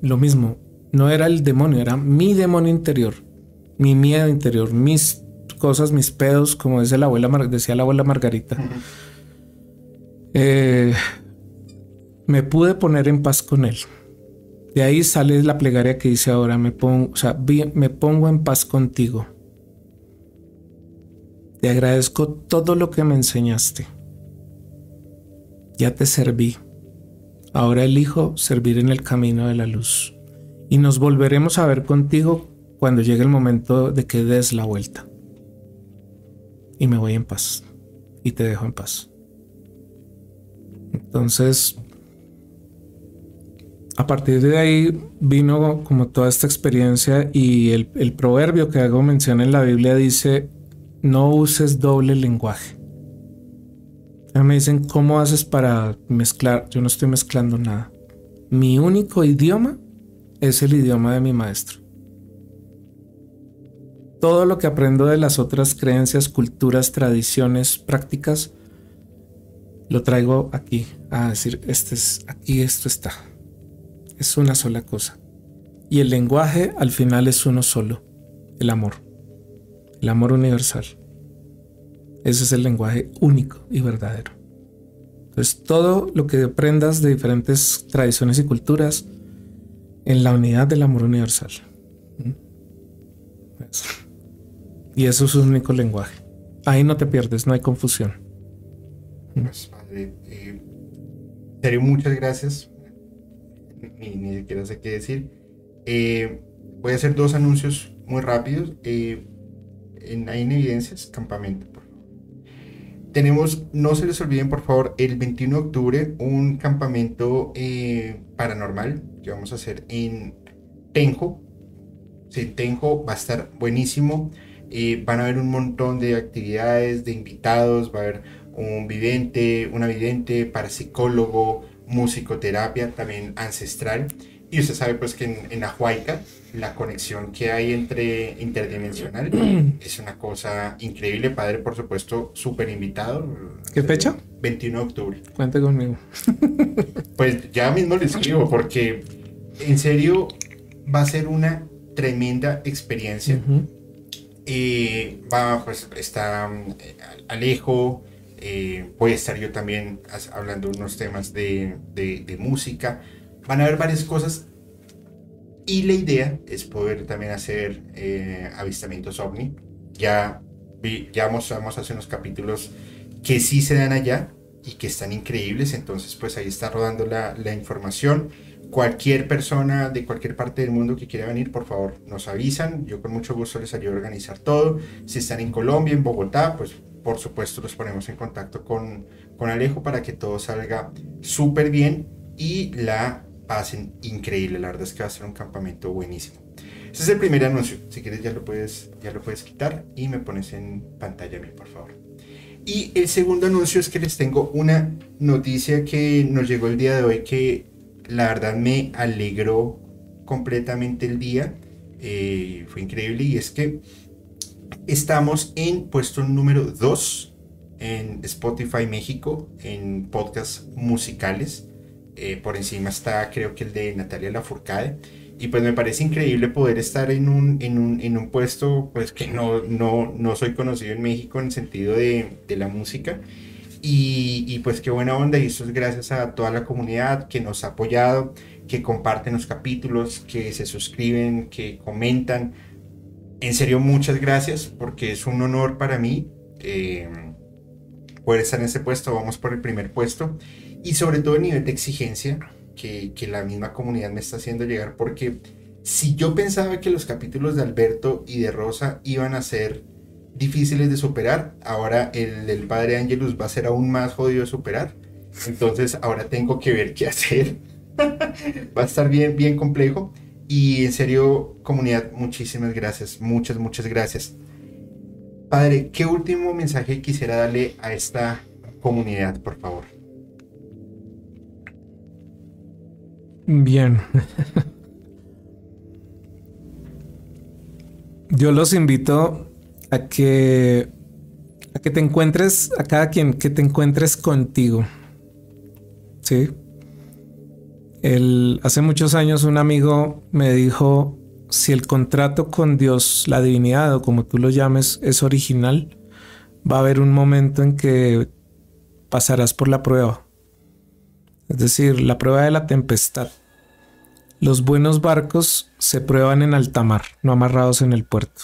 lo mismo, no era el demonio, era mi demonio interior, mi miedo interior, mis cosas, mis pedos, como decía la abuela, decía la abuela Margarita. Eh, me pude poner en paz con él. De ahí sale la plegaria que dice ahora, me pongo, o sea, me pongo en paz contigo. Te agradezco todo lo que me enseñaste. Ya te serví. Ahora elijo servir en el camino de la luz. Y nos volveremos a ver contigo cuando llegue el momento de que des la vuelta. Y me voy en paz. Y te dejo en paz. Entonces, a partir de ahí vino como toda esta experiencia y el, proverbio que hago mención en la Biblia dice, no uses doble lenguaje. Me dicen, ¿cómo haces para mezclar? Yo no estoy mezclando nada. Mi único idioma es el idioma de mi maestro. Todo lo que aprendo de las otras creencias, culturas, tradiciones, prácticas, lo traigo aquí a decir, este es aquí, esto está. Es una sola cosa. Y el lenguaje al final es uno solo, el amor, el amor universal. Ese es el lenguaje único y verdadero. Entonces, todo lo que aprendas de diferentes tradiciones y culturas en la unidad del amor universal. Y eso es un único lenguaje. Ahí no te pierdes, no hay confusión. Pues, padre, eh, muchas gracias. Ni, ni, siquiera sé qué decir. Eh, voy a hacer dos anuncios muy rápidos. Eh, en, en evidencias, campamento tenemos, no se les olviden por favor, el 21 de octubre un campamento eh, paranormal que vamos a hacer en Tenjo. Sí, Tenjo va a estar buenísimo. Eh, van a haber un montón de actividades, de invitados, va a haber un vidente, una vidente, parapsicólogo, musicoterapia, también ancestral. Y usted sabe pues que en, en Ahuayca la conexión que hay entre interdimensional es una cosa increíble. Padre, por supuesto, súper invitado. ¿Qué fecha? 21 de octubre. Cuente conmigo. pues ya mismo le escribo porque en serio va a ser una tremenda experiencia. Eh, va, pues está eh, Alejo, eh, voy a estar yo también hablando unos temas de, de, de música van a haber varias cosas y la idea es poder también hacer eh, avistamientos ovni. Ya, ya mostramos hace unos capítulos que sí se dan allá y que están increíbles, entonces pues ahí está rodando la, la información. Cualquier persona de cualquier parte del mundo que quiera venir, por favor, nos avisan. Yo con mucho gusto les ayudo a organizar todo. Si están en Colombia, en Bogotá, pues por supuesto los ponemos en contacto con, con Alejo para que todo salga súper bien y la pasen increíble. La verdad es que va a ser un campamento buenísimo. Ese es el primer anuncio. Si quieres ya lo puedes, ya lo puedes quitar y me pones en pantalla a mí, por favor. Y el segundo anuncio es que les tengo una noticia que nos llegó el día de hoy que la verdad me alegró completamente el día. Eh, fue increíble y es que estamos en puesto número 2 en Spotify México en podcasts musicales. Eh, por encima está creo que el de Natalia Lafourcade. Y pues me parece increíble poder estar en un, en un, en un puesto pues que no, no, no soy conocido en México en el sentido de, de la música. Y, y, pues qué buena onda y eso es gracias a toda la comunidad que nos ha apoyado, que comparten los capítulos, que se suscriben, que comentan. En serio, muchas gracias porque es un honor para mí eh, poder estar en ese puesto. Vamos por el primer puesto y sobre todo el nivel de exigencia que, que, la misma comunidad me está haciendo llegar, porque si yo pensaba que los capítulos de Alberto y de Rosa iban a ser difíciles de superar, ahora el del padre Angelus va a ser aún más jodido de superar. Entonces ahora tengo que ver qué hacer. va a estar bien, bien complejo. Y en serio, comunidad, muchísimas gracias. Muchas, muchas gracias. Padre, ¿qué último mensaje quisiera darle a esta comunidad, por favor? Bien. Yo los invito a que a que te encuentres a cada quien que te encuentres contigo. Sí. Hace muchos años un amigo me dijo si el contrato con Dios, la divinidad o como tú lo llames, es original, va a haber un momento en que pasarás por la prueba es decir, la prueba de la tempestad. Los buenos barcos se prueban en alta mar, no amarrados en el puerto.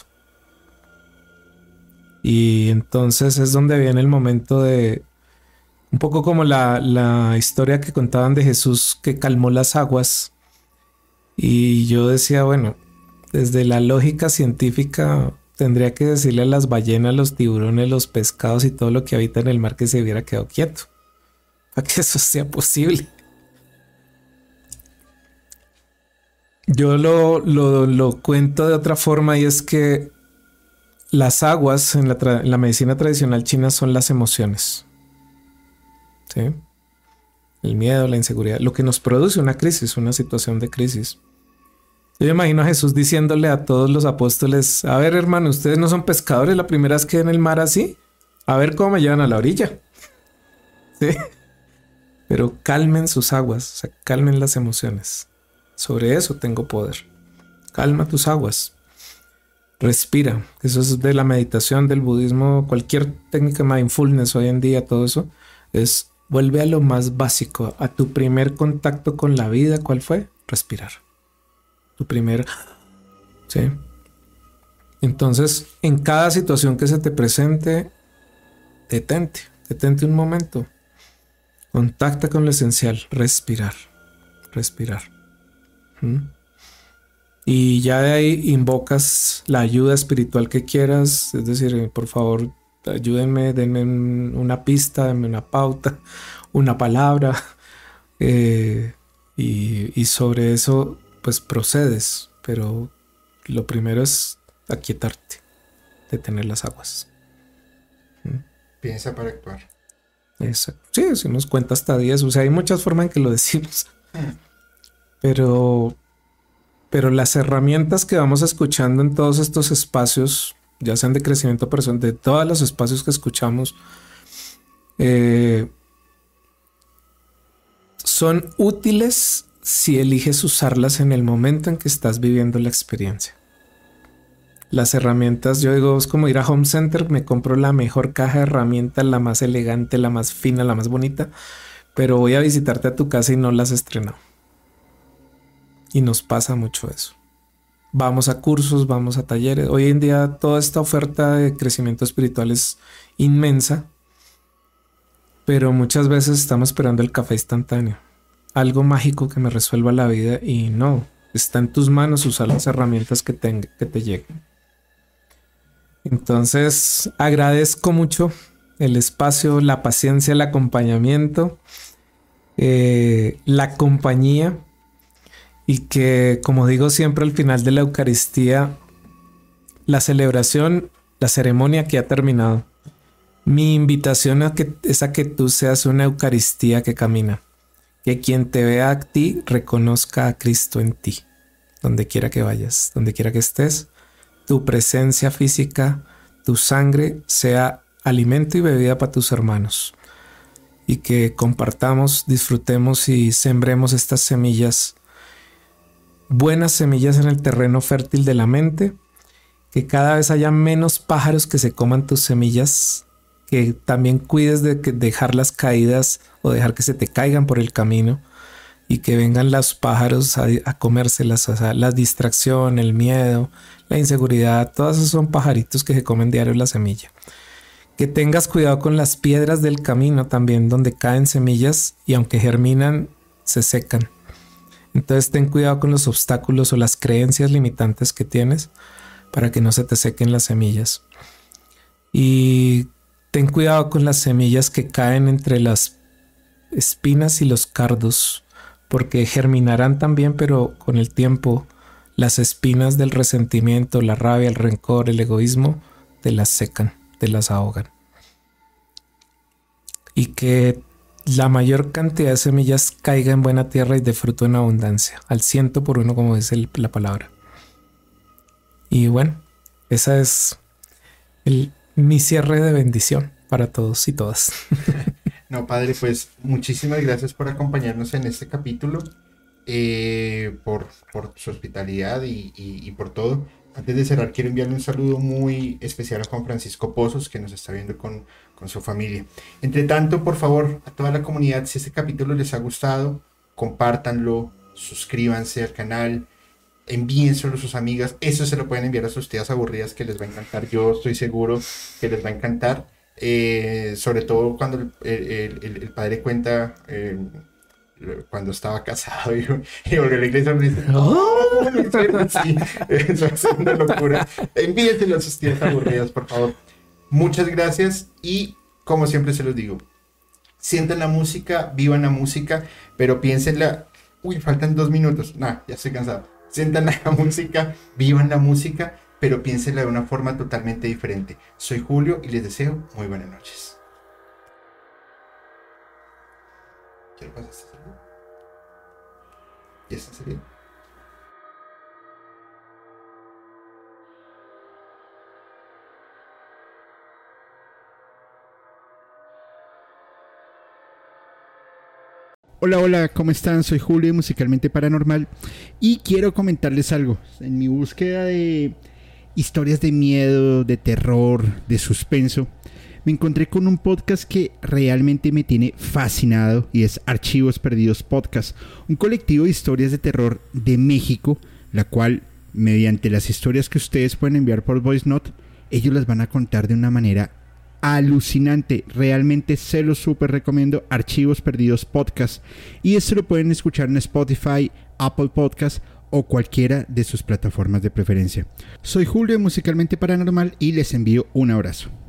Y entonces es donde viene el momento de, un poco como la, la historia que contaban de Jesús que calmó las aguas. Y yo decía, bueno, desde la lógica científica tendría que decirle a las ballenas, los tiburones, los pescados y todo lo que habita en el mar que se hubiera quedado quieto. Para que eso sea posible. Yo lo, lo, cuento de otra forma y es que las aguas en la, en la medicina tradicional china son las emociones. ¿Sí? El miedo, la inseguridad, lo que nos produce una crisis, una situación de crisis. Yo imagino a Jesús diciéndole a todos los apóstoles, a ver hermano, ustedes no son pescadores, la primera vez que en el mar así, a ver cómo me llevan a la orilla. ¿Sí? Pero calmen sus aguas, o sea, calmen las emociones. Sobre eso tengo poder. Calma tus aguas. Respira. Eso es de la meditación, del budismo, cualquier técnica mindfulness hoy en día, todo eso es Vuelve a lo más básico, a tu primer contacto con la vida, ¿cuál fue? Respirar. Tu primer... ¿Sí? Entonces, en cada situación que se te presente, detente, detente un momento. Contacta con lo esencial, respirar, respirar. ¿Mm? Y ya de ahí invocas la ayuda espiritual que quieras, es decir, por favor, ayúdenme, denme una pista, denme una pauta, una palabra. Eh, y, sobre eso, pues procedes. Pero lo primero es aquietarte, detener las aguas. ¿Mm? Piensa para actuar. Exacto. Sí, decimos cuenta hasta 10. O sea, hay muchas formas en que lo decimos. Mm. Pero, pero las herramientas que vamos escuchando en todos estos espacios ya sean de crecimiento personal, de todos los espacios que escuchamos, eh, son útiles si eliges usarlas en el momento en que estás viviendo la experiencia. Las herramientas, yo digo, es como ir a Home Center, me compro la mejor caja de herramientas, la más elegante, la más fina, la más bonita, pero voy a visitarte a tu casa y no las estrenado. Y nos pasa mucho eso vamos a cursos, vamos a talleres. Hoy en día toda esta oferta de crecimiento espiritual es inmensa, pero muchas veces estamos esperando el café instantáneo, algo mágico que me resuelva la vida y no, está en tus manos usar las herramientas que te, que te lleguen. Entonces agradezco mucho el espacio, la paciencia, el acompañamiento, eh, la compañía y que, como digo siempre al final de la Eucaristía, la celebración, la ceremonia que ha terminado, mi invitación es a que tú seas una Eucaristía que camina, que quien te vea a ti reconozca a Cristo en ti, donde quiera que vayas, donde quiera que estés, tu presencia física, tu sangre sea alimento y bebida para tus hermanos. Y que compartamos, disfrutemos y sembremos estas semillas buenas semillas en el terreno fértil de la mente, que cada vez haya menos pájaros que se coman tus semillas, que también cuides de dejarlas caídas o dejar que se te caigan por el camino y que vengan los pájaros a, comérselas, o sea, la distracción, el miedo, la inseguridad, todos esos son pajaritos que se comen diario la semilla. Que tengas cuidado con las piedras del camino también donde caen semillas y aunque germinan, se secan entonces ten cuidado con los obstáculos o las creencias limitantes que tienes para que no se te sequen las semillas. Y ten cuidado con las semillas que caen entre las espinas y los cardos, porque germinarán también, pero con el tiempo las espinas del resentimiento, la rabia, el rencor, el egoísmo, te las secan, te las ahogan. Y que la mayor cantidad de semillas caiga en buena tierra y de fruto en abundancia, al ciento por uno, como dice la palabra. Y bueno, esa es mi cierre de bendición para todos y todas. No, padre, pues muchísimas gracias por acompañarnos en este capítulo, eh, por, su hospitalidad y por todo. Antes de cerrar, quiero enviarle un saludo muy especial a Juan Francisco Pozos, que nos está viendo con, con su familia. Entre tanto, por favor, a toda la comunidad, si este capítulo les ha gustado, compártanlo, suscríbanse al canal, envíenselo a sus amigas. Eso se lo pueden enviar a sus tías aburridas que les va a encantar. Yo estoy seguro que les va a encantar. Eh, sobre todo cuando el, padre cuenta eh, cuando estaba casado y, y volvió a la iglesia me dice, ¡Oh! Eso es una locura. Envíenselo a sus tías aburridas, por favor. Muchas gracias y como siempre se los digo, sientan la música, vivan la música, pero piénsenla. Uy, faltan dos minutos. Nah, ya estoy cansado. Sientan la música, vivan la música, pero piénsenla de una forma totalmente diferente. Soy Julio y les deseo muy buenas noches. ¿Qué le pasa a celular? ¿Ya está saliendo? Hola, hola, ¿cómo están? Soy Julio, musicalmente paranormal, y quiero comentarles algo. En mi búsqueda de historias de miedo, de terror, de suspenso, me encontré con un podcast que realmente me tiene fascinado y es Archivos Perdidos Podcast, un colectivo de historias de terror de México, la cual, mediante las historias que ustedes pueden enviar por Voice Note, ellos las van a contar de una manera alucinante. Realmente se lo súper recomiendo. Archivos Perdidos Podcast. Y esto lo pueden escuchar en Spotify, Apple Podcast o cualquiera de sus plataformas de preferencia. Soy Julio de Musicalmente Paranormal y les envío un abrazo.